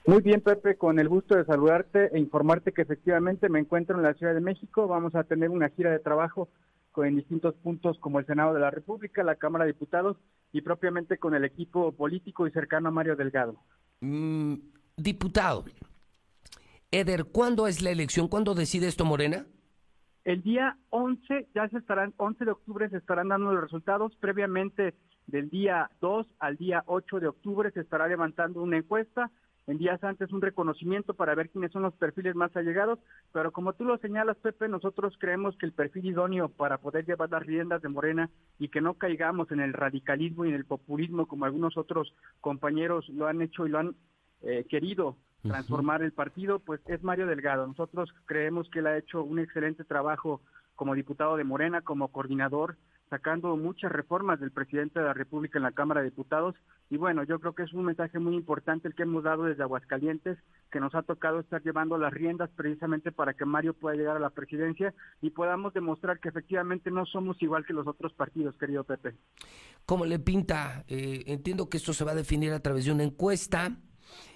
Muy bien, Pepe, con el gusto de saludarte e informarte que efectivamente me encuentro en la Ciudad de México. Vamos a tener una gira de trabajo en distintos puntos como el Senado de la República, la Cámara de Diputados y propiamente con el equipo político y cercano a Mario Delgado. Mm, diputado, Eder, ¿cuándo es la elección? ¿Cuándo decide esto Morena? El día 11, ya se estarán, 11 de octubre se estarán dando los resultados. Previamente del día 2 al día 8 de octubre se estará levantando una encuesta en días antes un reconocimiento para ver quiénes son los perfiles más allegados, pero como tú lo señalas, Pepe, nosotros creemos que el perfil idóneo para poder llevar las riendas de Morena y que no caigamos en el radicalismo y en el populismo como algunos otros compañeros lo han hecho y lo han eh, querido transformar el partido, pues es Mario Delgado. Nosotros creemos que él ha hecho un excelente trabajo como diputado de Morena, como coordinador sacando muchas reformas del presidente de la República en la Cámara de Diputados. Y bueno, yo creo que es un mensaje muy importante el que hemos dado desde Aguascalientes, que nos ha tocado estar llevando las riendas precisamente para que Mario pueda llegar a la presidencia y podamos demostrar que efectivamente no somos igual que los otros partidos, querido Pepe. ¿Cómo le pinta? Eh, entiendo que esto se va a definir a través de una encuesta.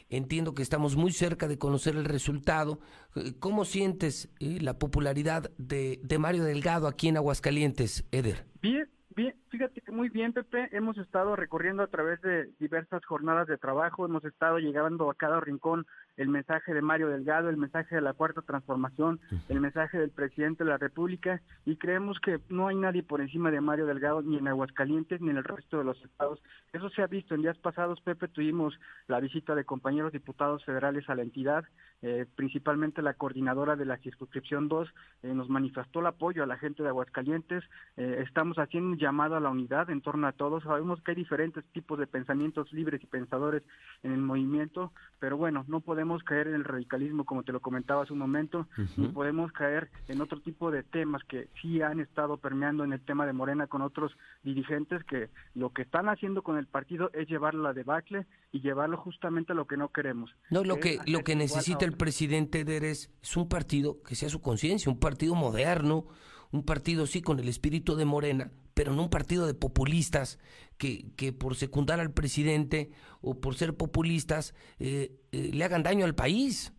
Entiendo que estamos muy cerca de conocer el resultado. Eh, ¿Cómo sientes eh, la popularidad de, de Mario Delgado aquí en Aguascalientes, Eder? Bien, bien, fíjate que muy bien, Pepe. Hemos estado recorriendo a través de diversas jornadas de trabajo, hemos estado llegando a cada rincón el mensaje de Mario Delgado, el mensaje de la cuarta transformación, el mensaje del presidente de la República y creemos que no hay nadie por encima de Mario Delgado ni en Aguascalientes ni en el resto de los estados. Eso se ha visto en días pasados, Pepe, tuvimos la visita de compañeros diputados federales a la entidad, eh, principalmente la coordinadora de la circunscripción 2 eh, nos manifestó el apoyo a la gente de Aguascalientes, eh, estamos haciendo un llamado a la unidad en torno a todos, sabemos que hay diferentes tipos de pensamientos libres y pensadores en el movimiento, pero bueno, no podemos caer en el radicalismo, como te lo comentaba hace un momento, y podemos caer en otro tipo de temas que sí han estado permeando en el tema de Morena con otros dirigentes que lo que están haciendo con el partido es llevarlo a la debacle y llevarlo justamente a lo que no queremos. No, lo que, lo que necesita el presidente Deres es un partido que sea su conciencia, un partido moderno, un partido sí con el espíritu de Morena, pero no un partido de populistas que, que por secundar al presidente o por ser populistas eh, eh, le hagan daño al país.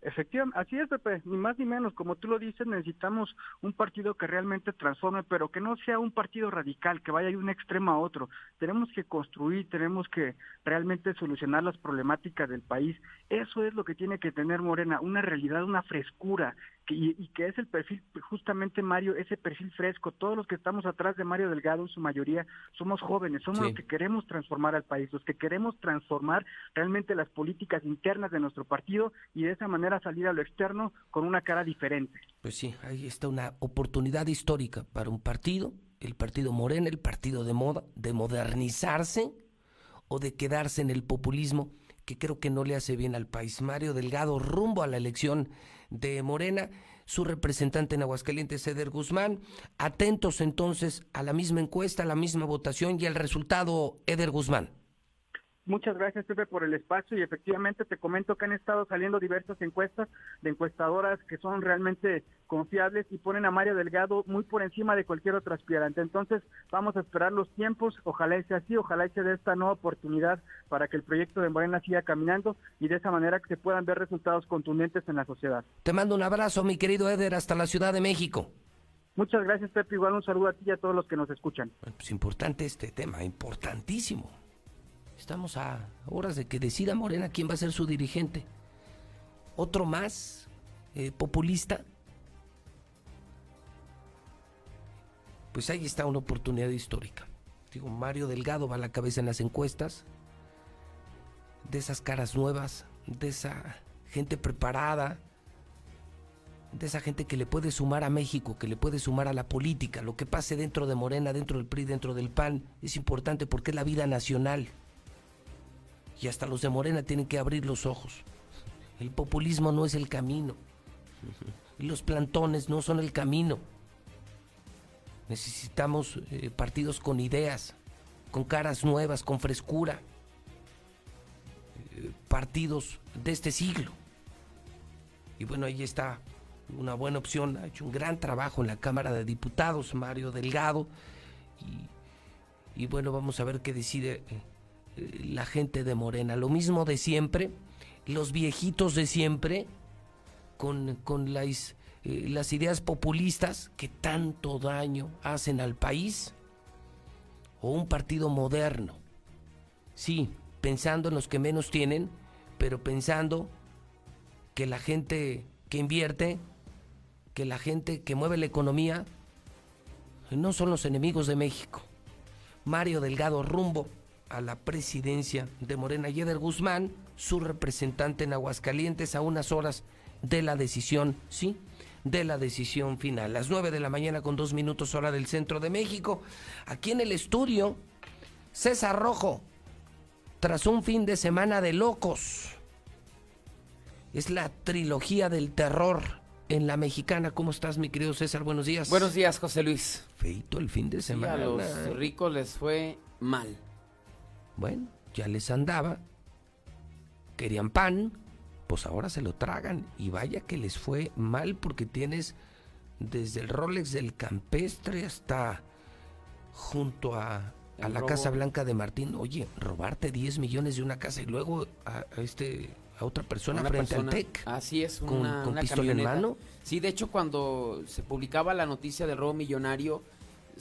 Efectivamente, así es, Pepe, ni más ni menos. Como tú lo dices, necesitamos un partido que realmente transforme, pero que no sea un partido radical, que vaya de un extremo a otro. Tenemos que construir, tenemos que realmente solucionar las problemáticas del país. Eso es lo que tiene que tener Morena, una realidad, una frescura, y, que es el perfil, justamente Mario, ese perfil fresco. Todos los que estamos atrás de Mario Delgado, en su mayoría, somos jóvenes, somos los que queremos transformar al país, los que queremos transformar realmente las políticas internas de nuestro partido y de esa manera salir a lo externo con una cara diferente. Pues sí, ahí está una oportunidad histórica para un partido, el partido Morena, el partido de moda, de modernizarse o de quedarse en el populismo que creo que no le hace bien al país. Mario Delgado rumbo a la elección de Morena, su representante en Aguascalientes, Eder Guzmán. Atentos entonces a la misma encuesta, a la misma votación y al resultado, Eder Guzmán. Muchas gracias, Pepe, por el espacio y efectivamente te comento que han estado saliendo diversas encuestas de encuestadoras que son realmente confiables y ponen a Mario Delgado muy por encima de cualquier otro aspirante. Entonces, vamos a esperar los tiempos, ojalá sea así, ojalá se dé esta nueva oportunidad para que el proyecto de Morena siga caminando y de esa manera que se puedan ver resultados contundentes en la sociedad. Te mando un abrazo, mi querido Eder, hasta la Ciudad de México. Muchas gracias, Pepe. Igual un saludo a ti y a todos los que nos escuchan. Pues importante este tema, importantísimo. Estamos a horas de que decida Morena quién va a ser su dirigente. Otro más eh, populista. Pues ahí está una oportunidad histórica. Digo, Mario Delgado va a la cabeza en las encuestas. De esas caras nuevas, de esa gente preparada, de esa gente que le puede sumar a México, que le puede sumar a la política. Lo que pase dentro de Morena, dentro del PRI, dentro del PAN, es importante porque es la vida nacional. Y hasta los de Morena tienen que abrir los ojos. El populismo no es el camino. Y los plantones no son el camino. Necesitamos eh, partidos con ideas, con caras nuevas, con frescura. Eh, partidos de este siglo. Y bueno, ahí está una buena opción. Ha hecho un gran trabajo en la Cámara de Diputados, Mario Delgado. Y, bueno, vamos a ver qué decide eh, la gente de Morena. Lo mismo de siempre, los viejitos de siempre, con, con las eh, las ideas populistas que tanto daño hacen al país? ¿O un partido moderno? Sí, pensando en los que menos tienen, pero pensando que la gente que invierte, que la gente que mueve la economía, no son los enemigos de México. Mario Delgado rumbo a la presidencia de Morena Yeder Guzmán, su representante en Aguascalientes, a unas horas de la decisión, sí, de la decisión final. Las 9 de la mañana con dos minutos hora del centro de México. Aquí en el estudio, César Rojo, tras un fin de semana de locos. Es la trilogía del terror en la mexicana. ¿Cómo estás, mi querido César? Buenos días. Buenos días, José Luis. Feito el fin de semana. a los ricos les fue mal. Bueno, ya les andaba. Querían pan, pues ahora se lo tragan. Y vaya que les fue mal porque tienes desde el Rolex del campestre hasta junto a, a la Casa Blanca de Martín. Oye, robarte 10 millones de una casa y luego a, este a otra persona frente al TEC. Así es, una, con, pistola en mano. Sí, de hecho cuando se publicaba la noticia del robo millonario,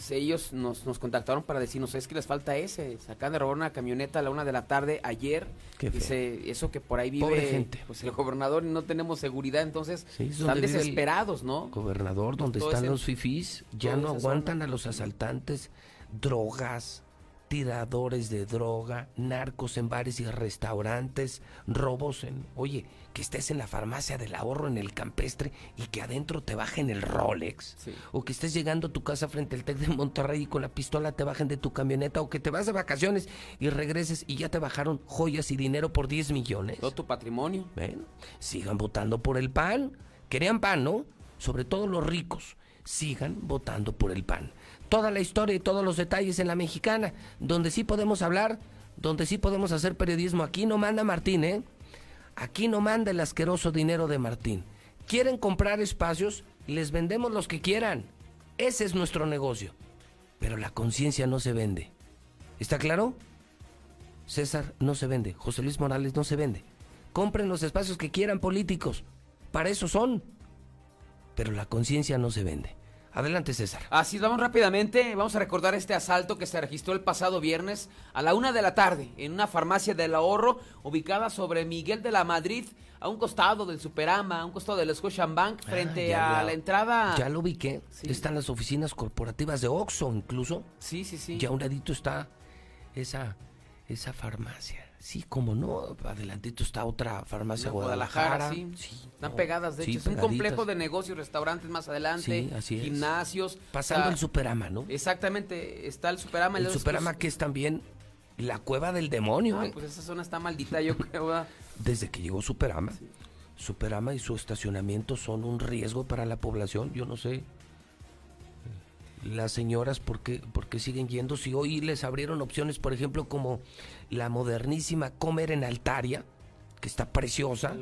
ellos nos, nos contactaron para decirnos, es que les falta ese, se acaban de robar una camioneta a la una de la tarde ayer, dice, eso que por ahí vive gente. Pues, el gobernador y no tenemos seguridad, entonces están desesperados, ¿no? Gobernador, donde están los fifís, ya no aguantan a los asaltantes, drogas, tiradores de droga, narcos en bares y restaurantes, robos en... Oye, que estés en la farmacia del ahorro en el campestre y que adentro te bajen el Rolex. O que estés llegando a tu casa frente al TEC de Monterrey y con la pistola te bajen de tu camioneta. O que te vas de vacaciones y regreses y ya te bajaron joyas y dinero por 10 millones. Todo tu patrimonio. Bueno, sigan votando por el PAN. Querían PAN, ¿no? Sobre todo los ricos. Sigan votando por el PAN toda la historia y todos los detalles en la mexicana, donde sí podemos hablar, donde sí podemos hacer periodismo. Aquí no manda Martín, ¿eh? Aquí no manda el asqueroso dinero de Martín. Quieren comprar espacios, les vendemos los que quieran. Ese es nuestro negocio. Pero la conciencia no se vende. ¿Está claro? César no se vende, José Luis Morales no se vende. Compren los espacios que quieran políticos. Para eso son. Pero la conciencia no se vende. Adelante, César. Así vamos rápidamente. Vamos a recordar este asalto que se registró el pasado viernes a la una de la tarde en una farmacia del ahorro ubicada sobre Miguel de la Madrid, a un costado del Superama, a un costado del Scotiabank, ah, frente a la, entrada. Ya lo ubiqué. Están las oficinas corporativas de Oxxo, incluso. Sí, sí, sí. Ya a un ladito está esa, esa farmacia. Sí, como no, adelantito está otra farmacia Guadalajara. sí. Están pegadas, de hecho. es un complejo de negocios, restaurantes más adelante, gimnasios. Pasando el Superama, ¿no? Exactamente, está el Superama. El Superama que es también la cueva del demonio. Ay, pues esa zona está maldita, yo creo. Desde que llegó Superama. Superama y su estacionamiento son un riesgo para la población. Yo no sé las señoras por qué, siguen yendo si hoy les abrieron opciones, por ejemplo, como la modernísima Comer en Altaria, que está preciosa,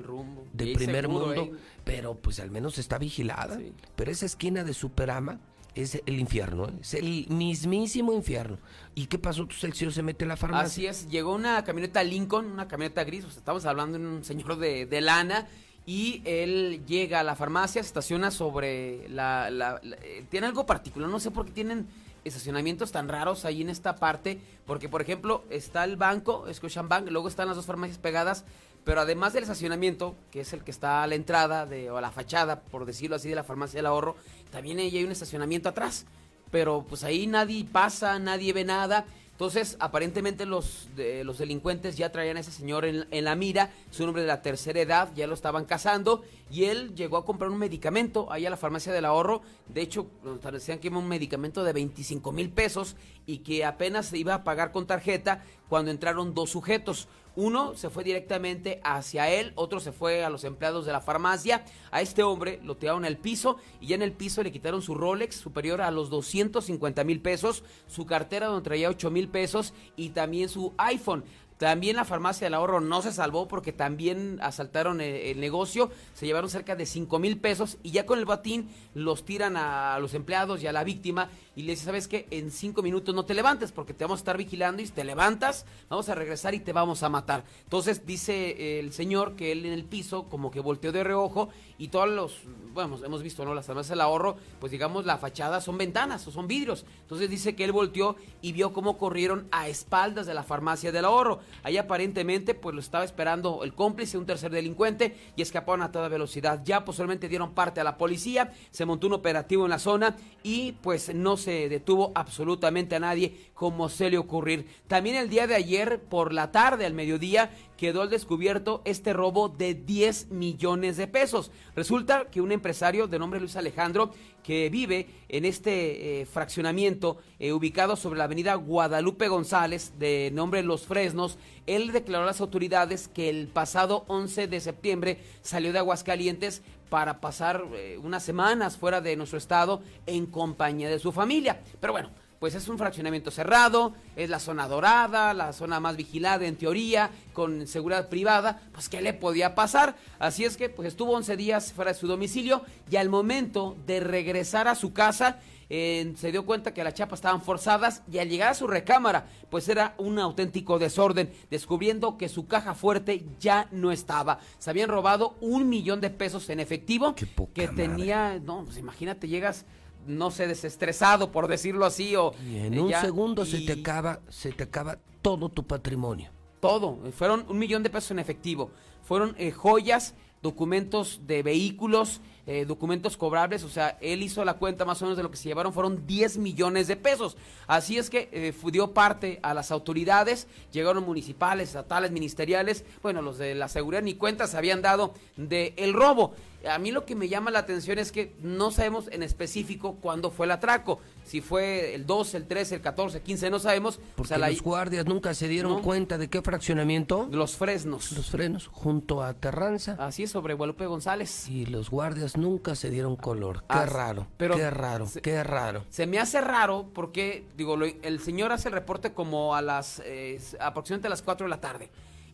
de primer mundo, pero pues al menos está vigilada. Pero esa esquina de Superama es el infierno, ¿eh? es el mismísimo infierno. ¿Y qué pasó? Entonces el señor se mete en la farmacia. Así es, llegó una camioneta Lincoln, una camioneta gris, estamos hablando de un señor de, de lana, y él llega a la farmacia, se estaciona sobre la, eh, tiene algo particular, no sé por qué tienen estacionamientos tan raros ahí en esta parte, porque por ejemplo está el banco, Bank, luego están las dos farmacias pegadas, pero además del estacionamiento, que es el que está a la entrada de, o a la fachada, por decirlo así, de la farmacia del ahorro, también ahí hay un estacionamiento atrás, pero pues ahí nadie pasa, nadie ve nada, Entonces, aparentemente los, de- los delincuentes ya traían a ese señor en, la mira, es un hombre de la tercera edad, ya lo estaban cazando y él llegó a comprar un medicamento ahí a la farmacia del ahorro. De hecho, nos decían que iba un medicamento de 25 mil pesos y que apenas se iba a pagar con tarjeta cuando entraron dos sujetos. Uno se fue directamente hacia él, otro se fue a los empleados de la farmacia. A este hombre lo tiraron al piso y ya en el piso le quitaron su Rolex superior a los 250 mil pesos, su cartera donde traía 8 mil pesos y también su iPhone. También la farmacia del ahorro no se salvó porque también asaltaron el, el negocio, se llevaron cerca de 5 mil pesos y ya con el batín los tiran a los empleados y a la víctima y le dice, ¿sabes qué? En cinco minutos no te levantes porque te vamos a estar vigilando y si te levantas, vamos a regresar y te vamos a matar. Entonces dice eh, el señor que él en el piso como que volteó de reojo y todos los, bueno, hemos visto, ¿no? Las farmacias del ahorro, pues digamos la fachada son ventanas o son vidrios. Entonces dice que él volteó y vio cómo corrieron a espaldas de la farmacia del ahorro. Ahí aparentemente pues lo estaba esperando el cómplice, un tercer delincuente y escaparon a toda velocidad. Ya posiblemente dieron parte a la policía, se montó un operativo en la zona y pues no se detuvo absolutamente a nadie como se le ocurrir. También el día de ayer por la tarde al mediodía quedó al descubierto este robo de 10 millones de pesos. Resulta que un empresario de nombre Luis Alejandro que vive en este eh, fraccionamiento eh, ubicado sobre la avenida Guadalupe González de nombre Los Fresnos, él declaró a las autoridades que el pasado 11 de septiembre salió de Aguascalientes para pasar eh, unas semanas fuera de nuestro estado en compañía de su familia. Pero bueno, pues es un fraccionamiento cerrado, es la zona dorada, la zona más vigilada en teoría, con seguridad privada, pues ¿qué le podía pasar? Así es que pues estuvo 11 días fuera de su domicilio y al momento de regresar a su casa eh, se dio cuenta que las chapas estaban forzadas y al llegar a su recámara pues era un auténtico desorden, descubriendo que su caja fuerte ya no estaba. Se habían robado un millón de pesos en efectivo que tenía, no, pues imagínate, llegas no sé, desestresado, por decirlo así, o... Y en eh, un ya, segundo se te acaba, se te acaba todo tu patrimonio. todo. Fueron un millón de pesos en efectivo. Fueron eh, joyas, documentos de vehículos, eh, documentos cobrables. O sea, él hizo la cuenta más o menos de lo que se llevaron. Fueron 10 millones de pesos. Así es que eh, dio parte a las autoridades. Llegaron municipales, estatales, ministeriales. Bueno, los de la seguridad ni cuenta se habían dado de el robo. A mí lo que me llama la atención es que no sabemos en específico cuándo fue el atraco. Si fue el 12, el 13, el 14, 15, no sabemos. Porque O sea, la- los guardias nunca se dieron No. cuenta de qué fraccionamiento. Los fresnos. Los frenos, junto a Terranza. Así es, sobre Guadalupe González. Y los guardias nunca se dieron color. Qué Ah, raro, pero qué raro, se- qué raro. Se me hace raro porque, digo, lo- el señor hace el reporte como a las, eh, aproximadamente a las 4 de la tarde.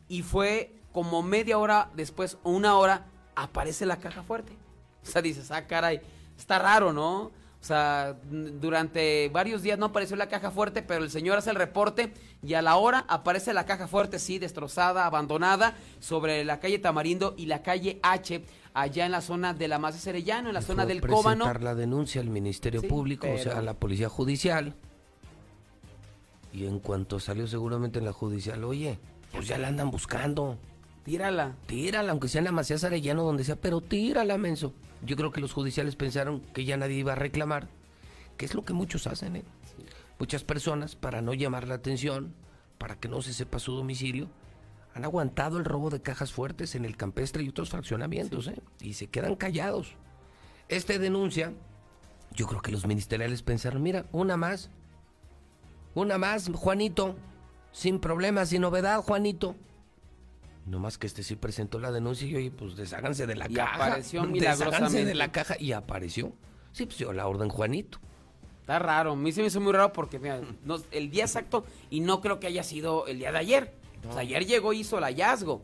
Y fue como media hora después, una hora, aparece la caja fuerte. O sea, dices, ah, caray, está raro, ¿no? O sea, durante varios días no apareció la caja fuerte, pero el señor hace el reporte y a la hora aparece la caja fuerte, sí, destrozada, abandonada, sobre la calle Tamarindo y la calle H, allá en la zona de la Maza Cerellano, en la zona del presentar Cóbano. la denuncia al Ministerio Sí, Público, o sea, a la Policía Judicial. Y en cuanto salió seguramente en la judicial, oye, pues ya la andan buscando. Tírala. Tírala, aunque sea en la Macías Arellano, donde sea, pero tírala, menso. Yo creo que los judiciales pensaron que ya nadie iba a reclamar, que es lo que muchos hacen, ¿eh? Muchas personas, para no llamar la atención, para que no se sepa su domicilio, han aguantado el robo de cajas fuertes en el campestre y otros fraccionamientos, ¿eh? Y se quedan callados. Este denuncia, yo creo que los ministeriales pensaron, mira, una más, una más, Juanito, sin problemas, sin novedad, Juanito. No más que este sí presentó la denuncia y oye, pues desháganse de la Y caja. apareció milagrosamente. de la caja y apareció. Sí, pues dio la orden Juanito. Está raro, a mí se me hizo muy raro porque mira, no- el día exacto y no creo que haya sido el día de ayer. Ayer llegó y hizo el hallazgo.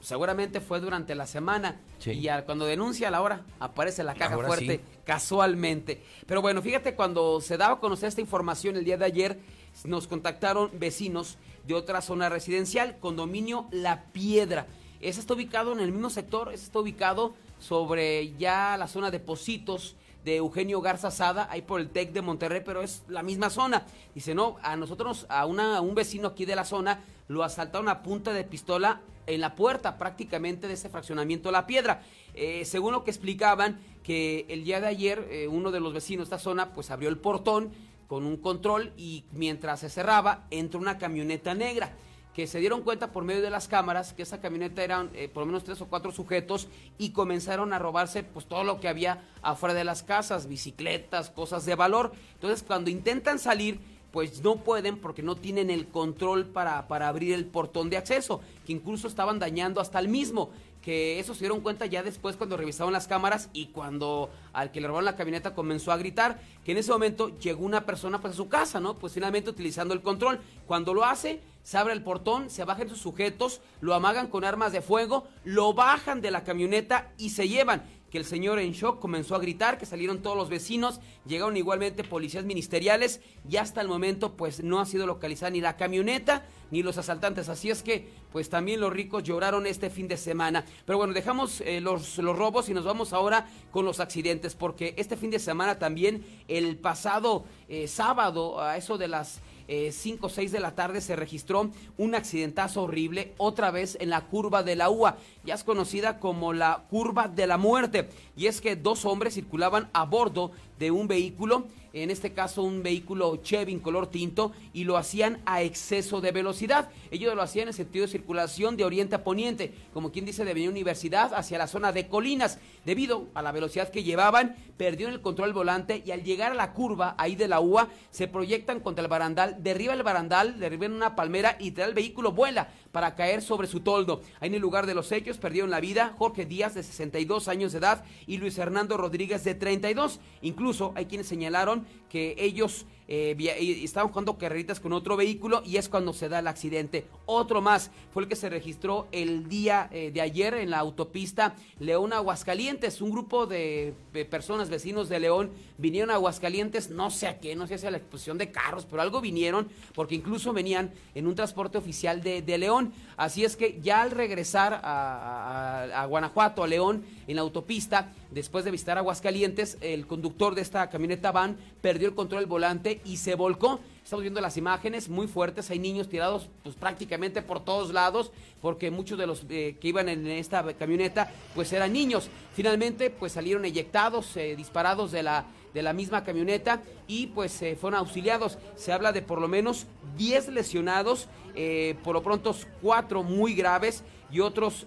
Seguramente fue durante la semana Sí. y al- cuando denuncia a la hora aparece la caja Ahora fuerte sí. casualmente. Pero bueno, fíjate cuando se daba a conocer esta información el día de ayer nos contactaron vecinos de otra zona residencial, condominio La Piedra. Ese está ubicado en el mismo sector, ese está ubicado sobre ya la zona de Positos de Eugenio Garza Sada, ahí por el TEC de Monterrey, pero es la misma zona. Dice, no, a nosotros, a, una, un vecino aquí de la zona, lo asaltaron a punta de pistola en la puerta prácticamente de ese fraccionamiento La Piedra. Eh, según lo que explicaban, que el día de ayer eh, uno de los vecinos de esta zona pues abrió el portón, con un control y mientras se cerraba entró una camioneta negra que se dieron cuenta por medio de las cámaras que esa camioneta eran eh, por lo menos tres o cuatro sujetos y comenzaron a robarse pues todo lo que había afuera de las casas, bicicletas, cosas de valor. Entonces cuando intentan salir pues no pueden porque no tienen el control para, para abrir el portón de acceso, que incluso estaban dañando hasta el mismo que eso se dieron cuenta ya después cuando revisaron las cámaras y cuando al que le robaron la camioneta comenzó a gritar, que en ese momento llegó una persona pues a su casa, ¿no? Pues finalmente utilizando el control. Cuando lo hace, se abre el portón, se bajan sus sujetos, lo amagan con armas de fuego, lo bajan de la camioneta y se llevan que el señor en shock comenzó a gritar, que salieron todos los vecinos, llegaron igualmente policías ministeriales y hasta el momento pues no ha sido localizada ni la camioneta ni los asaltantes. Así es que pues también los ricos lloraron este fin de semana. Pero bueno, dejamos eh, los, los robos y nos vamos ahora con los accidentes porque este fin de semana también el pasado eh, sábado a eso de las 5 o 6 de la tarde se registró un accidentazo horrible, otra vez en la curva de la UA, ya es conocida como la curva de la muerte. Y es que dos hombres circulaban a bordo de un vehículo en este caso un vehículo Chevy en color tinto, y lo hacían a exceso de velocidad. Ellos lo hacían en sentido de circulación de oriente a poniente, como quien dice de Avenida Universidad hacia la zona de Colinas. Debido a la velocidad que llevaban, perdieron el control del volante y al llegar a la curva ahí de la UA, se proyectan contra el barandal, derriba el barandal, derriban una palmera y el vehículo vuela para caer sobre su toldo. Ahí en el lugar de los hechos perdieron la vida Jorge Díaz de 62 años de edad y Luis Hernando Rodríguez de 32. Incluso hay quienes señalaron que ellos eh, estaban jugando carreritas con otro vehículo y es cuando se da el accidente. Otro más fue el que se registró el día eh, de ayer en la autopista León Aguascalientes. Un grupo de, personas, vecinos de León, vinieron a Aguascalientes, no sé a qué, no sé si a la exposición de carros, pero algo vinieron porque incluso venían en un transporte oficial de, León. Así es que ya al regresar a, a Guanajuato, a León, en la autopista, después de visitar Aguascalientes, el conductor de esta camioneta van perdió el control del volante y se volcó. Estamos viendo las imágenes muy fuertes, hay niños tirados pues prácticamente por todos lados, porque muchos de los eh, que iban en esta camioneta pues eran niños. Finalmente pues salieron eyectados, eh, disparados de la, de la misma camioneta y pues se fueron auxiliados. Se habla de por lo menos 10 lesionados, eh, por lo pronto 4 muy graves y otros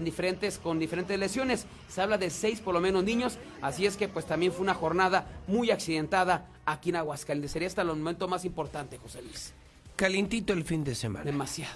diferentes con diferentes lesiones. Se habla de 6 por lo menos niños, así es que pues también fue una jornada muy accidentada aquí en Aguascalientes. Sería hasta el momento más importante, José Luis. Calentito el fin de semana. Demasiado.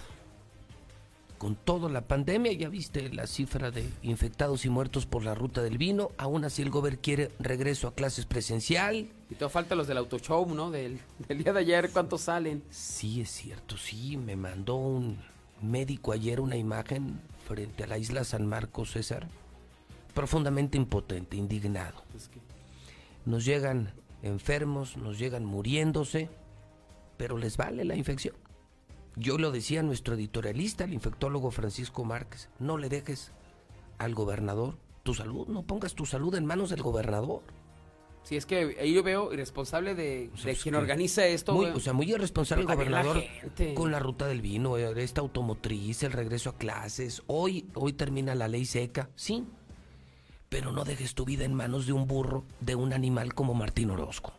Con toda la pandemia, ya viste la cifra de infectados y muertos por la ruta del vino. Aún así, el gobierno quiere regreso a clases presencial. Y todo falta los del auto show, ¿no? Del, del día de ayer, ¿cuántos salen? Sí, es cierto, sí. Me mandó un médico ayer una imagen frente a la isla San Marcos, César. Profundamente impotente, indignado. Nos llegan enfermos, nos llegan muriéndose, pero les vale la infección. Yo lo decía nuestro editorialista, el infectólogo Francisco Márquez, no le dejes al gobernador tu salud, no pongas tu salud en manos del gobernador. Si es que ahí yo veo irresponsable de, quien organiza esto. o sea, muy irresponsable el gobernador con la ruta del vino, esta automotriz, el regreso a clases. Hoy, hoy termina la ley seca, sí, pero no dejes tu vida en manos de un burro, de un animal como Martín Orozco.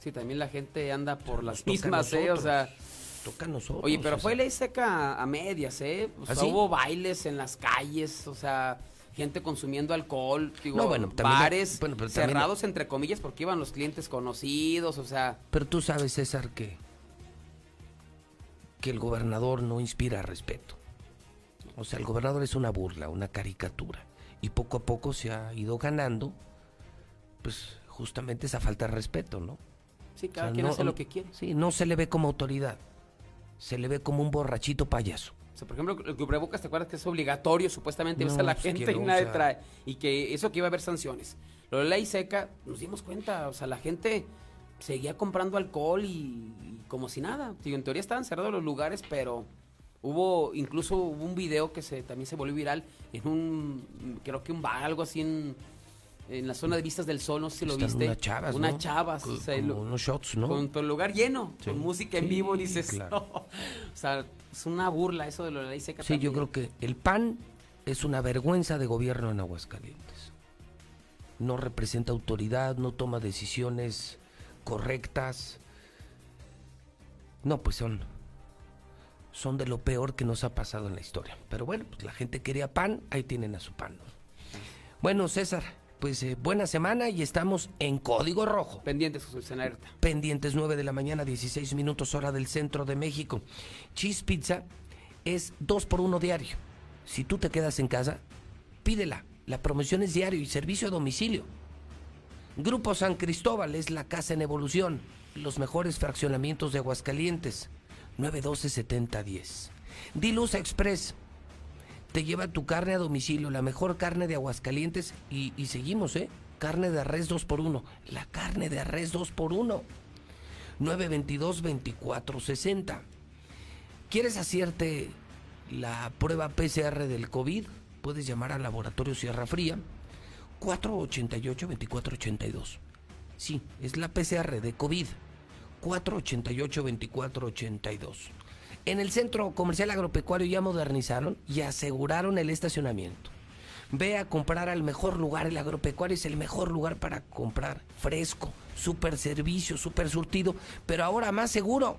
Sí, también la gente anda por las mismas, ¿eh? O sea, toca a nosotros. Oye, pero fue ley seca a medias, ¿eh? O ¿Ah, sea, hubo bailes en las calles, o sea, gente consumiendo alcohol, digo, bueno, bares cerrados entre comillas porque iban los clientes conocidos, o sea. Pero tú sabes, César, que que el gobernador no inspira respeto. O sea, el gobernador es una burla, una caricatura y poco a poco se ha ido ganando, pues justamente esa falta de respeto, ¿no? Sí, cada quien hace lo que quiere. Sí, no se le ve como autoridad, se le ve como un borrachito payaso. O sea, por ejemplo, el cubrebocas, ¿te acuerdas que es obligatorio supuestamente usa la pues, gente y nadie trae? Y que eso que iba a haber sanciones. Lo de la ley seca, nos dimos cuenta, o sea, la gente seguía comprando alcohol y, como si nada. Digo, en teoría estaban cerrados los lugares, pero Hubo, incluso hubo un video que se, también se volvió viral en un, creo que un bar, algo así en, en la zona de Vistas del Sol, no sé si lo viste. Unas chavas, Unas chavas. o sea, unos shots, ¿no? Con el lugar lleno, con música en vivo, dices. o sea, es una burla eso de lo de la ley seca. Sí, yo creo que el PAN es una vergüenza de gobierno en Aguascalientes. No representa autoridad, no toma decisiones correctas. No, pues son son de lo peor que nos ha pasado en la historia. Pero bueno, pues la gente quería pan, ahí tienen a su pan. ¿no? Bueno, César, pues eh, buena semana y estamos en código rojo. Pendientes, en alerta. Pendientes 9 de la mañana, 16 minutos hora del centro de México. Cheese Pizza es 2 por 1 diario. Si tú te quedas en casa, pídela. La promoción es diario y servicio a domicilio. Grupo San Cristóbal es la casa en evolución. Los mejores fraccionamientos de Aguascalientes. 912-7010. Dilusa Express. Te lleva tu carne a domicilio, la mejor carne de Aguascalientes. Y, y seguimos, ¿eh? Carne de res 2 por 1 La carne de res 2 por 1 922-2460. ¿Quieres hacerte la prueba PCR del COVID? Puedes llamar al laboratorio Sierra Fría 488-2482. Sí, es la PCR de COVID. 488-2482. En el centro comercial agropecuario ya modernizaron y aseguraron el estacionamiento. Ve a comprar al mejor lugar, el agropecuario es el mejor lugar para comprar fresco, super servicio, super surtido, pero ahora más seguro.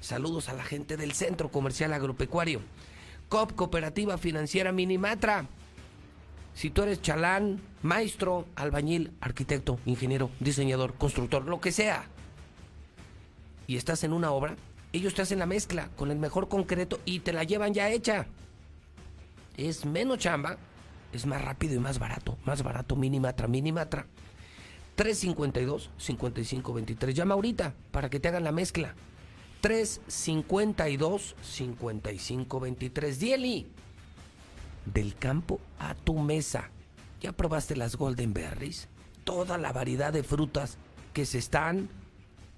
Saludos a la gente del centro comercial agropecuario. COP Cooperativa Financiera Minimatra. Si tú eres chalán, maestro, albañil, arquitecto, ingeniero, diseñador, constructor, lo que sea, y estás en una obra, ellos te hacen la mezcla con el mejor concreto y te la llevan ya hecha. Es menos chamba, es más rápido y más barato. Más barato, Minimatra, Minimatra. 352-5523. Llama ahorita para que te hagan la mezcla. 352-5523. Dieli. Del campo a tu mesa. ¿Ya probaste las Golden Berries? Toda la variedad de frutas que se están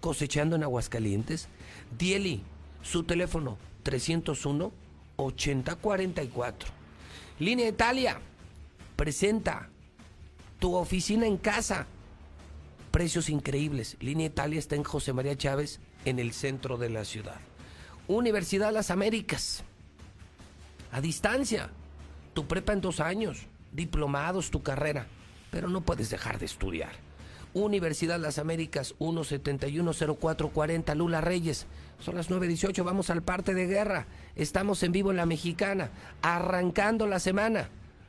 cosechando en Aguascalientes. Dieli, su teléfono 301-8044. Línea Italia, presenta tu oficina en casa. Precios increíbles. Línea Italia está en José María Chávez, en el centro de la ciudad. Universidad Las Américas. A distancia. Tu prepa en dos años. Diplomados, tu carrera. Pero no puedes dejar de estudiar. Universidad Las Américas 1710440 Lula Reyes. Son las 9.18, vamos al parte de guerra. Estamos en vivo en la mexicana, arrancando la semana.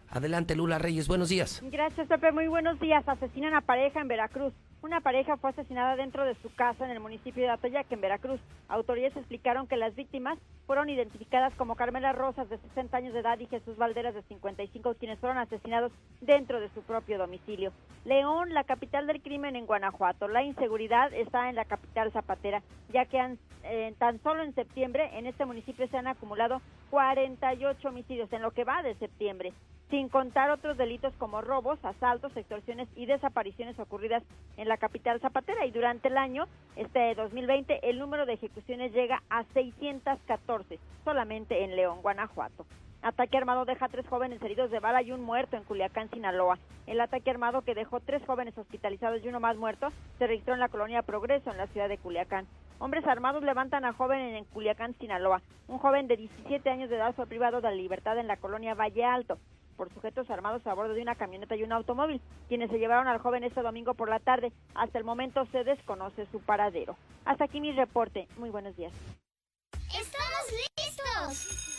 Adelante Lula Reyes, buenos días. Gracias Pepe, muy buenos días. Asesinan a pareja en Veracruz. Una pareja fue asesinada dentro de su casa en el municipio de Atoyac, en Veracruz. Autoridades explicaron que las víctimas fueron identificadas como Carmela Rosas, de 60 años de edad, y Jesús Valderas, de 55, quienes fueron asesinados dentro de su propio domicilio. León, la capital del crimen en Guanajuato. La inseguridad está en la capital zapatera, ya que han, eh, tan solo en septiembre en este municipio se han acumulado 48 homicidios en lo que va de septiembre sin contar otros delitos como robos, asaltos, extorsiones y desapariciones ocurridas en la capital zapatera. Y durante el año, este 2020, el número de ejecuciones llega a 614, solamente en León, Guanajuato. Ataque armado deja tres jóvenes heridos de bala y un muerto en Culiacán, Sinaloa. El ataque armado que dejó tres jóvenes hospitalizados y uno más muerto se registró en la colonia Progreso, en la ciudad de Culiacán. Hombres armados levantan a joven en Culiacán, Sinaloa. Un joven de 17 años de edad fue privado de la libertad en la colonia Valle Alto por sujetos armados a bordo de una camioneta y un automóvil, quienes se llevaron al joven este domingo por la tarde. Hasta el momento se desconoce su paradero. Hasta aquí mi reporte. Muy buenos días. ¡Estamos listos!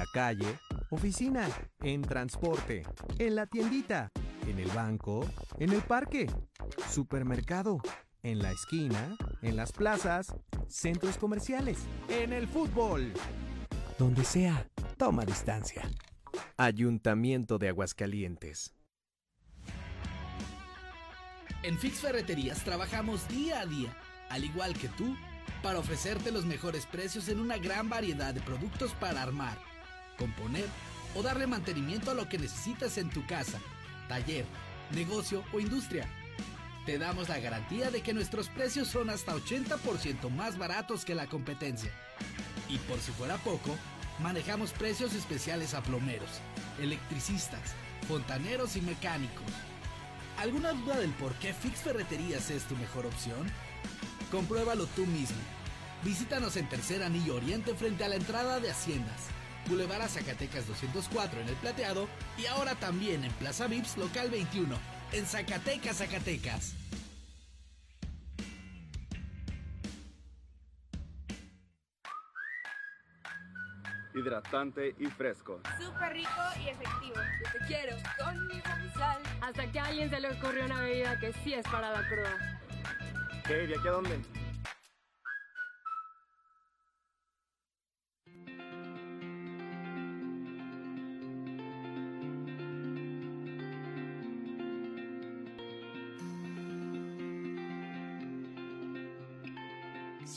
la calle, oficina, en transporte, en la tiendita, en el banco, en el parque, supermercado, en la esquina, en las plazas, centros comerciales, en el fútbol. Donde sea, toma distancia. Ayuntamiento de Aguascalientes. En Fix Ferreterías trabajamos día a día, al igual que tú, para ofrecerte los mejores precios en una gran variedad de productos para armar, componer o darle mantenimiento a lo que necesitas en tu casa, taller, negocio o industria. te damos la garantía de que nuestros precios son hasta 80% más baratos que la competencia. Y por si fuera poco, manejamos precios especiales a plomeros, electricistas, fontaneros y mecánicos. ¿Alguna duda del por qué Fix Ferreterías es tu mejor opción? Compruébalo tú mismo. Visítanos en Tercer Anillo Oriente frente a la entrada de Haciendas. Boulevard a Zacatecas 204 en El Plateado y ahora también en Plaza Vips Local 21 en Zacatecas, Zacatecas. hidratante y fresco. Súper rico y efectivo. Yo te quiero con mi sal. Hasta que a alguien se le ocurrió una bebida que sí es para la cruda. ¿Qué? ¿De aquí a dónde?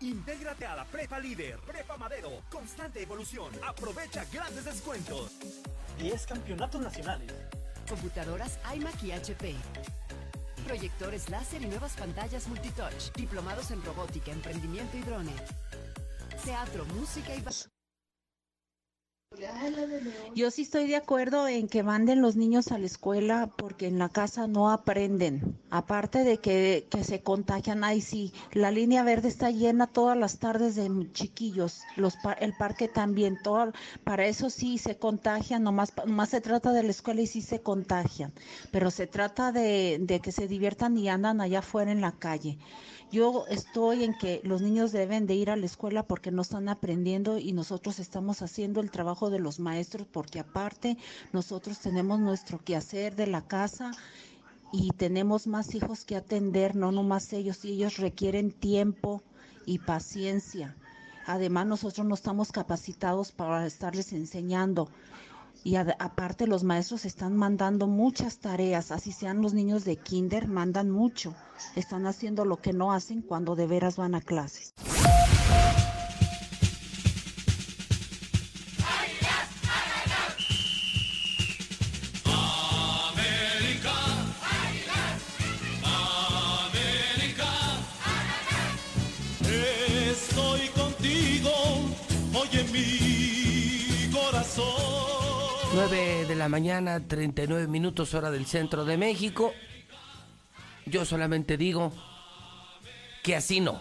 Intégrate a la Prepa Líder, Prepa Madero, constante evolución. Aprovecha grandes descuentos. 10 campeonatos nacionales. Computadoras iMac y HP. Proyectores láser y nuevas pantallas multitouch. Diplomados en robótica, emprendimiento y drone. Teatro, música y... Yo sí estoy de acuerdo en que manden los niños a la escuela porque en la casa no aprenden. Aparte de que, que se contagian, ahí sí, la línea verde está llena todas las tardes de chiquillos, los, el parque también, todo, para eso sí se contagian, nomás, nomás se trata de la escuela y sí se contagian, pero se trata de, de que se diviertan y andan allá afuera en la calle. Yo estoy en que los niños deben de ir a la escuela porque no están aprendiendo y nosotros estamos haciendo el trabajo de los maestros porque aparte nosotros tenemos nuestro quehacer de la casa y tenemos más hijos que atender, no nomás ellos, y ellos requieren tiempo y paciencia. Además, nosotros no estamos capacitados para estarles enseñando. Y aparte los maestros están mandando muchas tareas, así sean los niños de kinder, mandan mucho. Están haciendo lo que no hacen cuando de veras van a clases. 9 de la mañana, 39 minutos hora del centro de México. Yo solamente digo que así no.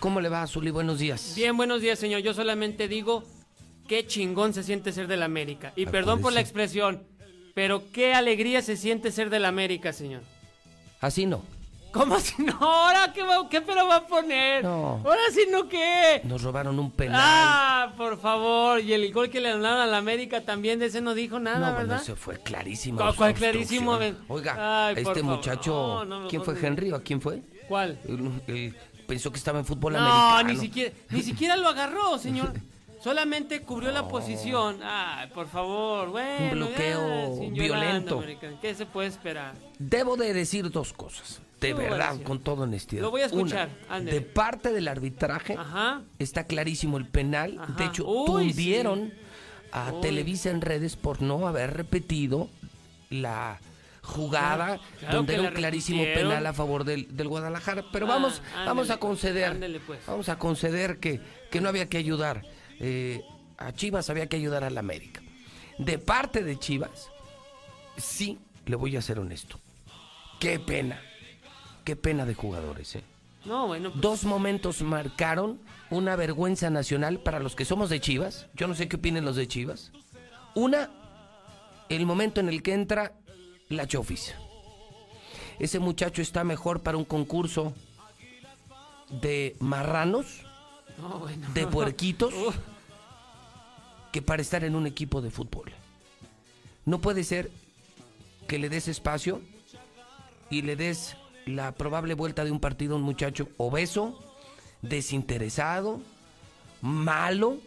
¿Cómo le va, Zuli? Buenos días. Bien, buenos días, señor. Yo solamente digo qué chingón se siente ser del América. Y Ah, perdón puede por la expresión, pero qué alegría se siente ser del América, señor. Así no. ¿Cómo si no? ¿Ahora qué, va, qué pero va a poner? No. ¿Ahora sí no qué? Nos robaron un penal. Ah, por favor. Y el gol que le anularon a la América también de ese no dijo nada, no, ¿verdad? bueno, se fue clarísimo. ¿Cuál- clarísimo? Oiga, Ay, este muchacho, No, no, ¿quién no, fue no. Henry o a quién fue? ¿Cuál? Pensó que estaba en fútbol No, americano. ni siquiera, ni siquiera lo agarró, señor. Solamente cubrió la posición. Ay, por favor, bueno. Un bloqueo ya, violento. llorando. ¿Qué se puede esperar? Debo de decir dos cosas. De ¿Qué voy a verdad, con toda honestidad. Lo voy a escuchar, Una, de parte del arbitraje, está clarísimo el penal. Ajá. De hecho, Uy, tundieron sí. a Uy. Televisa en redes por no haber repetido la jugada Claro, donde era un clarísimo penal a favor del, del Guadalajara. Pero Ah, vamos, ándele, vamos a conceder. pues. Vamos a conceder que, que no había que ayudar. Eh, a Chivas había que ayudar a la América. De parte de Chivas, sí, le voy a ser honesto. Qué pena. Qué pena de jugadores, ¿eh? No, bueno. pues, Dos momentos marcaron una vergüenza nacional para los que somos de Chivas. Yo no sé qué opinen los de Chivas. Una, el momento en el que entra la Chofis. Ese muchacho está mejor para un concurso de marranos, bueno. de puerquitos, que para estar en un equipo de fútbol. No puede ser que le des espacio y le des la probable vuelta de un partido a un muchacho obeso, desinteresado, malo,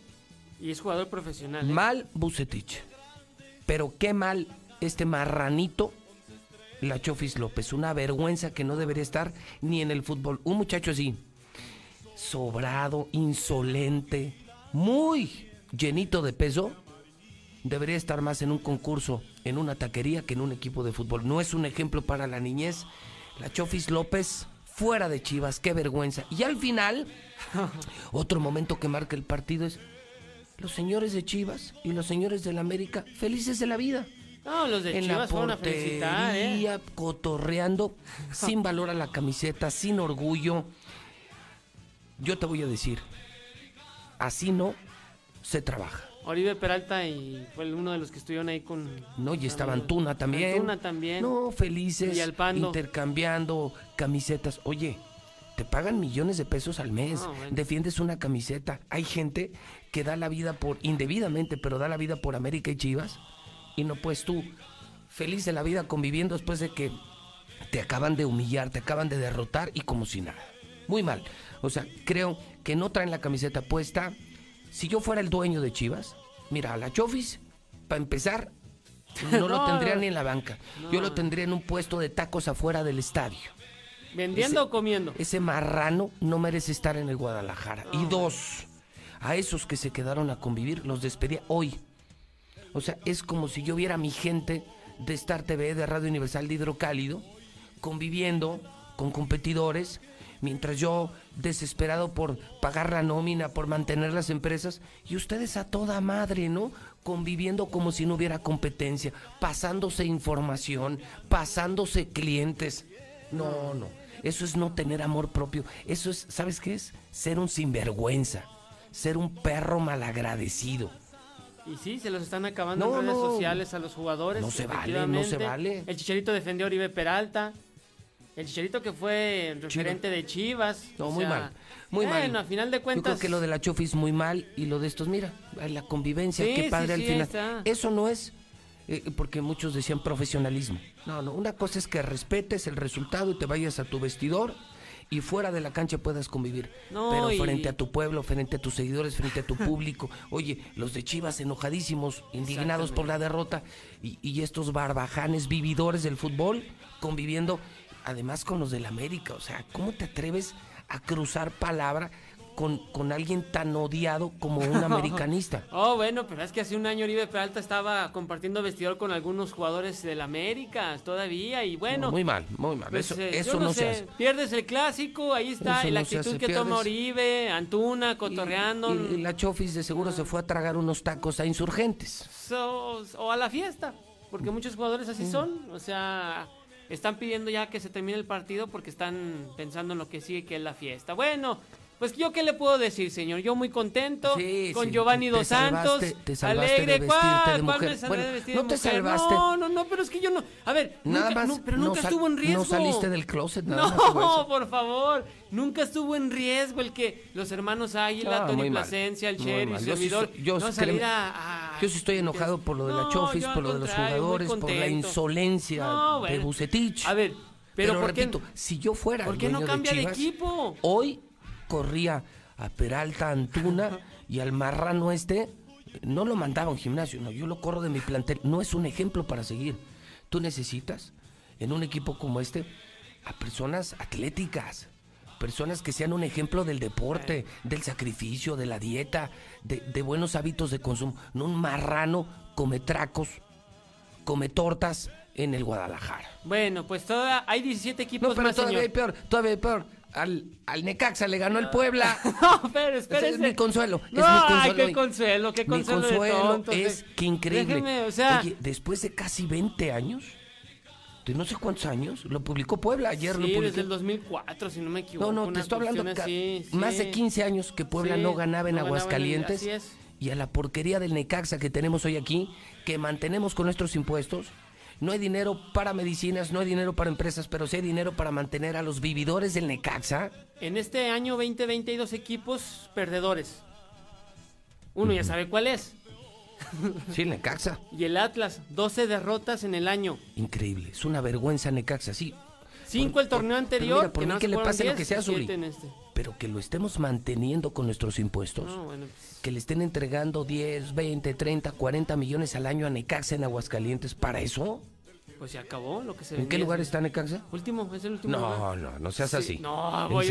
Y es jugador profesional. ¿eh? mal Bucetich. Pero qué mal este marranito, la Chofis López. Una vergüenza que no debería estar ni en el fútbol. Un muchacho así, sobrado, insolente, muy llenito de peso, debería estar más en un concurso, en una taquería, que en un equipo de fútbol. No es un ejemplo para la niñez. La Chofis López, fuera de Chivas, qué vergüenza. Y al final, otro momento que marca el partido es los señores de Chivas y los señores del América felices de la vida. No, los de en Chivas la fueron a felicitar, ¿eh? portería, cotorreando, sin valor a la camiseta, sin orgullo. Yo te voy a decir, así no se trabaja. Oribe Peralta y fue uno de los que estuvieron ahí con... No, y estaba Antuna también. Antuna también. No, felices, Villalpando. intercambiando camisetas. Oye, te pagan millones de pesos al mes, No, bueno. defiendes una camiseta. Hay gente que da la vida por, indebidamente, pero da la vida por América y Chivas. Y no puedes tú, feliz de la vida, conviviendo después de que te acaban de humillar, te acaban de derrotar y como si nada. Muy mal. O sea, creo que no traen la camiseta puesta. Si yo fuera el dueño de Chivas, mira, a la Chofis, para empezar, no, lo tendría ni en la banca. Yo lo tendría en un puesto de tacos afuera del estadio. ¿Vendiendo Ese- o comiendo? Ese marrano no merece estar en el Guadalajara. Y dos, a esos que se quedaron a convivir, los despedía hoy. O sea, es como si yo viera a mi gente de Star TV, de Radio Universal de Hidrocálido, conviviendo con competidores, mientras yo, desesperado por pagar la nómina, por mantener las empresas, y ustedes a toda madre, ¿no? Conviviendo como si no hubiera competencia, pasándose información, pasándose clientes. No, no. Eso es no tener amor propio. Eso es, ¿sabes qué es? Ser un sinvergüenza. Ser un perro malagradecido. Y sí, se los están acabando No, en redes no. sociales a los jugadores. No se vale, no se vale. El Chicharito defendió a Oribe Peralta. El Chicharito que fue referente de Chivas. No, muy sea, mal. Muy mal. Bueno, a final de Yo cuentas. creo que lo de la Chofis muy mal y lo de estos, mira, la convivencia, Sí, qué sí, padre al sí, final. está. Eso no es, eh, porque muchos decían profesionalismo. No, no, una cosa es que respetes el resultado y te vayas a tu vestidor y fuera de la cancha puedas convivir. No, Pero y- frente a tu pueblo, frente a tus seguidores, frente a tu público. Oye, los de Chivas enojadísimos, indignados por la derrota y, y estos barbajanes vividores del fútbol conviviendo además con los del América. O sea, ¿cómo te atreves a cruzar palabra con, con alguien tan odiado como un americanista? Oh, bueno, pero es que hace un año Oribe Peralta estaba compartiendo vestidor con algunos jugadores del América todavía y bueno. No, muy mal, muy mal. pues, eso eh, eso yo no, sé, se hace. Pierdes el clásico, ahí está, Eso y la no actitud que toma pierdes. Oribe, Antuna, cotorreando. Y, y la Chofis de seguro se fue a tragar unos tacos a insurgentes. so- o a la fiesta, porque muchos jugadores así son, o sea, están pidiendo ya que se termine el partido porque están pensando en lo que sigue, que es la fiesta. Bueno, pues yo qué le puedo decir, señor, yo muy contento Sí, con sí, Giovanni Dos Santos, salvaste- te salvaste alegre, de ¿cuál? de ¿Cuál mujer? me salvé Bueno, de vestir no de te mujer? salvaste. No, no, no, pero es que yo no, a ver, Nada nunca, más. pero nunca estuvo en riesgo. No saliste del closet, nada más. No, eso. por favor, nunca estuvo en riesgo el que los hermanos Águila, Ah, Tony Plasencia, el Cherry, el Yo servidor, estoy- yo no salir a, a- Yo sí estoy enojado por lo de la No, Chofis, yo por lo de los jugadores, por la insolencia de. Bucetich. A ver, pero, ¿por qué- repito, si yo fuera ¿Por qué no cambia de, equipo? Hoy corría a Peralta, Antuna y al marrano este. No lo mandaba a un gimnasio, no, yo lo corro de mi plantel. No es un ejemplo para seguir. Tú necesitas, en un equipo como este, a personas atléticas. Personas que sean un ejemplo del deporte, del sacrificio, de la dieta, de, de buenos hábitos de consumo. No un marrano come tracos, come tortas en el Guadalajara. Bueno, pues toda, hay 17 equipos No, pero más, todavía hay peor, todavía hay peor. Al, al Necaxa le ganó el Puebla. No, pero espérese. Es mi consuelo. es No, mi ay, consuelo. qué consuelo, qué Mi consuelo de consuelo tontos, es que increíble. Déjeme, o sea- Oye, después de casi 20 años, de no sé cuántos años, lo publicó Puebla. Ayer lo Sí, publicó. desde el 2004, si no me equivoco. No, no, te estoy hablando así, más sí. de 15 años que Puebla Sí, no ganaba en no ganaba en el- Aguascalientes. así es. Y a la porquería del Necaxa que tenemos hoy aquí, que mantenemos con nuestros impuestos. No hay dinero para medicinas, no hay dinero para empresas, pero sí hay dinero para mantener a los vividores del Necaxa. En este año 2020 hay dos equipos perdedores. Uno ya sabe cuál es. Sí, el Necaxa. Y el Atlas, 12 derrotas en el año. Increíble, es una vergüenza Necaxa, sí. Cinco el torneo anterior. Mira, por que mí que le pase lo 10 que sea, Zuli. este. Pero que lo estemos manteniendo con nuestros impuestos. No, bueno, pues, Que le estén entregando 10, 20, 30, 40 millones al año a Necaxa en Aguascalientes. ¿Para eso? pues se acabó lo que se ¿En qué venía. lugar está Necaxa? Último, es el último. No, lugar. no, no seas Sí, así. No, ¿En voy.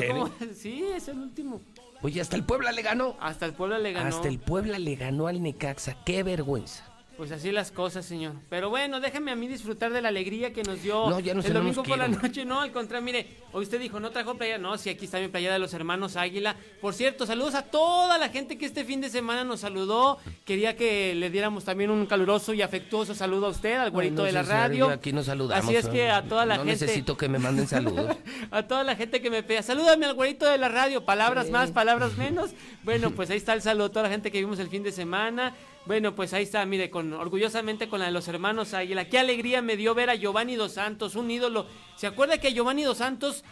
Sí, es el último. Oye, hasta el Puebla le ganó. Hasta el Puebla le ganó. Hasta el Puebla le ganó al Necaxa. Qué vergüenza. Pues así las cosas, señor. Pero bueno, déjeme a mí disfrutar de la alegría que nos dio No, ya nos el domingo por la noche. No, al contrario, mire, hoy usted dijo, no trajo playa. No, sí, aquí está mi playa de los hermanos Águila. Por cierto, saludos a toda la gente que este fin de semana nos saludó. Quería que le diéramos también un caluroso y afectuoso saludo a usted, al güerito No, de la radio. Aquí nos saludamos. Así es que a toda la no gente... necesito que me manden saludos. a toda la gente que me pega. Salúdame al güerito de la radio. Palabras más, palabras menos. Bueno, pues ahí está el saludo a toda la gente que vimos el fin de semana. Bueno, pues ahí está, mire, con orgullosamente con la de los hermanos Águila. Qué alegría me dio ver a Giovanni Dos Santos, un ídolo. ¿Se acuerda que a Giovanni Dos Santos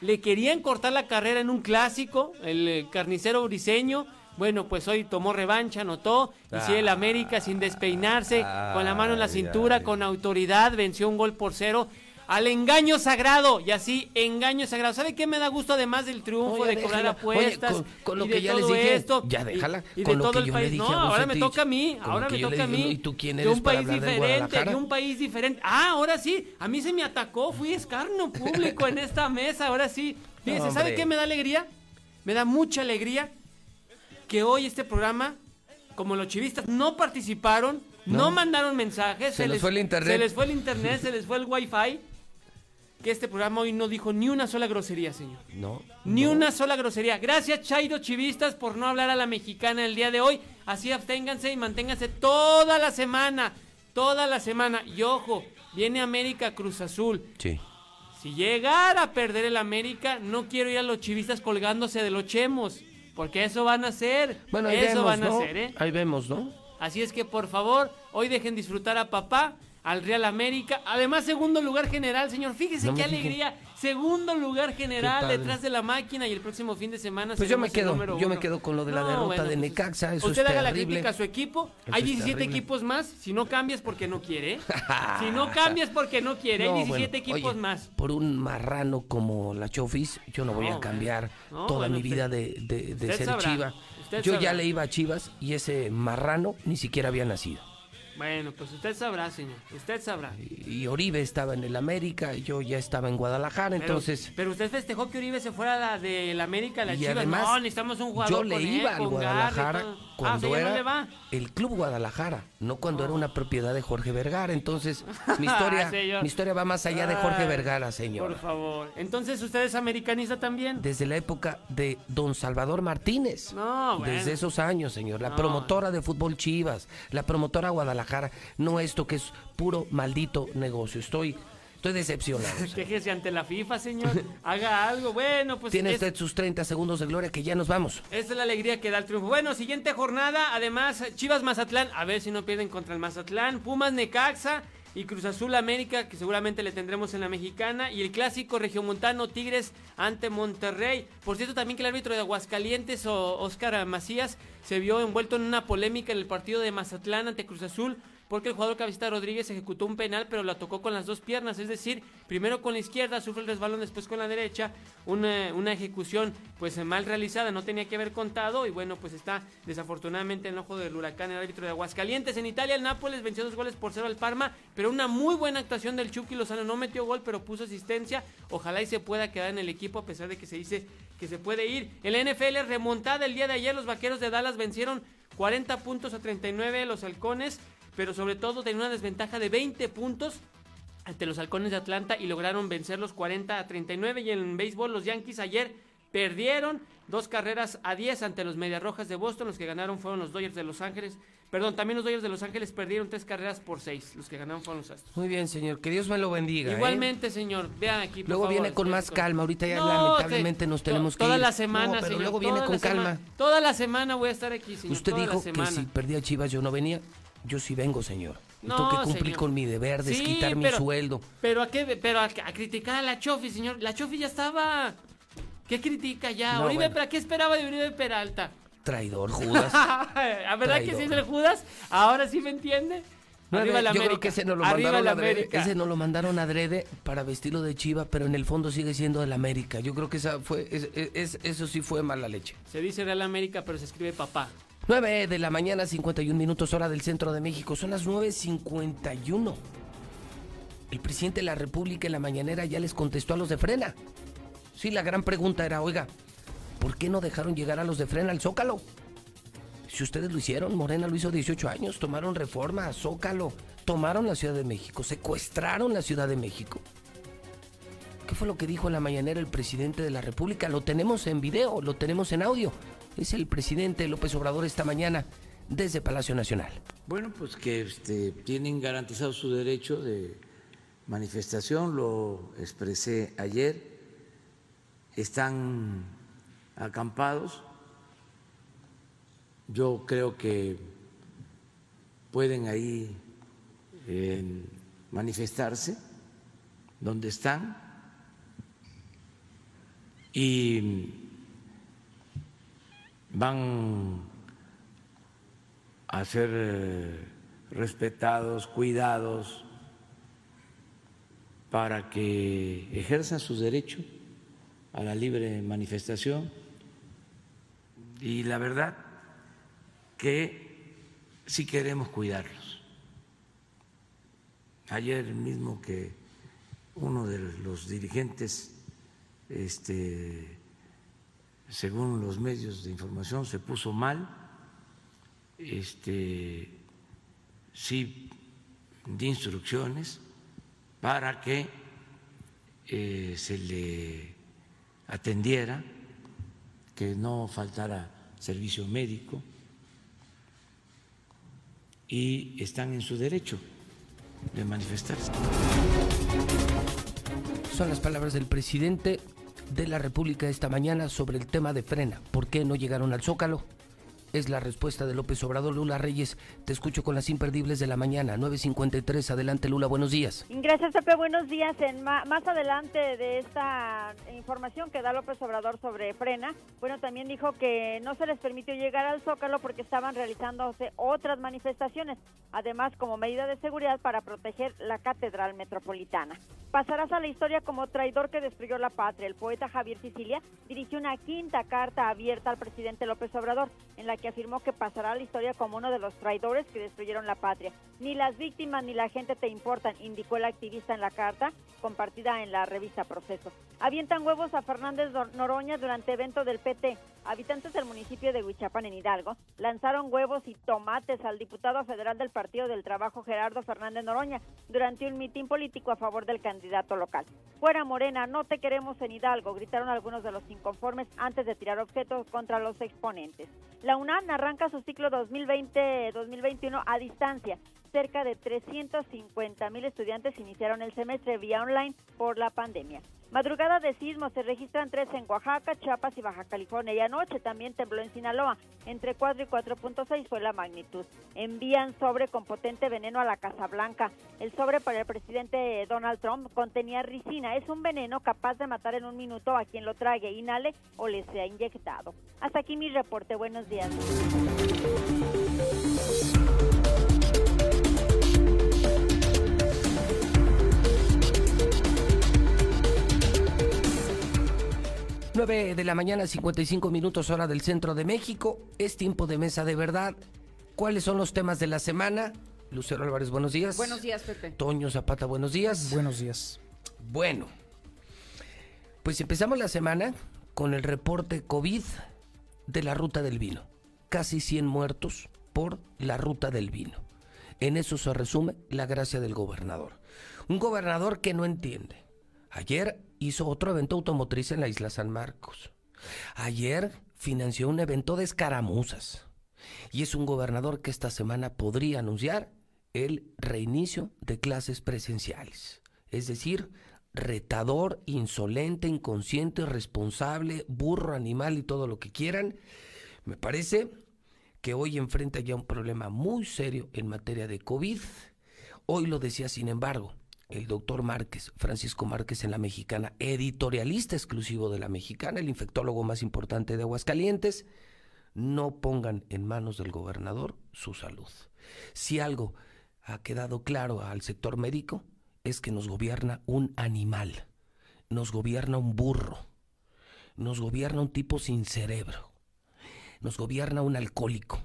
le querían cortar la carrera en un clásico, el eh, carnicero briseño? Bueno, pues hoy tomó revancha, anotó, y sí, el América sin despeinarse, con la mano en la cintura, con autoridad, venció un gol por cero al engaño sagrado. Y así, engaño sagrado. ¿Sabe qué me da gusto además del triunfo, Oye, de cobrar apuestas? Oye, con- con lo y que de ya les dije, esto, ya déjala. Y, Con de lo todo que el yo le país. dije No, ahora me toca a mí, ahora me toca a mí. ¿y tú quién de eres un para país de diferente, de un país diferente. Ah, ahora sí, a mí se me atacó, fui escarno público en esta mesa, ahora sí. Fíjese, ¿sabe Hombre. qué me da alegría? Me da mucha alegría que hoy este programa, como los chivistas no participaron, no, No. mandaron mensajes, Se les fue el internet. se les fue el internet, se les fue el wifi, que este programa hoy no dijo ni una sola grosería, señor. No. Ni una sola grosería. Gracias, Chairo Chivistas, por no hablar a la mexicana el día de hoy. Así absténganse y manténganse toda la semana. Toda la semana. Y ojo, viene América Cruz Azul. Sí. Si llegara a perder el América, no quiero ir a los chivistas colgándose de los chemos. Porque eso van a hacer. Bueno, ahí eso vemos, van a ¿no? hacer, ¿eh? Ahí vemos, ¿no? Así es que por favor, hoy dejen disfrutar a papá, al Real América. Además, segundo lugar general, señor. Fíjese No qué alegría. Segundo lugar general detrás de la máquina y el próximo fin de semana. Pues yo me quedo, yo me quedo con lo de la No, derrota bueno, de pues, Necaxa, eso Usted es haga la crítica a su equipo. Eso Hay es 17 terrible. equipos más. Si no cambias porque no quiere. ¿eh? si no cambias porque no quiere. No, Hay 17 bueno, equipos oye, más. Por un marrano como la Chofis, yo no voy a cambiar bueno. No, toda mi usted- vida de, de- de ser sabrá, chiva. usted Yo ya le iba a Chivas y ese marrano ni siquiera había nacido. Bueno, pues usted sabrá, señor. Usted sabrá. Y Oribe estaba en el América, yo ya estaba en Guadalajara, Pero- entonces Pero, usted festejó que Uribe se fuera a la de la América, la Y Chivas. además, no, necesitamos un jugador yo le con iba él, al y Guadalajara. Ah, o cuando sea, no era le va. el Club Guadalajara, no cuando era una propiedad de Jorge Vergara. Entonces, mi Ah, historia, señor. mi historia va más allá de Jorge Vergara, señor. Por favor. Entonces, ¿usted es americanista también? Desde la época de Don Salvador Martínez. No, bueno. Desde esos años, señor. La No. promotora de fútbol Chivas, la promotora Guadalajara. No esto que es puro maldito negocio. Estoy, estoy decepcionado. señor. Quéjese ante la FIFA, señor. Haga algo. Bueno, pues Tiene es- usted sus 30 segundos de gloria que ya nos vamos. Esta es la alegría que da el triunfo. Bueno, siguiente jornada. Además, Chivas Mazatlán. A ver si no pierden contra el Mazatlán. Pumas Necaxa. Y Cruz Azul América, que seguramente le tendremos en la mexicana. Y el clásico regiomontano Tigres ante Monterrey. Por cierto, también que el árbitro de Aguascalientes, o Oscar Macías, se vio envuelto en una polémica en el partido de Mazatlán ante Cruz Azul. Porque el jugador Cabecita Rodríguez ejecutó un penal, pero la tocó con las dos piernas. Es decir, primero con la izquierda, sufre el resbalón, después con la derecha. Una, ejecución pues mal realizada, no tenía que haber contado. Y bueno, pues está desafortunadamente en el ojo del huracán el árbitro de Aguascalientes. En Italia, el Nápoles venció dos goles por cero al Parma. Pero una muy buena actuación del Chucky Lozano. No metió gol, pero puso asistencia. Ojalá y se pueda quedar en el equipo, a pesar de que se dice que se puede ir. En la NFL, remontada el día de ayer, los vaqueros de Dallas vencieron 40 puntos a 39 los halcones pero sobre todo tenía una desventaja de 20 puntos ante los halcones de Atlanta y lograron vencer los 40 a 39 y en béisbol los Yankees ayer perdieron dos carreras a 10 ante los Medias Rojas de Boston, los que ganaron fueron los Dodgers de Los Ángeles, perdón, también los Dodgers de Los Ángeles perdieron tres carreras por seis, los que ganaron fueron los Astros. Muy bien, señor. Que Dios me lo bendiga. ¿eh? Igualmente, señor, vean aquí. por Luego favor, viene con más calma. Ahorita ya No, lamentablemente te- nos tenemos que Toda la semana, No, pero señor, luego viene toda con calma. Toda la semana voy a estar aquí, señor. Usted toda la dijo que si perdía Chivas yo no venía. Yo sí vengo, señor. No, tengo que cumplir señor. con mi deber, de Sí, quitar mi pero- sueldo. Pero a qué, pero a, a criticar a la Chofi, señor. La Chofi ya estaba. ¿Qué critica ya? No, Oribe, bueno. ¿para qué esperaba de Oribe Peralta? Traidor, Judas. ¿A verdad que sí es el Judas? ¿Ahora sí me entiende? Nueve, Arriba la yo creo América. que ese no lo Arriba mandaron adrede. América. Ese no lo mandaron adrede para vestirlo de chiva, pero en el fondo sigue siendo del América. Yo creo que esa fue, es- es- eso sí fue mala leche. Se dice Real América, pero se escribe papá. 9 de la mañana, 51 minutos hora del centro de México. Son las 9.51. El presidente de la República en la mañanera ya les contestó a los de frena. Sí, la gran pregunta era, oiga, ¿por qué no dejaron llegar a los de frena al Zócalo? Si ustedes lo hicieron, Morena lo hizo 18 años, tomaron reforma, Zócalo, tomaron la Ciudad de México, secuestraron la Ciudad de México. ¿Qué fue lo que dijo en la mañanera el presidente de la República? Lo tenemos en video, lo tenemos en audio. Es el presidente López Obrador esta mañana desde Palacio Nacional. Bueno, pues que este, tienen garantizado su derecho de manifestación, lo expresé ayer, están acampados, yo creo que pueden ahí eh, manifestarse donde están. Y van a ser eh, respetados, cuidados, para que ejerzan su derecho a la libre manifestación. Y la verdad que sí queremos cuidarlos. Ayer mismo que uno de los dirigentes, este, según los medios de información, se puso mal, este, sí di instrucciones para que eh, se le atendiera, que no faltara servicio médico y están en su derecho de manifestarse. Son las palabras del presidente de la República esta mañana sobre el tema de frena. ¿Por qué no llegaron al Zócalo? Es la respuesta de López Obrador. Lula Reyes, te escucho con las imperdibles de la mañana, 9.53. Adelante, Lula, buenos días. Gracias, Pepe. Buenos días. En más adelante de esta información que da López Obrador sobre Frena, bueno, también dijo que no se les permitió llegar al Zócalo porque estaban realizándose otras manifestaciones, además como medida de seguridad para proteger la Catedral Metropolitana. Pasarás a la historia como traidor que destruyó la patria. El poeta Javier Sicilia dirigió una quinta carta abierta al presidente López Obrador, en la que afirmó que pasará a la historia como uno de los traidores que destruyeron la patria. Ni las víctimas ni la gente te importan, indicó el activista en la carta compartida en la revista Proceso. Avientan huevos a Fernández Nor- Noroña durante evento del PT. Habitantes del municipio de Huichapan, en Hidalgo, lanzaron huevos y tomates al diputado federal del Partido del Trabajo, Gerardo Fernández Noroña, durante un mitin político a favor del candidato local. Fuera Morena, no te queremos en Hidalgo, gritaron algunos de los inconformes antes de tirar objetos contra los exponentes. La UNAM arranca su ciclo 2020-2021 a distancia. Cerca de 350 mil estudiantes iniciaron el semestre vía online por la pandemia. Madrugada de sismos, se registran tres en Oaxaca, Chiapas y Baja California. Y anoche también tembló en Sinaloa. Entre 4 y 4.6 fue la magnitud. Envían sobre con potente veneno a la Casa Blanca. El sobre para el presidente Donald Trump contenía ricina. Es un veneno capaz de matar en un minuto a quien lo trague, inhale o le sea inyectado. Hasta aquí mi reporte. Buenos días. 9 de la mañana, 55 minutos hora del centro de México. Es tiempo de mesa de verdad. ¿Cuáles son los temas de la semana? Lucero Álvarez, buenos días. Buenos días, Pepe. Toño Zapata, buenos días. Buenos días. Bueno, pues empezamos la semana con el reporte COVID de la ruta del vino. Casi 100 muertos por la ruta del vino. En eso se resume la gracia del gobernador. Un gobernador que no entiende. Ayer hizo otro evento automotriz en la isla San Marcos. Ayer financió un evento de escaramuzas. Y es un gobernador que esta semana podría anunciar el reinicio de clases presenciales. Es decir, retador, insolente, inconsciente, responsable, burro, animal y todo lo que quieran. Me parece que hoy enfrenta ya un problema muy serio en materia de COVID. Hoy lo decía, sin embargo, el doctor Márquez, Francisco Márquez en la Mexicana, editorialista exclusivo de la Mexicana, el infectólogo más importante de Aguascalientes, no pongan en manos del gobernador su salud. Si algo ha quedado claro al sector médico es que nos gobierna un animal, nos gobierna un burro, nos gobierna un tipo sin cerebro, nos gobierna un alcohólico,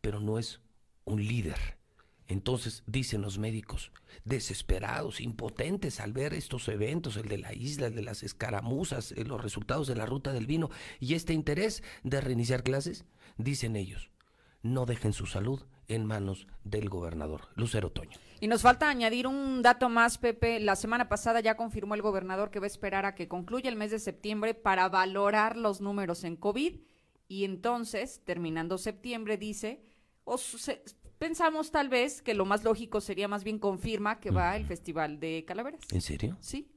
pero no es un líder. Entonces, dicen los médicos, desesperados, impotentes al ver estos eventos, el de la isla, el de las escaramuzas, eh, los resultados de la ruta del vino y este interés de reiniciar clases, dicen ellos, no dejen su salud en manos del gobernador, Lucero Toño. Y nos falta añadir un dato más, Pepe. La semana pasada ya confirmó el gobernador que va a esperar a que concluya el mes de septiembre para valorar los números en COVID. Y entonces, terminando septiembre, dice, o pensamos tal vez que lo más lógico sería más bien confirma que va el Festival de Calaveras. ¿En serio? Sí.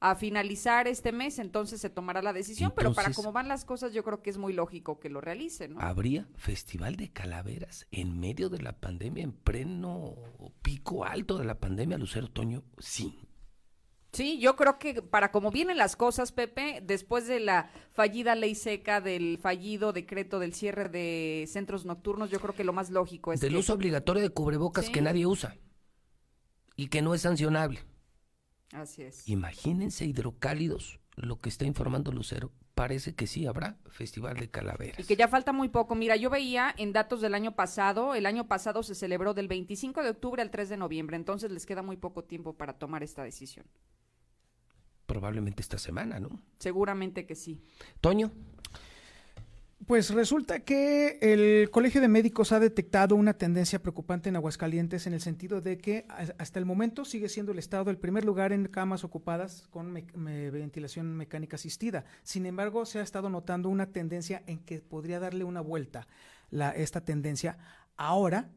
A finalizar este mes, entonces se tomará la decisión, pero para cómo van las cosas, yo creo que es muy lógico que lo realice, ¿no? ¿Habría festival de calaveras en medio de la pandemia, en pleno pico alto de la pandemia, Lucero Toño? Sí. Sí, yo creo que para como vienen las cosas, Pepe, después de la fallida ley seca, del fallido decreto del cierre de centros nocturnos, yo creo que lo más lógico es Del que... uso obligatorio de cubrebocas Sí. que nadie usa y que no es sancionable. Así es. Imagínense hidrocálidos, lo que está informando Lucero. Parece que sí habrá festival de calaveras. Y que ya falta muy poco. Mira, yo veía en datos del año pasado, el año pasado se celebró del 25 de octubre al 3 de noviembre, entonces les queda muy poco tiempo para tomar esta decisión. Probablemente esta semana, ¿no? Seguramente que sí. Toño. Pues resulta que el Colegio de Médicos ha detectado una tendencia preocupante en Aguascalientes en el sentido de que hasta el momento sigue siendo el Estado el primer lugar en camas ocupadas con ventilación mecánica asistida. Sin embargo, se ha estado notando una tendencia en que podría darle una vuelta la, esta tendencia ahora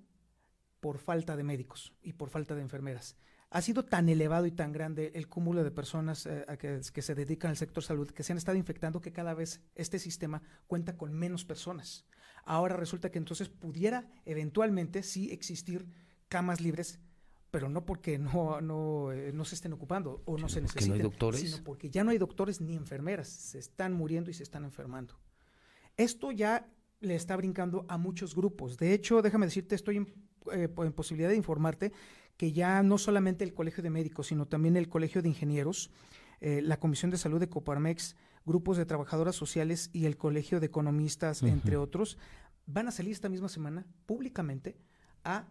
por falta de médicos y por falta de enfermeras. Ha sido tan elevado y tan grande el cúmulo de personas eh, que, que se dedican al sector salud que se han estado infectando que cada vez este sistema cuenta con menos personas. Ahora resulta que entonces pudiera eventualmente sí existir camas libres, pero no porque no, no, eh, no se estén ocupando o no se que no hay necesiten, doctores. sino porque ya no hay doctores ni enfermeras, se están muriendo y se están enfermando. Esto ya le está brincando a muchos grupos. De hecho, déjame decirte, estoy en, eh, en posibilidad de informarte que ya no solamente el Colegio de Médicos, sino también el Colegio de Ingenieros, eh, la Comisión de Salud de Coparmex, grupos de trabajadoras sociales y el Colegio de Economistas, entre otros, van a salir esta misma semana públicamente a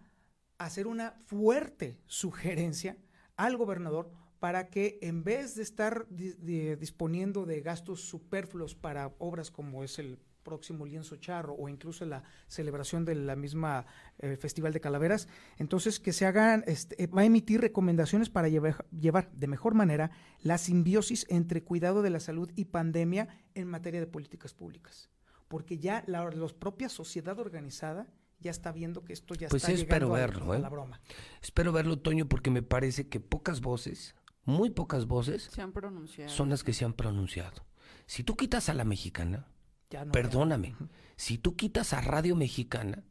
hacer una fuerte sugerencia al gobernador para que en vez de estar di- di- disponiendo de gastos superfluos para obras como es el próximo lienzo charro o incluso la celebración de la misma eh, Festival de Calaveras, entonces que se hagan, este, eh, va a emitir recomendaciones para llevar, llevar de mejor manera la simbiosis entre cuidado de la salud y pandemia en materia de políticas públicas. Porque ya la los propia sociedad organizada ya está viendo que esto ya Pues está espero llegando verlo, a ¿eh? la broma. Espero verlo, Toño, porque me parece que pocas voces, muy pocas voces, Se han pronunciado. son las que se han pronunciado. Si tú quitas a la mexicana, Ya no perdóname, si tú quitas a Radio Mexicana,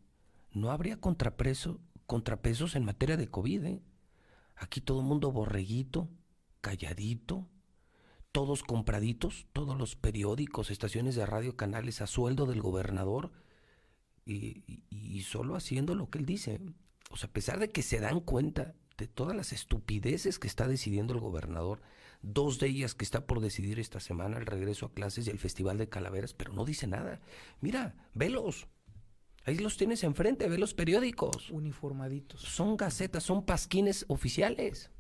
no habría contrapeso, contrapesos en materia de COVID. ¿eh? Aquí todo el mundo borreguito, calladito, todos compraditos, todos los periódicos, estaciones de radio, canales a sueldo del gobernador y, y- y solo haciendo lo que él dice. O sea, a pesar de que se dan cuenta de todas las estupideces que está decidiendo el gobernador, dos de ellas que está por decidir esta semana, el regreso a clases y el Festival de Calaveras, pero no dice nada. Mira, velos. Ahí los tienes enfrente, ve los periódicos. Uniformaditos. Son gacetas, son pasquines oficiales.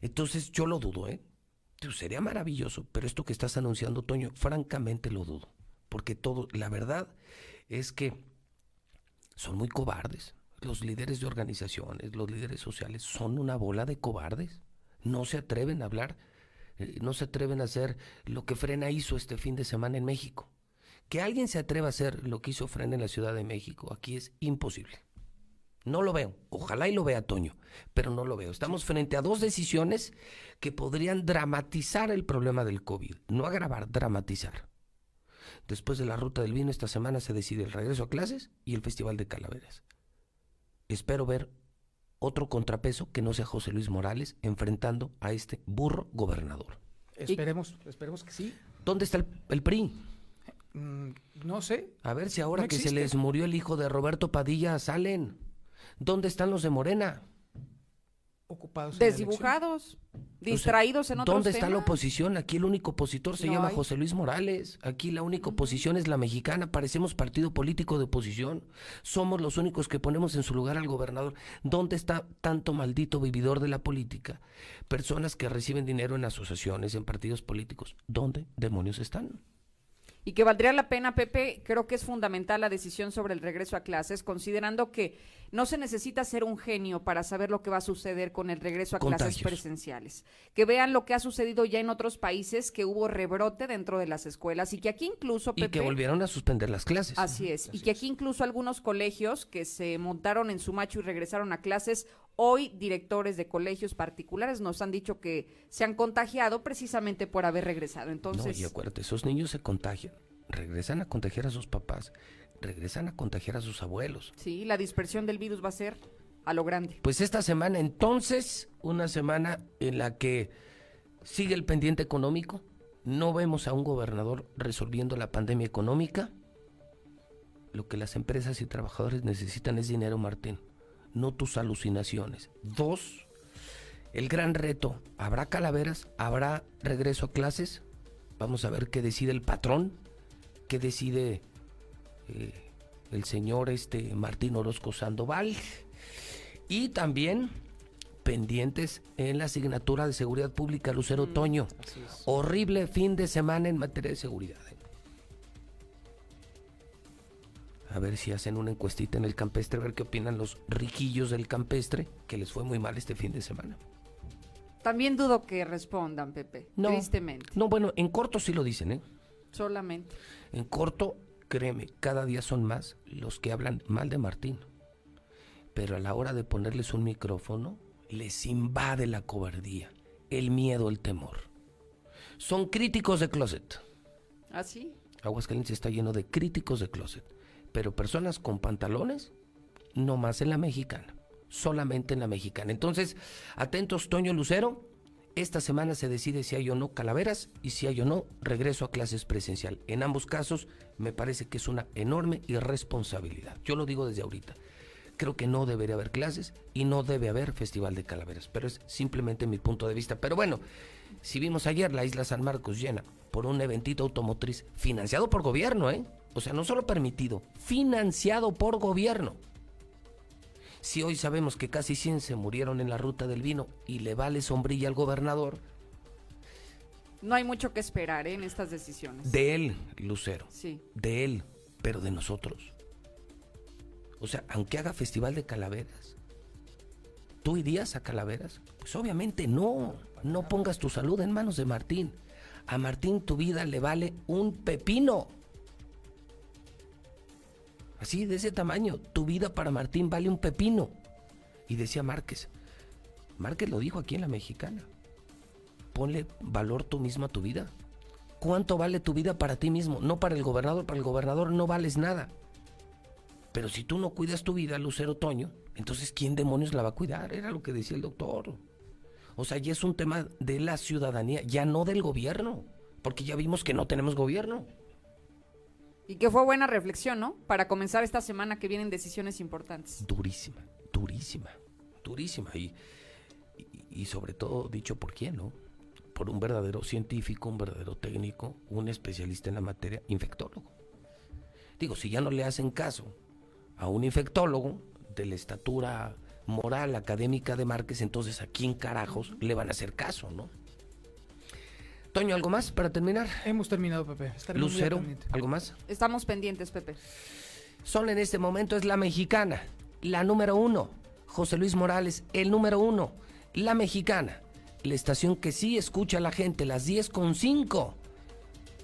Entonces yo lo dudo, ¿eh? Sería maravilloso, pero esto que estás anunciando, Toño, francamente lo dudo. Porque todo, la verdad es que son muy cobardes. Los líderes de organizaciones, los líderes sociales, son una bola de cobardes. No se atreven a hablar, eh, no se atreven a hacer lo que Frena hizo este fin de semana en México. Que alguien se atreva a hacer lo que hizo Frena en la Ciudad de México, aquí es imposible. No lo veo. Ojalá y lo vea Toño, pero no lo veo. Estamos frente a dos decisiones que podrían dramatizar el problema del COVID. No agravar, dramatizar. Después de la ruta del vino, esta semana se decide el regreso a clases y el Festival de Calaveras. Espero ver otro contrapeso que no sea José Luis Morales enfrentando a este burro gobernador. Esperemos, esperemos que sí. ¿Dónde está el, el PRI? Mm, no sé. A ver si ahora No que se les murió el hijo de Roberto Padilla salen. ¿Dónde están los de Morena? Ocupados. Desdibujados, distraídos en otros ¿Dónde está la oposición? Aquí el único opositor se No llama hay. José Luis Morales. Aquí la única oposición es la mexicana. Parecemos partido político de oposición. Somos los únicos que ponemos en su lugar al gobernador. ¿Dónde está tanto maldito vividor de la política? Personas que reciben dinero en asociaciones, en partidos políticos. ¿Dónde demonios están? Y que valdría la pena, Pepe, creo que es fundamental la decisión sobre el regreso a clases, considerando que no se necesita ser un genio para saber lo que va a suceder con el regreso a clases presenciales. Que vean lo que ha sucedido ya en otros países, que hubo rebrote dentro de las escuelas y que aquí incluso, Y Pepe... que volvieron a suspender las clases. Así es. y que aquí incluso algunos colegios que se montaron en su macho y regresaron a clases, hoy directores de colegios particulares nos han dicho que se han contagiado precisamente por haber regresado. Entonces, No, y acuérdate, esos niños se contagian. Regresan a contagiar a sus papás. Regresan a contagiar a sus abuelos. sí, la dispersión del virus va a ser a lo grande. Pues esta semana entonces, una semana en la que sigue el pendiente económico, no vemos a un gobernador resolviendo la pandemia económica. Lo que las empresas y trabajadores necesitan es dinero, Martín, no tus alucinaciones. Dos, el gran reto, ¿habrá calaveras? ¿Habrá regreso a clases? Vamos a ver qué decide el patrón, qué decide eh, el señor este Martín Orozco Sandoval. Y también pendientes en la asignatura de seguridad pública Lucero Toño. Horrible fin de semana en materia de seguridad. ¿eh? A ver si hacen una encuestita en el campestre, a ver qué opinan los riquillos del campestre, que les fue muy mal este fin de semana. También dudo que respondan, Pepe, No, tristemente, no, bueno, en corto sí lo dicen, ¿eh? solamente. En corto, créeme, cada día son más los que hablan mal de Martín. Pero a la hora de ponerles un micrófono, les invade la cobardía, el miedo, el temor. Son críticos de closet. ¿Así? Aguascalientes está lleno de críticos de closet. Pero personas con pantalones, no más en la mexicana. Solamente en la mexicana. Entonces, atentos, Toño Lucero. Esta semana se decide si hay o no calaveras y si hay o no regreso a clases presencial. En ambos casos, me parece que es una enorme irresponsabilidad. Yo lo digo desde ahorita. Creo que no debería haber clases y no debe haber festival de calaveras. Pero es simplemente mi punto de vista. Pero bueno, si vimos ayer la isla San Marcos llena por un eventito automotriz financiado por gobierno, ¿eh? O sea, no solo permitido, financiado por gobierno. Si hoy sabemos que casi 100 se murieron en la ruta del vino y le vale sombrilla al gobernador, No hay mucho que esperar ¿eh? en estas decisiones. de él, Lucero, Sí. de él, pero de nosotros. O sea, aunque haga festival de calaveras, ¿tú irías a calaveras? Pues obviamente no, no pongas tu salud en manos de Martín. A Martín tu vida le vale un pepino. Así, de ese tamaño, tu vida para Martín vale un pepino. Y decía Márquez, Márquez lo dijo aquí en la mexicana, ponle valor tú mismo a tu vida. ¿Cuánto vale tu vida para ti mismo? No para el gobernador, para el gobernador no vales nada. Pero si tú no cuidas tu vida, Lucero Toño, entonces ¿quién demonios la va a cuidar? Era lo que decía el doctor. O sea, ya es un tema de la ciudadanía, ya no del gobierno, porque ya vimos que no tenemos gobierno. Y que fue buena reflexión, ¿no? Para comenzar esta semana que vienen decisiones importantes. Durísima, durísima, durísima. Y, y, sobre todo dicho por quién, ¿no? Por un verdadero científico, un verdadero técnico, un especialista en la materia, infectólogo. Digo, si ya no le hacen caso a un infectólogo de la estatura moral académica de Márquez, entonces a quién carajos le van a hacer caso, ¿no? Toño, ¿algo más para terminar? Hemos terminado, Pepe. Estaremos Lucero. ¿algo más? Estamos pendientes, Pepe. Sol en este momento es la mexicana, la número uno. José Luis Morales, el número uno. La mexicana, la estación que sí escucha a la gente, las 10 con 5.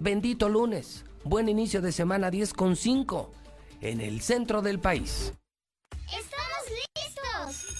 Bendito lunes, buen inicio de semana 10 con 5, en el centro del país. ¡Estamos listos!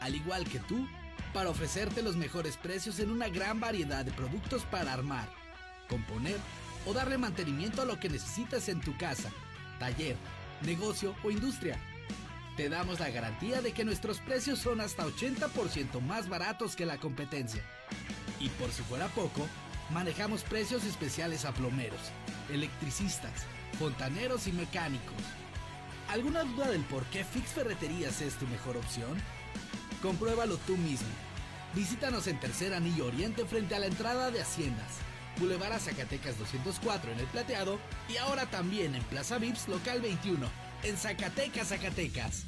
al igual que tú, para ofrecerte los mejores precios en una gran variedad de productos para armar, componer o darle mantenimiento a lo que necesitas en tu casa, taller, negocio o industria. Te damos la garantía de que nuestros precios son hasta 80% más baratos que la competencia. Y por si fuera poco, manejamos precios especiales a plomeros, electricistas, fontaneros y mecánicos. ¿Alguna duda del por qué Fix Ferreterías es tu mejor opción? Compruébalo tú mismo. Visítanos en Tercer Anillo Oriente frente a la entrada de Haciendas. Boulevard a Zacatecas 204 en El Plateado y ahora también en Plaza Vips Local 21 en Zacatecas, Zacatecas.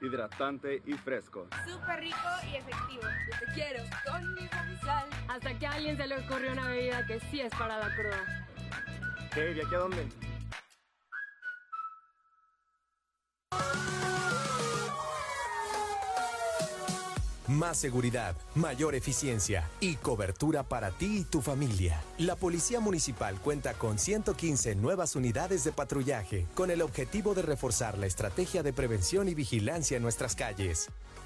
Hidratante y fresco. Súper rico y efectivo. Yo te quiero con mi sal. Hasta que a alguien se le ocurrió una bebida que sí es para la cruda. ¿Qué? ¿De aquí a dónde? Más seguridad, mayor eficiencia y cobertura para ti y tu familia. La Policía Municipal cuenta con 115 nuevas unidades de patrullaje con el objetivo de reforzar la estrategia de prevención y vigilancia en nuestras calles.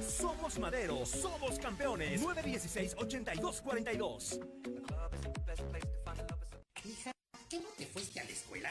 Somos Madero, somos campeones. 916-8242. Hija, ¿qué no te fuiste a la escuela?